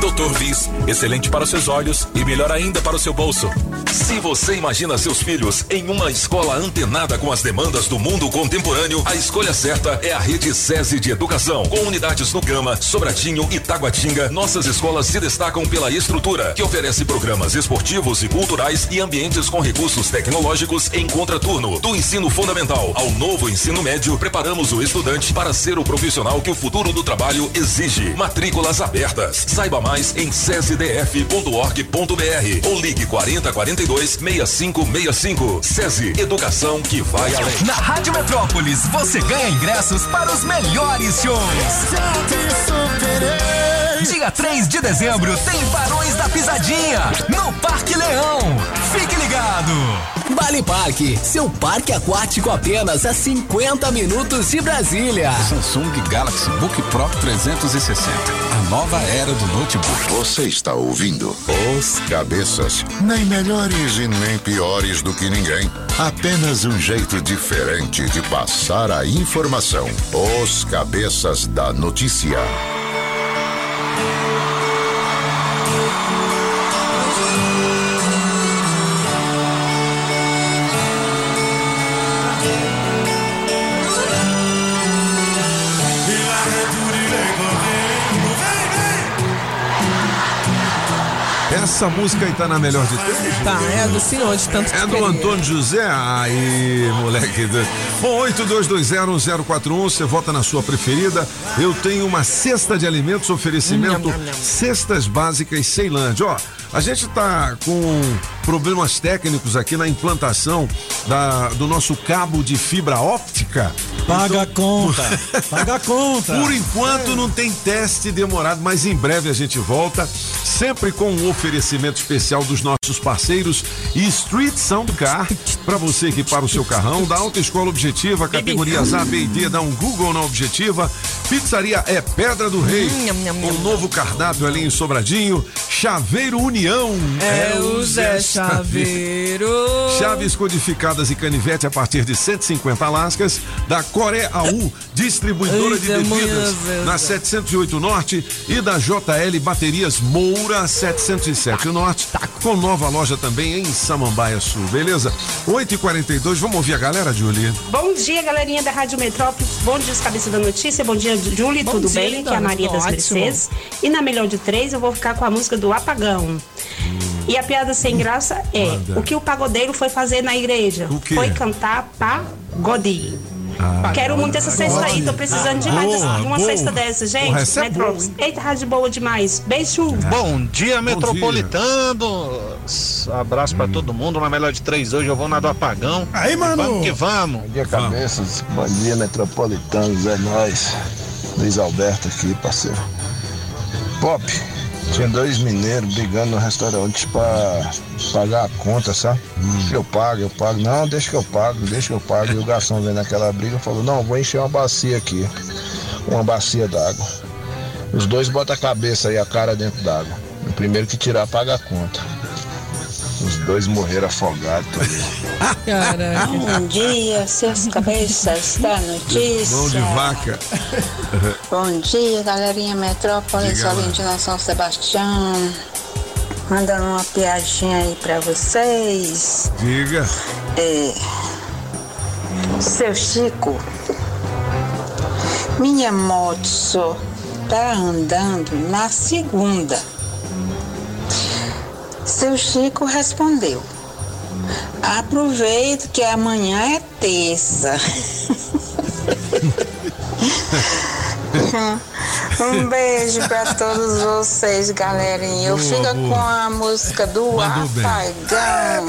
Doutor Viz, excelente para seus olhos e melhor ainda para o seu bolso. Se você imagina seus filhos em uma escola antenada com as demandas do mundo contemporâneo, a escolha certa é a Rede SESI de Educação. Com unidades no Gama, Sobradinho e Taguatinga, nossas escolas se destacam pela estrutura, que oferece programas esportivos e culturais e ambientes com recursos tecnológicos em contraturno. Do ensino fundamental ao novo ensino médio, preparamos o estudante para ser o profissional que o futuro do trabalho exige. Matrículas abertas. Saiba mais em cesdf.org.br ou ligue 4042 6565. SESI, educação que vai além. Na Rádio Metrópolis, você ganha ingressos para os melhores shows. Dia 3 de dezembro tem Barões da Pisadinha, no Parque Leão. Fique ligado. Bali Parque, seu parque aquático apenas a 50 minutos de Brasília. Samsung Galaxy Book Pro 360. A nova era do notebook. Você está ouvindo Os Cabeças. Nem melhores e nem piores do que ninguém. Apenas um jeito diferente de passar a informação. Os Cabeças da Notícia. Essa música aí tá na melhor de todas. Tá, é do senhor, de tanto É do. Antônio José? Aí, moleque. Bom, 82201041, você vota na sua preferida. Eu tenho uma cesta de alimentos, oferecimento Nham, nham, nham. Cestas Básicas Ceilândia. Ó, a gente tá com problemas técnicos aqui na implantação da, do nosso cabo de fibra óptica. Paga a conta. Paga a conta. Por enquanto não tem teste demorado, mas em breve a gente volta, sempre com um oferecimento especial dos nossos parceiros e Street Sound Car, para você equipar o seu carrão, da Autoescola Objetiva, categorias A, B e D, dá um Google na Objetiva. Pizzaria é Pedra do Rei, um novo cardápio ali em Sobradinho. Chaveiro União. É o Zé Chaveiro. Chaves codificadas e canivete a partir de 150 lascas da Coreia AU, distribuidora de bebidas na 708 Norte e da JL Baterias Moura 707 Norte, com nova loja também em Samambaia Sul, beleza? 8 e 42 vamos ouvir a galera, Julie? Bom dia, galerinha da Rádio Metrópolis. Bom dia, os cabeça da notícia. Bom dia, Julie. Bom Tudo dia, bem? Que é a Maria das. Mercedes. E na melhor de três, eu vou ficar com a música do Apagão. E a piada sem graça é: Manda. o que o pagodeiro foi fazer na igreja? O quê? Foi cantar pagode. Ah, Quero muito essa cesta aí, tô precisando demais Boa, dessa- de uma boa. cesta dessa, gente. Porra, essa é Metrópolis. Eita, rádio boa demais. Beijo. Bom dia, Bom metropolitanos. Abraço pra todo mundo. Na melhor de três hoje eu vou na do apagão. Aí, mano. Vamos que vamos. Bom dia, cabeças. Bom dia, metropolitanos. É nóis. Luiz Alberto aqui, parceiro. Pop, tinha dois mineiros brigando no restaurante pra pagar a conta, sabe? Eu pago, eu pago. Não, deixa que eu pago, deixa que eu pago. E o garçom vendo aquela briga falou: Não, vou encher uma bacia aqui. Uma bacia d'água. Os dois botam a cabeça e a cara dentro d'água. O primeiro que tirar, paga a conta. Dois morreram afogados. Caraca. Bom dia, seus cabeças da notícia. Mão de vaca. Bom dia, galerinha Metrópolis, lá. Valentina São Sebastião. Mandando uma piadinha aí pra vocês. Diga. É. Seu Chico, minha moto só tá andando na segunda. Seu Chico respondeu: Aproveito que amanhã é terça. um beijo pra todos vocês, galerinha. Eu Boa, fico boa. com a música do Mandou. Apagão.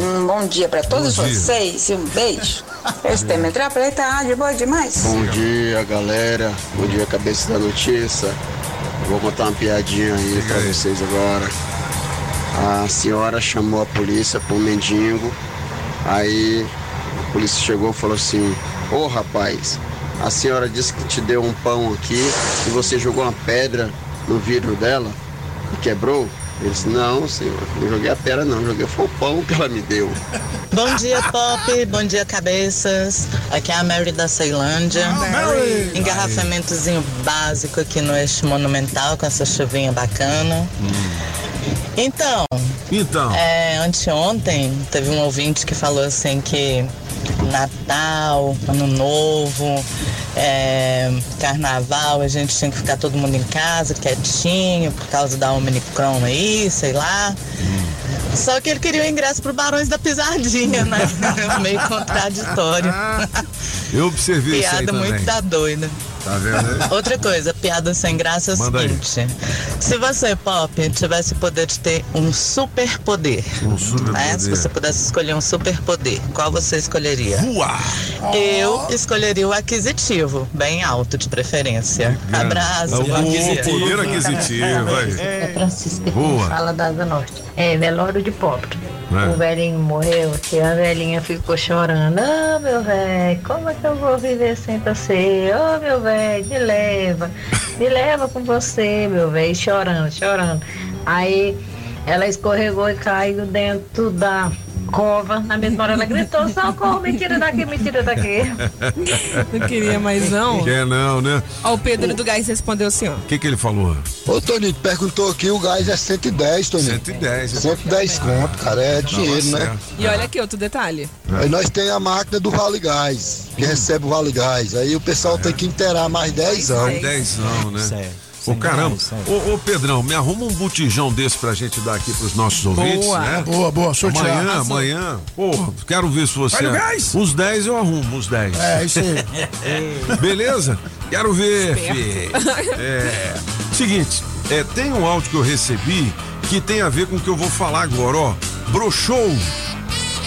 Um bom dia pra todos dia. vocês e um beijo. Esse tema Metrópole tá rádio boa demais. Bom dia, galera. Bom dia, cabeça da notícia. Vou contar uma piadinha aí pra vocês agora. A senhora chamou a polícia um mendigo. Aí a polícia chegou e falou assim: Ô rapaz, a senhora disse que te deu um pão aqui e você jogou uma pedra no vidro dela e quebrou? Ele disse: Não, senhor, não joguei a pedra, não, joguei foi o pão que ela me deu. Bom dia, Pop. Bom dia, cabeças. Aqui é a Mary da Ceilândia. Mary. Engarrafamentozinho básico aqui no Eixo Monumental com essa chuvinha bacana. Então, Então. é, anteontem teve um ouvinte que falou assim que Natal, Ano Novo, é, Carnaval, a gente tinha que ficar todo mundo em casa, quietinho, por causa da Omicron aí, sei lá. Só que ele queria o ingresso pro Barões da Pisadinha, né? Meio contraditório. Eu observei isso aí Piada também. muito da doida. Tá vendo? aí? Outra coisa, piada sem graça é o Manda aí. seguinte. Se você, Pop, tivesse o poder de ter um super poder, Um super né? Se você pudesse escolher um super poder, qual você escolheria? Voar! Eu escolheria o aquisitivo, bem alto de preferência. Abraço. É o dia. poder aquisitivo, vai. É Francisca Boa. fala da Asa Norte. É, velório de pobre. É. O velhinho morreu e a velhinha ficou chorando. Ah, meu velho, como é que eu vou viver sem você? Ô, meu velho, me leva. Me leva com você, meu velho. Chorando, chorando. Aí ela escorregou e caiu dentro da cova. Na mesma hora ela gritou, socorro, me tira daqui, me tira daqui. Não queria mais não? Quer não, né? Ó, o Pedro do Gás respondeu assim, ó. O que que ele falou? Ô, Toninho, perguntou aqui, o gás é 110, Toninho. 110. 110 conto, cara, é dinheiro, né? E olha aqui outro detalhe. Aí nós tem a máquina do Vale Gás, que recebe o Vale Gás. Aí o pessoal tem que inteirar mais 10 anos. 10 anos, né? Ô, caramba. Ô, ô, Pedrão, me arruma um botijão desse pra gente dar aqui pros nossos ouvintes, Boa. né? Boa, boa, sortear. Amanhã, Arrasou. amanhã. Porra, quero ver se você. Gás? Os 10 eu arrumo, os 10. É, isso aí. Beleza? Quero ver, fi. É. Seguinte, é, tem um áudio que eu recebi que tem a ver com o que eu vou falar agora, ó. Brochou.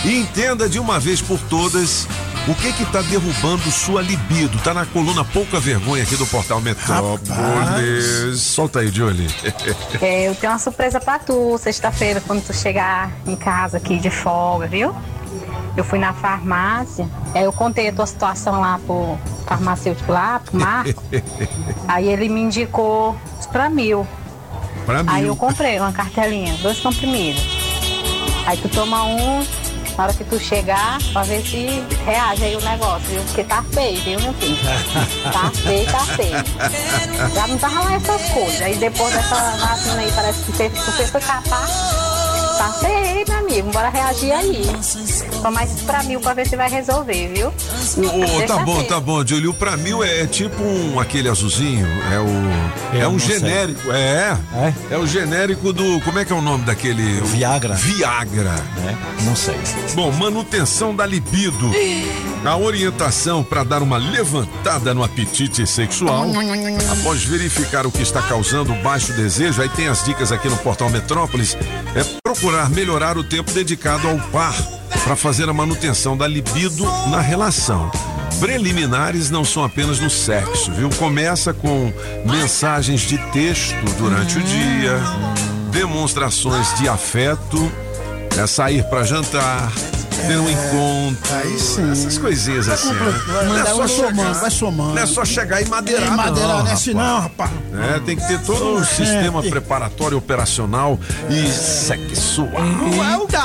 E entenda de uma vez por todas o que que tá derrubando sua libido. Tá na coluna Pouca Vergonha aqui do Portal Metrópolis. Solta aí, Jolie. É, eu tenho uma surpresa pra tu, sexta-feira, quando tu chegar em casa aqui de folga, viu? Eu fui na farmácia, aí eu contei a tua situação lá pro farmacêutico lá, pro Marco. aí ele me indicou os pra mil. Pra Aí eu comprei uma cartelinha, dois comprimidos. Aí tu toma um, na hora que tu chegar, pra ver se reage aí o negócio, viu? Porque tá feio, viu, meu filho? Tá feio, tá feio. Já não tava lá essas coisas. Aí depois dessa vacina aí, parece que você, você foi capaz. Tá feio, meu amigo. Bora reagir aí. Toma esses pra mil pra ver se vai resolver, viu? Ô, tá bom, tá bom, Jolie. O pra mil é, é tipo um, aquele azulzinho. É o. É Eu um não sei. genérico. É. É o genérico do. Como é que é o nome daquele? Viagra. Viagra. Não sei. Bom, manutenção da libido. A orientação para dar uma levantada no apetite sexual. Após verificar o que está causando o baixo desejo, aí tem as dicas aqui no portal Metrópolis. É procurar melhorar o tempo dedicado ao par para fazer a manutenção da libido na relação. Preliminares não são apenas no sexo, viu? Começa com mensagens de texto durante o dia, demonstrações de afeto, é sair para jantar, ter um encontro. Aí sim. Essas coisinhas assim. né? Não é só somando, vai somando. Não é só chegar e madeirar, É, madeirar, não, não é assim não, rapaz. É, tem que ter todo um sistema preparatório, operacional e sexual. É o quê?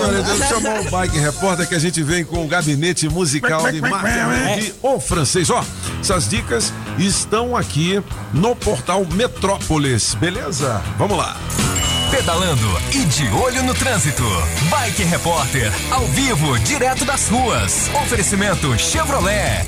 Olha, Deixa eu chamar o Bike Repórter que a gente vem com o gabinete musical de de O Francês. Ó, essas dicas estão aqui no portal Metrópolis, beleza? Vamos lá. Pedalando e de olho no trânsito. Bike Repórter, ao vivo, direto das ruas. Oferecimento Chevrolet.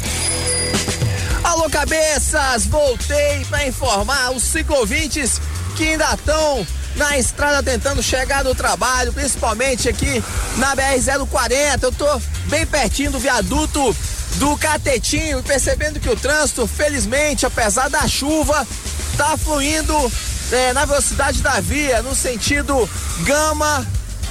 Alô, cabeças! Voltei para informar os ciclovintes que ainda estão na estrada tentando chegar do trabalho, principalmente aqui na BR-040. Eu tô bem pertinho do viaduto do Catetinho, percebendo que o trânsito, felizmente, apesar da chuva, tá fluindo é, na velocidade da via, no sentido gama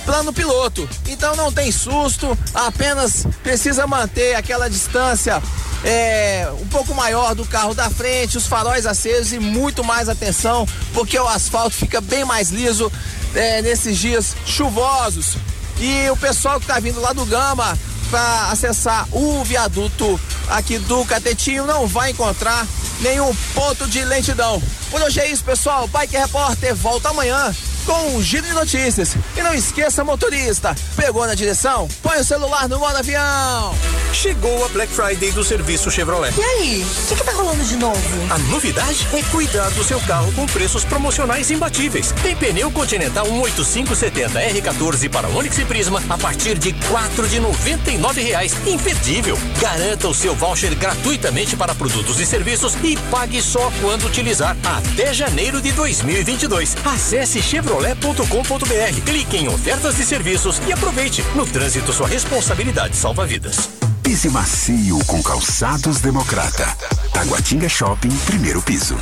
plano piloto. Então não tem susto, apenas precisa manter aquela distância é, um pouco maior do carro da frente, os faróis acesos e muito mais atenção, porque o asfalto fica bem mais liso é, nesses dias chuvosos. E o pessoal que tá vindo lá do Gama para acessar o viaduto aqui do Catetinho não vai encontrar nenhum ponto de lentidão. Por hoje é isso, pessoal. Bike Repórter volta amanhã com um giro de notícias. E não esqueça, motorista, pegou na direção? Põe o celular no modo avião. Chegou a Black Friday do serviço Chevrolet. E aí, o que, que tá rolando de novo? A novidade é cuidar do seu carro com preços promocionais imbatíveis. Tem pneu Continental 18570 R14 para Onix e Prisma a partir de quatro de noventa e nove reais. Imperdível. Garanta o seu voucher gratuitamente para produtos e serviços e pague só quando utilizar até janeiro de 2022. Acesse chevrolet.com.br, clique em ofertas e serviços e aproveite. No trânsito, sua responsabilidade salva vidas. Pise macio com calçados democrata. Taguatinga Shopping, primeiro piso.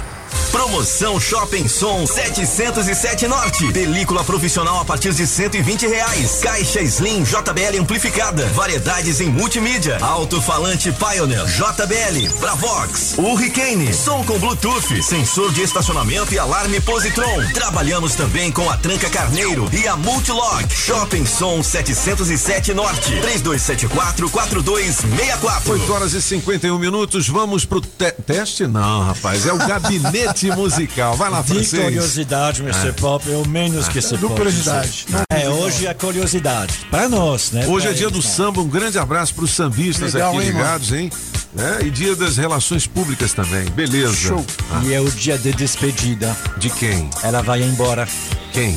Promoção Shopping Som 707 Norte. Película profissional a partir de 120 reais. Caixa Slim JBL amplificada. Variedades em multimídia. Alto-falante Pioneer JBL. Bravox. Hurricane. Som com Bluetooth. Sensor de estacionamento e alarme Positron. Trabalhamos também com a Tranca Carneiro e a Multilock. Shopping Som 707 Norte. 3274 4264. 8 horas e 51 minutos, vamos pro te- teste? Não, rapaz, é o gabinete musical. Vai lá, De francês. curiosidade, Mr. Ah. Pop, é o menos que se Do pode curiosidade. É, hoje é curiosidade. Para nós, né? Hoje é Pra dia eles, do não. samba, um grande abraço para os sambistas Legal, aqui hein, mano? ligados, hein? É, e dia das relações públicas também, beleza. Ah, E é o dia de despedida. De quem? Ela vai embora. Quem?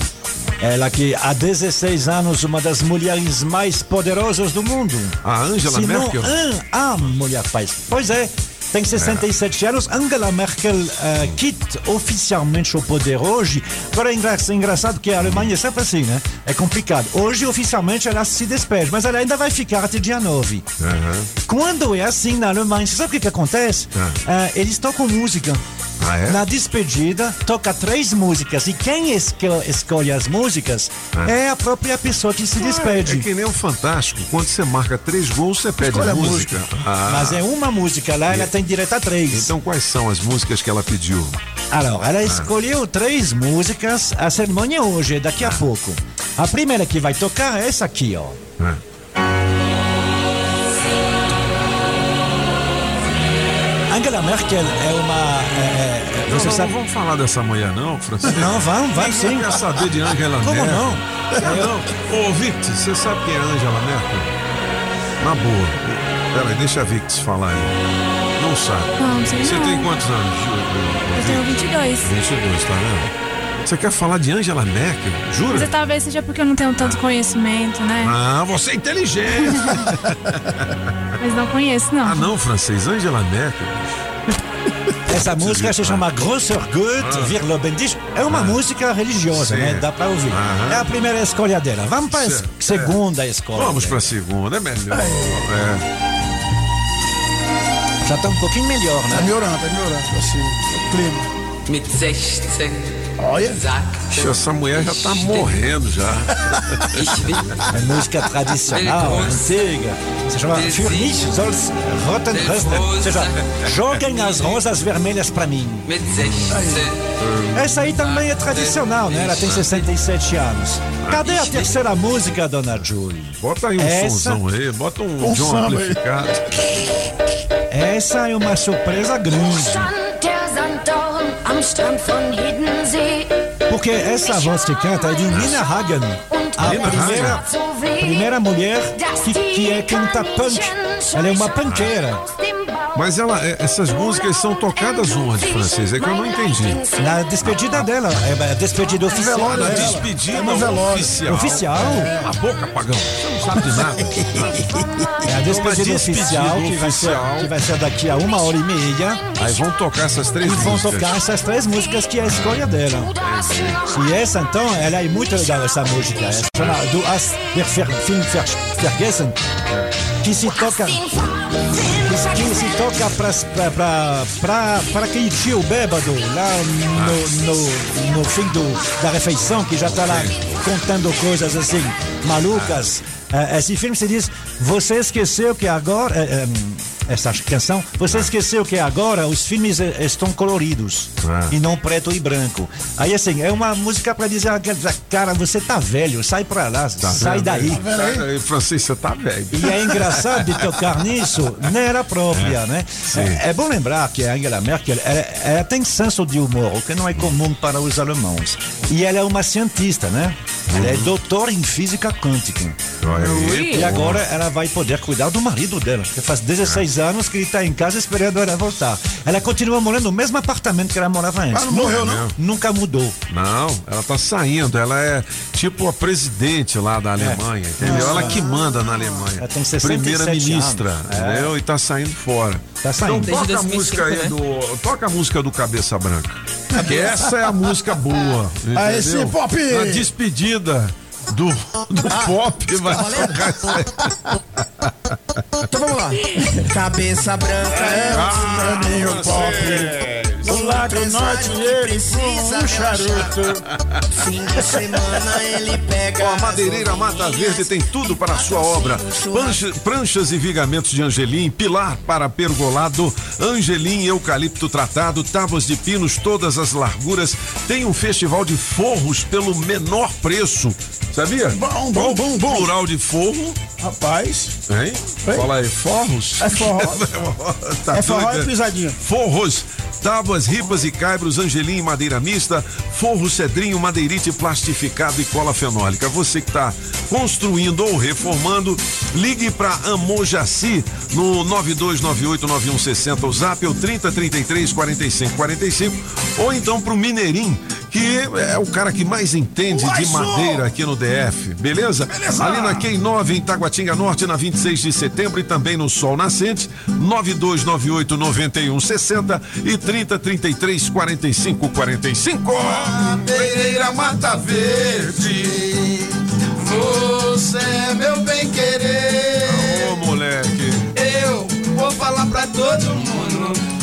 Ela que há 16 anos, uma das mulheres mais poderosas do mundo. A Angela Se não Merkel? an- a mulher faz. Pois é. Tem 67 anos. Angela Merkel eh, quita oficialmente o poder hoje. Agora é é engraçado que a Alemanha é sempre assim, né? É complicado. Hoje, oficialmente, ela se despede, mas ela ainda vai ficar até dia 9. Quando é assim na Alemanha, você sabe o que, que acontece? Eh, eles tocam música. Ah, é? Na despedida, toca três músicas. E quem esco- escolhe as músicas Ah. é a própria pessoa que se É despede. que nem o Fantástico. Quando você marca três gols, você pede Escolhe a a música. Ah. Mas é uma música lá, ela tem direito a três. Então quais são as músicas que ela pediu? Ela Ah. escolheu três músicas. A cerimônia hoje é daqui a pouco. A primeira que vai tocar é essa aqui, ó. Ah. Angela Merkel é uma. é, é, Não, você não, sabe? não vamos falar dessa mulher, não, Francisco. Não, vamos, vamos sim. quer saber de Angela Como Merkel. não? Quer não. Ô, Victor, você sabe quem é Angela Merkel? Na boa. Peraí, deixa a Victor falar aí. Não sabe. Não, sei Você não. tem quantos anos, Ju? Eu tenho 22. 22, tá vendo? Você quer falar de Angela Merkel? Jura? Mas talvez seja porque eu não tenho tanto conhecimento, né? Ah, você é inteligente. Mas não conheço, não. ah, não, francês. Angela Merkel. Essa música se chama Grosser Gut, Ah. wir loben dich. É uma música religiosa, Sim. né? Dá pra ouvir. Aham. É a primeira escolha dela. Vamos Certo. segunda escolha. Vamos pra segunda, é melhor. É. Já tá um pouquinho melhor, né? Tá melhorando, tá melhorando. Assim, o clima. Mit 16 Olha. Essa mulher já tá morrendo já. É música tradicional, antiga. Se chama Für mich soll's roten. Ou seja, joguem as rosas vermelhas pra mim. Mit 16 Essa aí também é tradicional, né? Ela tem 67 anos. Cadê a terceira música, dona Julie? Bota aí um Essa- somzão aí, bota um, Um John amplificado. Essa é uma surpresa grande. Porque essa voz que canta é de Nina Hagen, a primeira, primeira mulher que, que é canta punk. Ela é uma punkeira. Mas ela, é, essas músicas são tocadas onde, francês? É que eu não entendi. Na despedida dela, é a despedida oficial. velório dela. dela. Despedida É velório. oficial. Oficial. A boca, pagão. Você não sabe de nada. É a despedida oficial, que vai, ser, que vai ser daqui a uma hora e meia. Aí vão tocar essas três E vão músicas. tocar essas três músicas que é a escolha dela. E essa, então, ela é muito legal, essa música. É chama Du hast der Film Vergessen, que se toca... Que, se toca pra aquele tio bêbado lá no, no, no fim do, da refeição, que já tá lá contando coisas assim, malucas. Eh, Esse filme se diz, você esqueceu que agora... eh, eh, essa canção, você esqueceu que agora os filmes eh, estão coloridos Ah. e não preto e branco. Aí assim, é uma música dizer, ah, cara, você tá velho, sai pra lá, Tá sai vendo daí. aí? Sai daí, francês, você tá velho. E é engraçado de tocar nisso nela própria, né? sim. É, é bom lembrar que a Angela Merkel ela, ela tem senso de humor, o que não é comum para os alemãos. E ela é uma cientista, né? Ela é doutora em física quântica. Aí. E agora ela vai poder cuidar do marido dela, que faz 16 anos que ele está em casa esperando ela voltar. Ela continua morando no mesmo apartamento que ela morava antes. Ah, não morreu, não? Nunca mudou. Não, ela tá saindo. Ela é tipo a presidente lá da Alemanha, entendeu? Ah. Ela que manda na Alemanha. Ela tem 67 Primeira ministra, anos. É. entendeu? E tá saindo fora. Tá saindo. Então toca Desde a 2005, música aí né? do. Toca a música do Cabeça Branca. Que essa é a música boa. Entendeu? sim, pop! A despedida do, do pop vai tocar essa aí. Então vamos lá. Cabeça branca é Ah, um meu pop. Do lado norte ele precisa um charuto. Fim de semana ele pega. A Madeireira Mata Verde tem tudo para a sua obra. Pancha- pranchas e vigamentos de angelim, pilar para pergolado, angelim eucalipto tratado, tábuas de pinos, todas as larguras. Tem um festival de forros pelo menor preço. Sabia? Bom, bom, bom, bom. plural de forro? Rapaz. Hein? Oi? Fala aí, forros? É forró. Tá é forró e pisadinha. Forros, tábuas, ripas e caibros, angelim e madeira mista, forro cedrinho, madeirite plastificado e cola fenólica. Você que está construindo ou reformando, ligue para Amojaci no 92989160, o zap é o 3033 4545, ou então para o Mineirim, que é o cara que mais entende de madeira aqui no DF, beleza? Beleza. Ali na Quem 9 em Taguatinga Norte, na 26 de setembro e também no Sol Nascente, 9298 9160 e 3033 45 45. Pereira Mata Verde, você é meu bem querer. Ô, moleque. Eu vou falar pra todo mundo,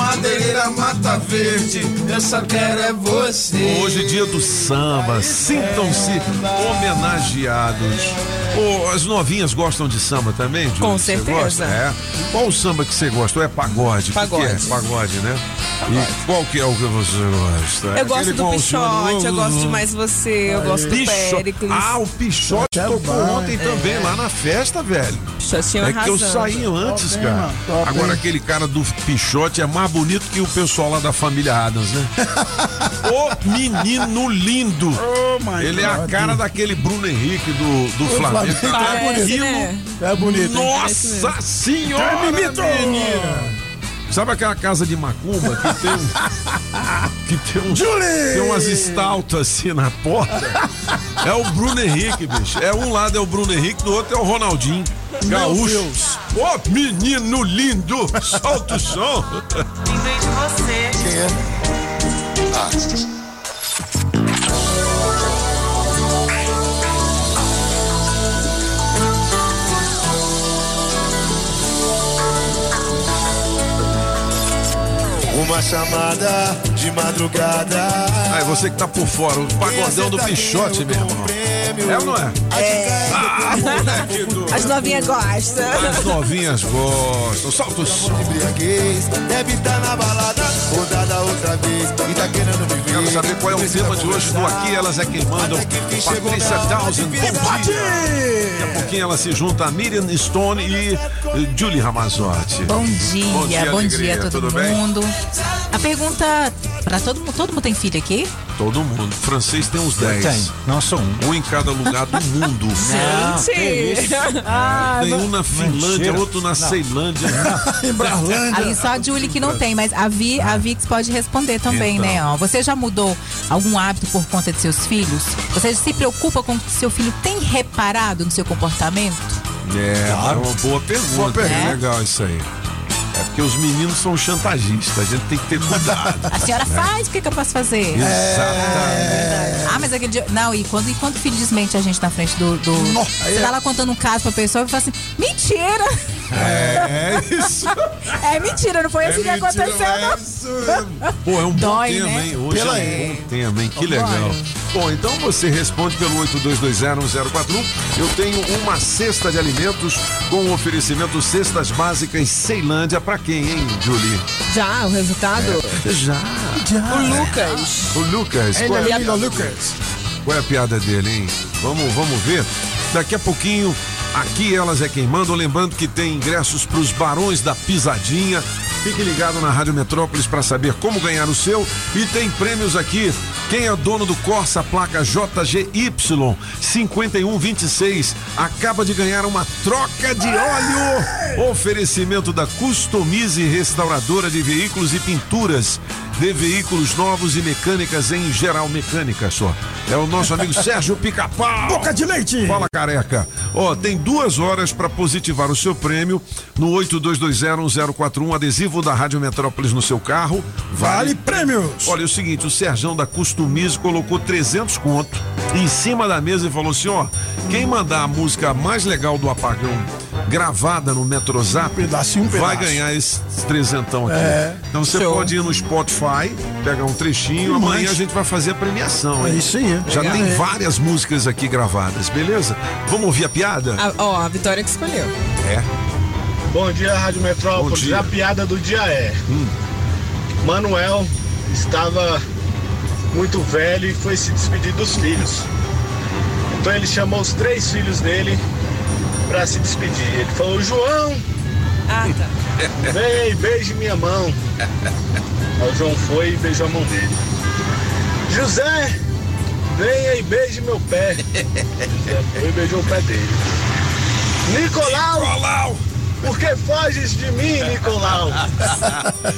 Madeireira Mata Verde, eu só quero é você. Hoje é dia do samba, sintam-se homenageados. Ô, as novinhas gostam de samba também, Júlio? Com Você certeza. gosta? É. Qual o samba que você gosta? Ou é pagode? Pagode. que é? Pagode, né? E qual que é o que você gosta? Eu gosto Aquele do Pichote, eu gosto de Mais Você, eu gosto do Picho- Péricles. Ah, o Pichote tocou ontem também lá na festa, velho. Pichotinho É que eu saí antes, cara. Agora aquele cara do Pichote é mais bonito que o pessoal lá da família Adams, né? Ô menino lindo! my Ele é a God. cara daquele Bruno Henrique do, do Flamengo. Flamengo. Tá aquilo- né? É bonito. Nossa senhora, É, mimito! menina! Sabe aquela casa de macumba que tem um, que tem uns Julie! tem umas estaltas assim na porta? É o Bruno Henrique, bicho. É um lado é o Bruno Henrique, do outro é o Ronaldinho. Gaúcho. Ô, menino lindo! Solta o som! Lembrei de você. Quem é? Uma chamada de madrugada. Aí você que tá por fora, o pagodão do Pichote, meu irmão. É ou não é? Ah, moleque do... As novinhas gostam. As novinhas gostam. Solta o som. Deve estar na balada, rodada outra vez e tá querendo me ver. Quero saber qual é o tema de hoje do Aqui Elas é Quem Mandam. Patrícia Townsend, bom dia. Daqui a pouquinho ela se junta a Miriam Stone e eh, Julie Ramazotti. Bom dia, Bom dia, bom dia a todo tudo bem? mundo. A pergunta para todo mundo, todo mundo tem filho aqui? Todo mundo. francês tem uns 10. Tem, não só um. Um em cada lugar do mundo. Não, que isso? Ah, Tem um na Finlândia, Mentira. outro na Ceilândia. Em Brarlândia. Ali só a Julie que não tem, mas a Vi, a Vix pode responder também, Então. né? Ó, você já mudou algum hábito por conta de seus filhos? Você se preocupa com o que seu filho tem reparado no seu comportamento? É, é uma boa pergunta. Boa pergunta. É legal isso aí. É porque os meninos são chantagistas, a gente tem que ter cuidado. A senhora faz, o que, que eu posso fazer? Exatamente. Ah, mas aquele dia. Não, e quando, e quando o filho desmente a gente na frente do. do você tá lá contando um caso pra pessoa e fala assim: mentira! É, é isso. É mentira, não foi assim que mentira, aconteceu, é não. isso mesmo. Pô, é um Dói, bom tema, né? hein? Hoje Pela é um bom tema, hein? Que legal. Bom, então você responde pelo 82201041. Eu tenho uma cesta de alimentos com o oferecimento Cestas Básicas Ceilândia. Pra quem, hein, Julie? Já, o resultado? Já. O Lucas. O Lucas. Qual é é, lindo, Lucas. qual é a piada dele, hein? Vamos, vamos ver. Daqui a pouquinho, aqui elas é quem mandam. Lembrando que tem ingressos para os Barões da Pisadinha. Fique ligado na Rádio Metrópolis para saber como ganhar o seu. E tem prêmios aqui. Quem é dono do Corsa placa JGY 5126 acaba de ganhar uma troca de óleo. Oferecimento da Customize Restauradora de Veículos e Pinturas de veículos novos e mecânicas em geral mecânica só. É o nosso amigo Sérgio Pica-Pau. Boca de leite. Fala careca. Ó, tem duas horas para positivar o seu prêmio no 82201041 adesivo da Rádio Metrópolis no seu carro. Vale prêmios. Olha, é o seguinte, o Serjão da Customize colocou 300 conto em cima da mesa e falou assim, ó, quem mandar a música mais legal do Apagão gravada no Metrozap pedacinho, um vai pedaço. ganhar esse trezentão aqui. É. Então você Show. pode ir no Spotify, pegar um trechinho, E amanhã mais. a gente vai fazer a premiação. É hein? isso aí. Já Legal. tem É. várias músicas aqui gravadas, beleza? Vamos ouvir a piada? A, ó, a Vitória que escolheu. É. Bom dia, Rádio Metrópolis. Bom dia. A piada do dia é: Manuel estava muito velho e foi se despedir dos filhos. Então ele chamou os três filhos dele para se despedir. Ele falou: João, Ah, tá. vem aí, beije minha mão. Aí o João foi e beijou a mão dele. José, vem aí, beije meu pé. José foi e beijou o pé dele. Nicolau, Nicolau! Por que que foges de mim, Nicolau?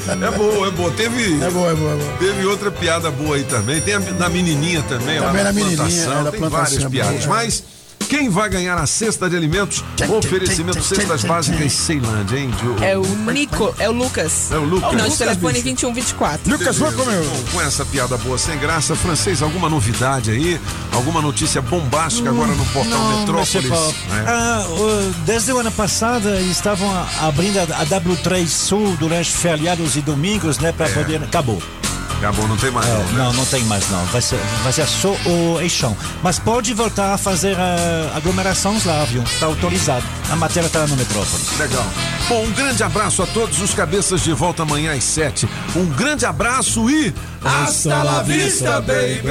É boa, é boa. Teve. É boa, é boa, é boa. Teve outra piada boa aí também. Tem a da menininha também, lá Também na na menininha, plantação. é, da Tem plantação, várias é piadas. Mas quem vai ganhar a cesta de alimentos? Oferecimento Cestas Básicas Ceilândia, hein? Diogo? É o Nico, é o Lucas. É o Lucas. Final de telefone 2124. Beleza. Bom, com essa piada boa sem graça, francês, alguma novidade aí? Alguma notícia bombástica agora no portal Não, Metrópolis? Monsieur Paulo. É. Ah, desde o ano passado estavam abrindo a, a W3 Sul durante feriados e domingos, né, para É. poder. Acabou. Acabou, não tem mais. É, não, né? não, não tem mais não. Vai ser, vai ser só o eixão. Mas pode voltar a fazer ah, aglomerações lá, viu? Está autorizado. A matéria está no Metrópolis. Legal. Bom, um grande abraço a todos os cabeças de volta amanhã às sete. Um grande abraço e. Hasta la vista, baby!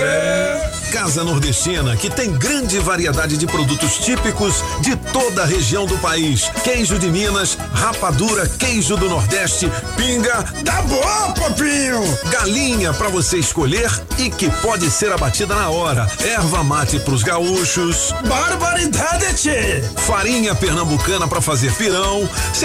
Casa Nordestina, que tem grande variedade de produtos típicos de toda a região do país. Queijo de Minas, rapadura, queijo do Nordeste, pinga. Tá bom, papinho! Galinha para você escolher e que pode ser abatida na hora. Erva mate pros gaúchos. Barbaridade! Farinha pernambucana para fazer pirão. Se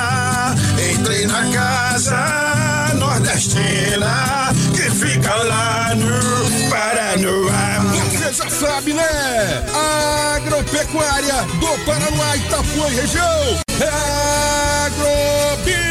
Entrei na casa nordestina que fica lá no Paranoá. Você já sabe, né? Agropecuária do Paraná, Itapuã e região. É Agrobinha.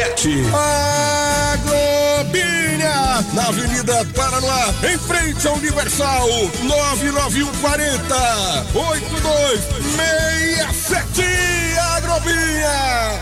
PET. Agrobinha. Na Avenida Paranoá, em frente ao Universal. 99140 8267. Agrobinha.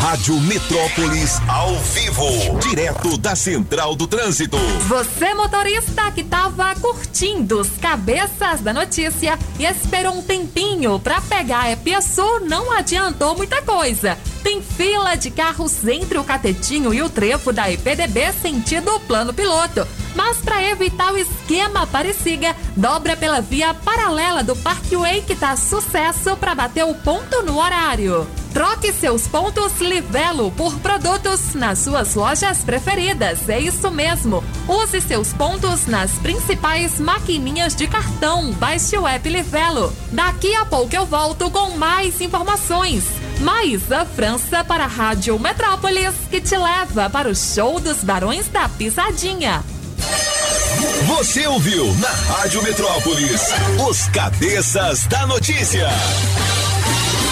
Rádio Metrópolis ao vivo, direto da Central do Trânsito. Você, motorista que tava curtindo os cabeças da notícia e esperou um tempinho pra pegar a Epiesul, não adiantou muita coisa. Tem fila de carros entre o Catetinho e o trevo da IPDB sentido plano piloto. Mas para evitar o esquema Aparecida, dobra pela via paralela do Parkway que tá sucesso para bater o ponto no horário. Troque seus pontos Livelo por produtos nas suas lojas preferidas. É isso mesmo. Use seus pontos nas principais maquininhas de cartão. Baixe o app Livelo. Daqui a pouco eu volto com mais informações. Maísa França para a Rádio Metrópolis, que te leva para o show dos Barões da Pisadinha. Você ouviu na Rádio Metrópolis os cabeças da notícia.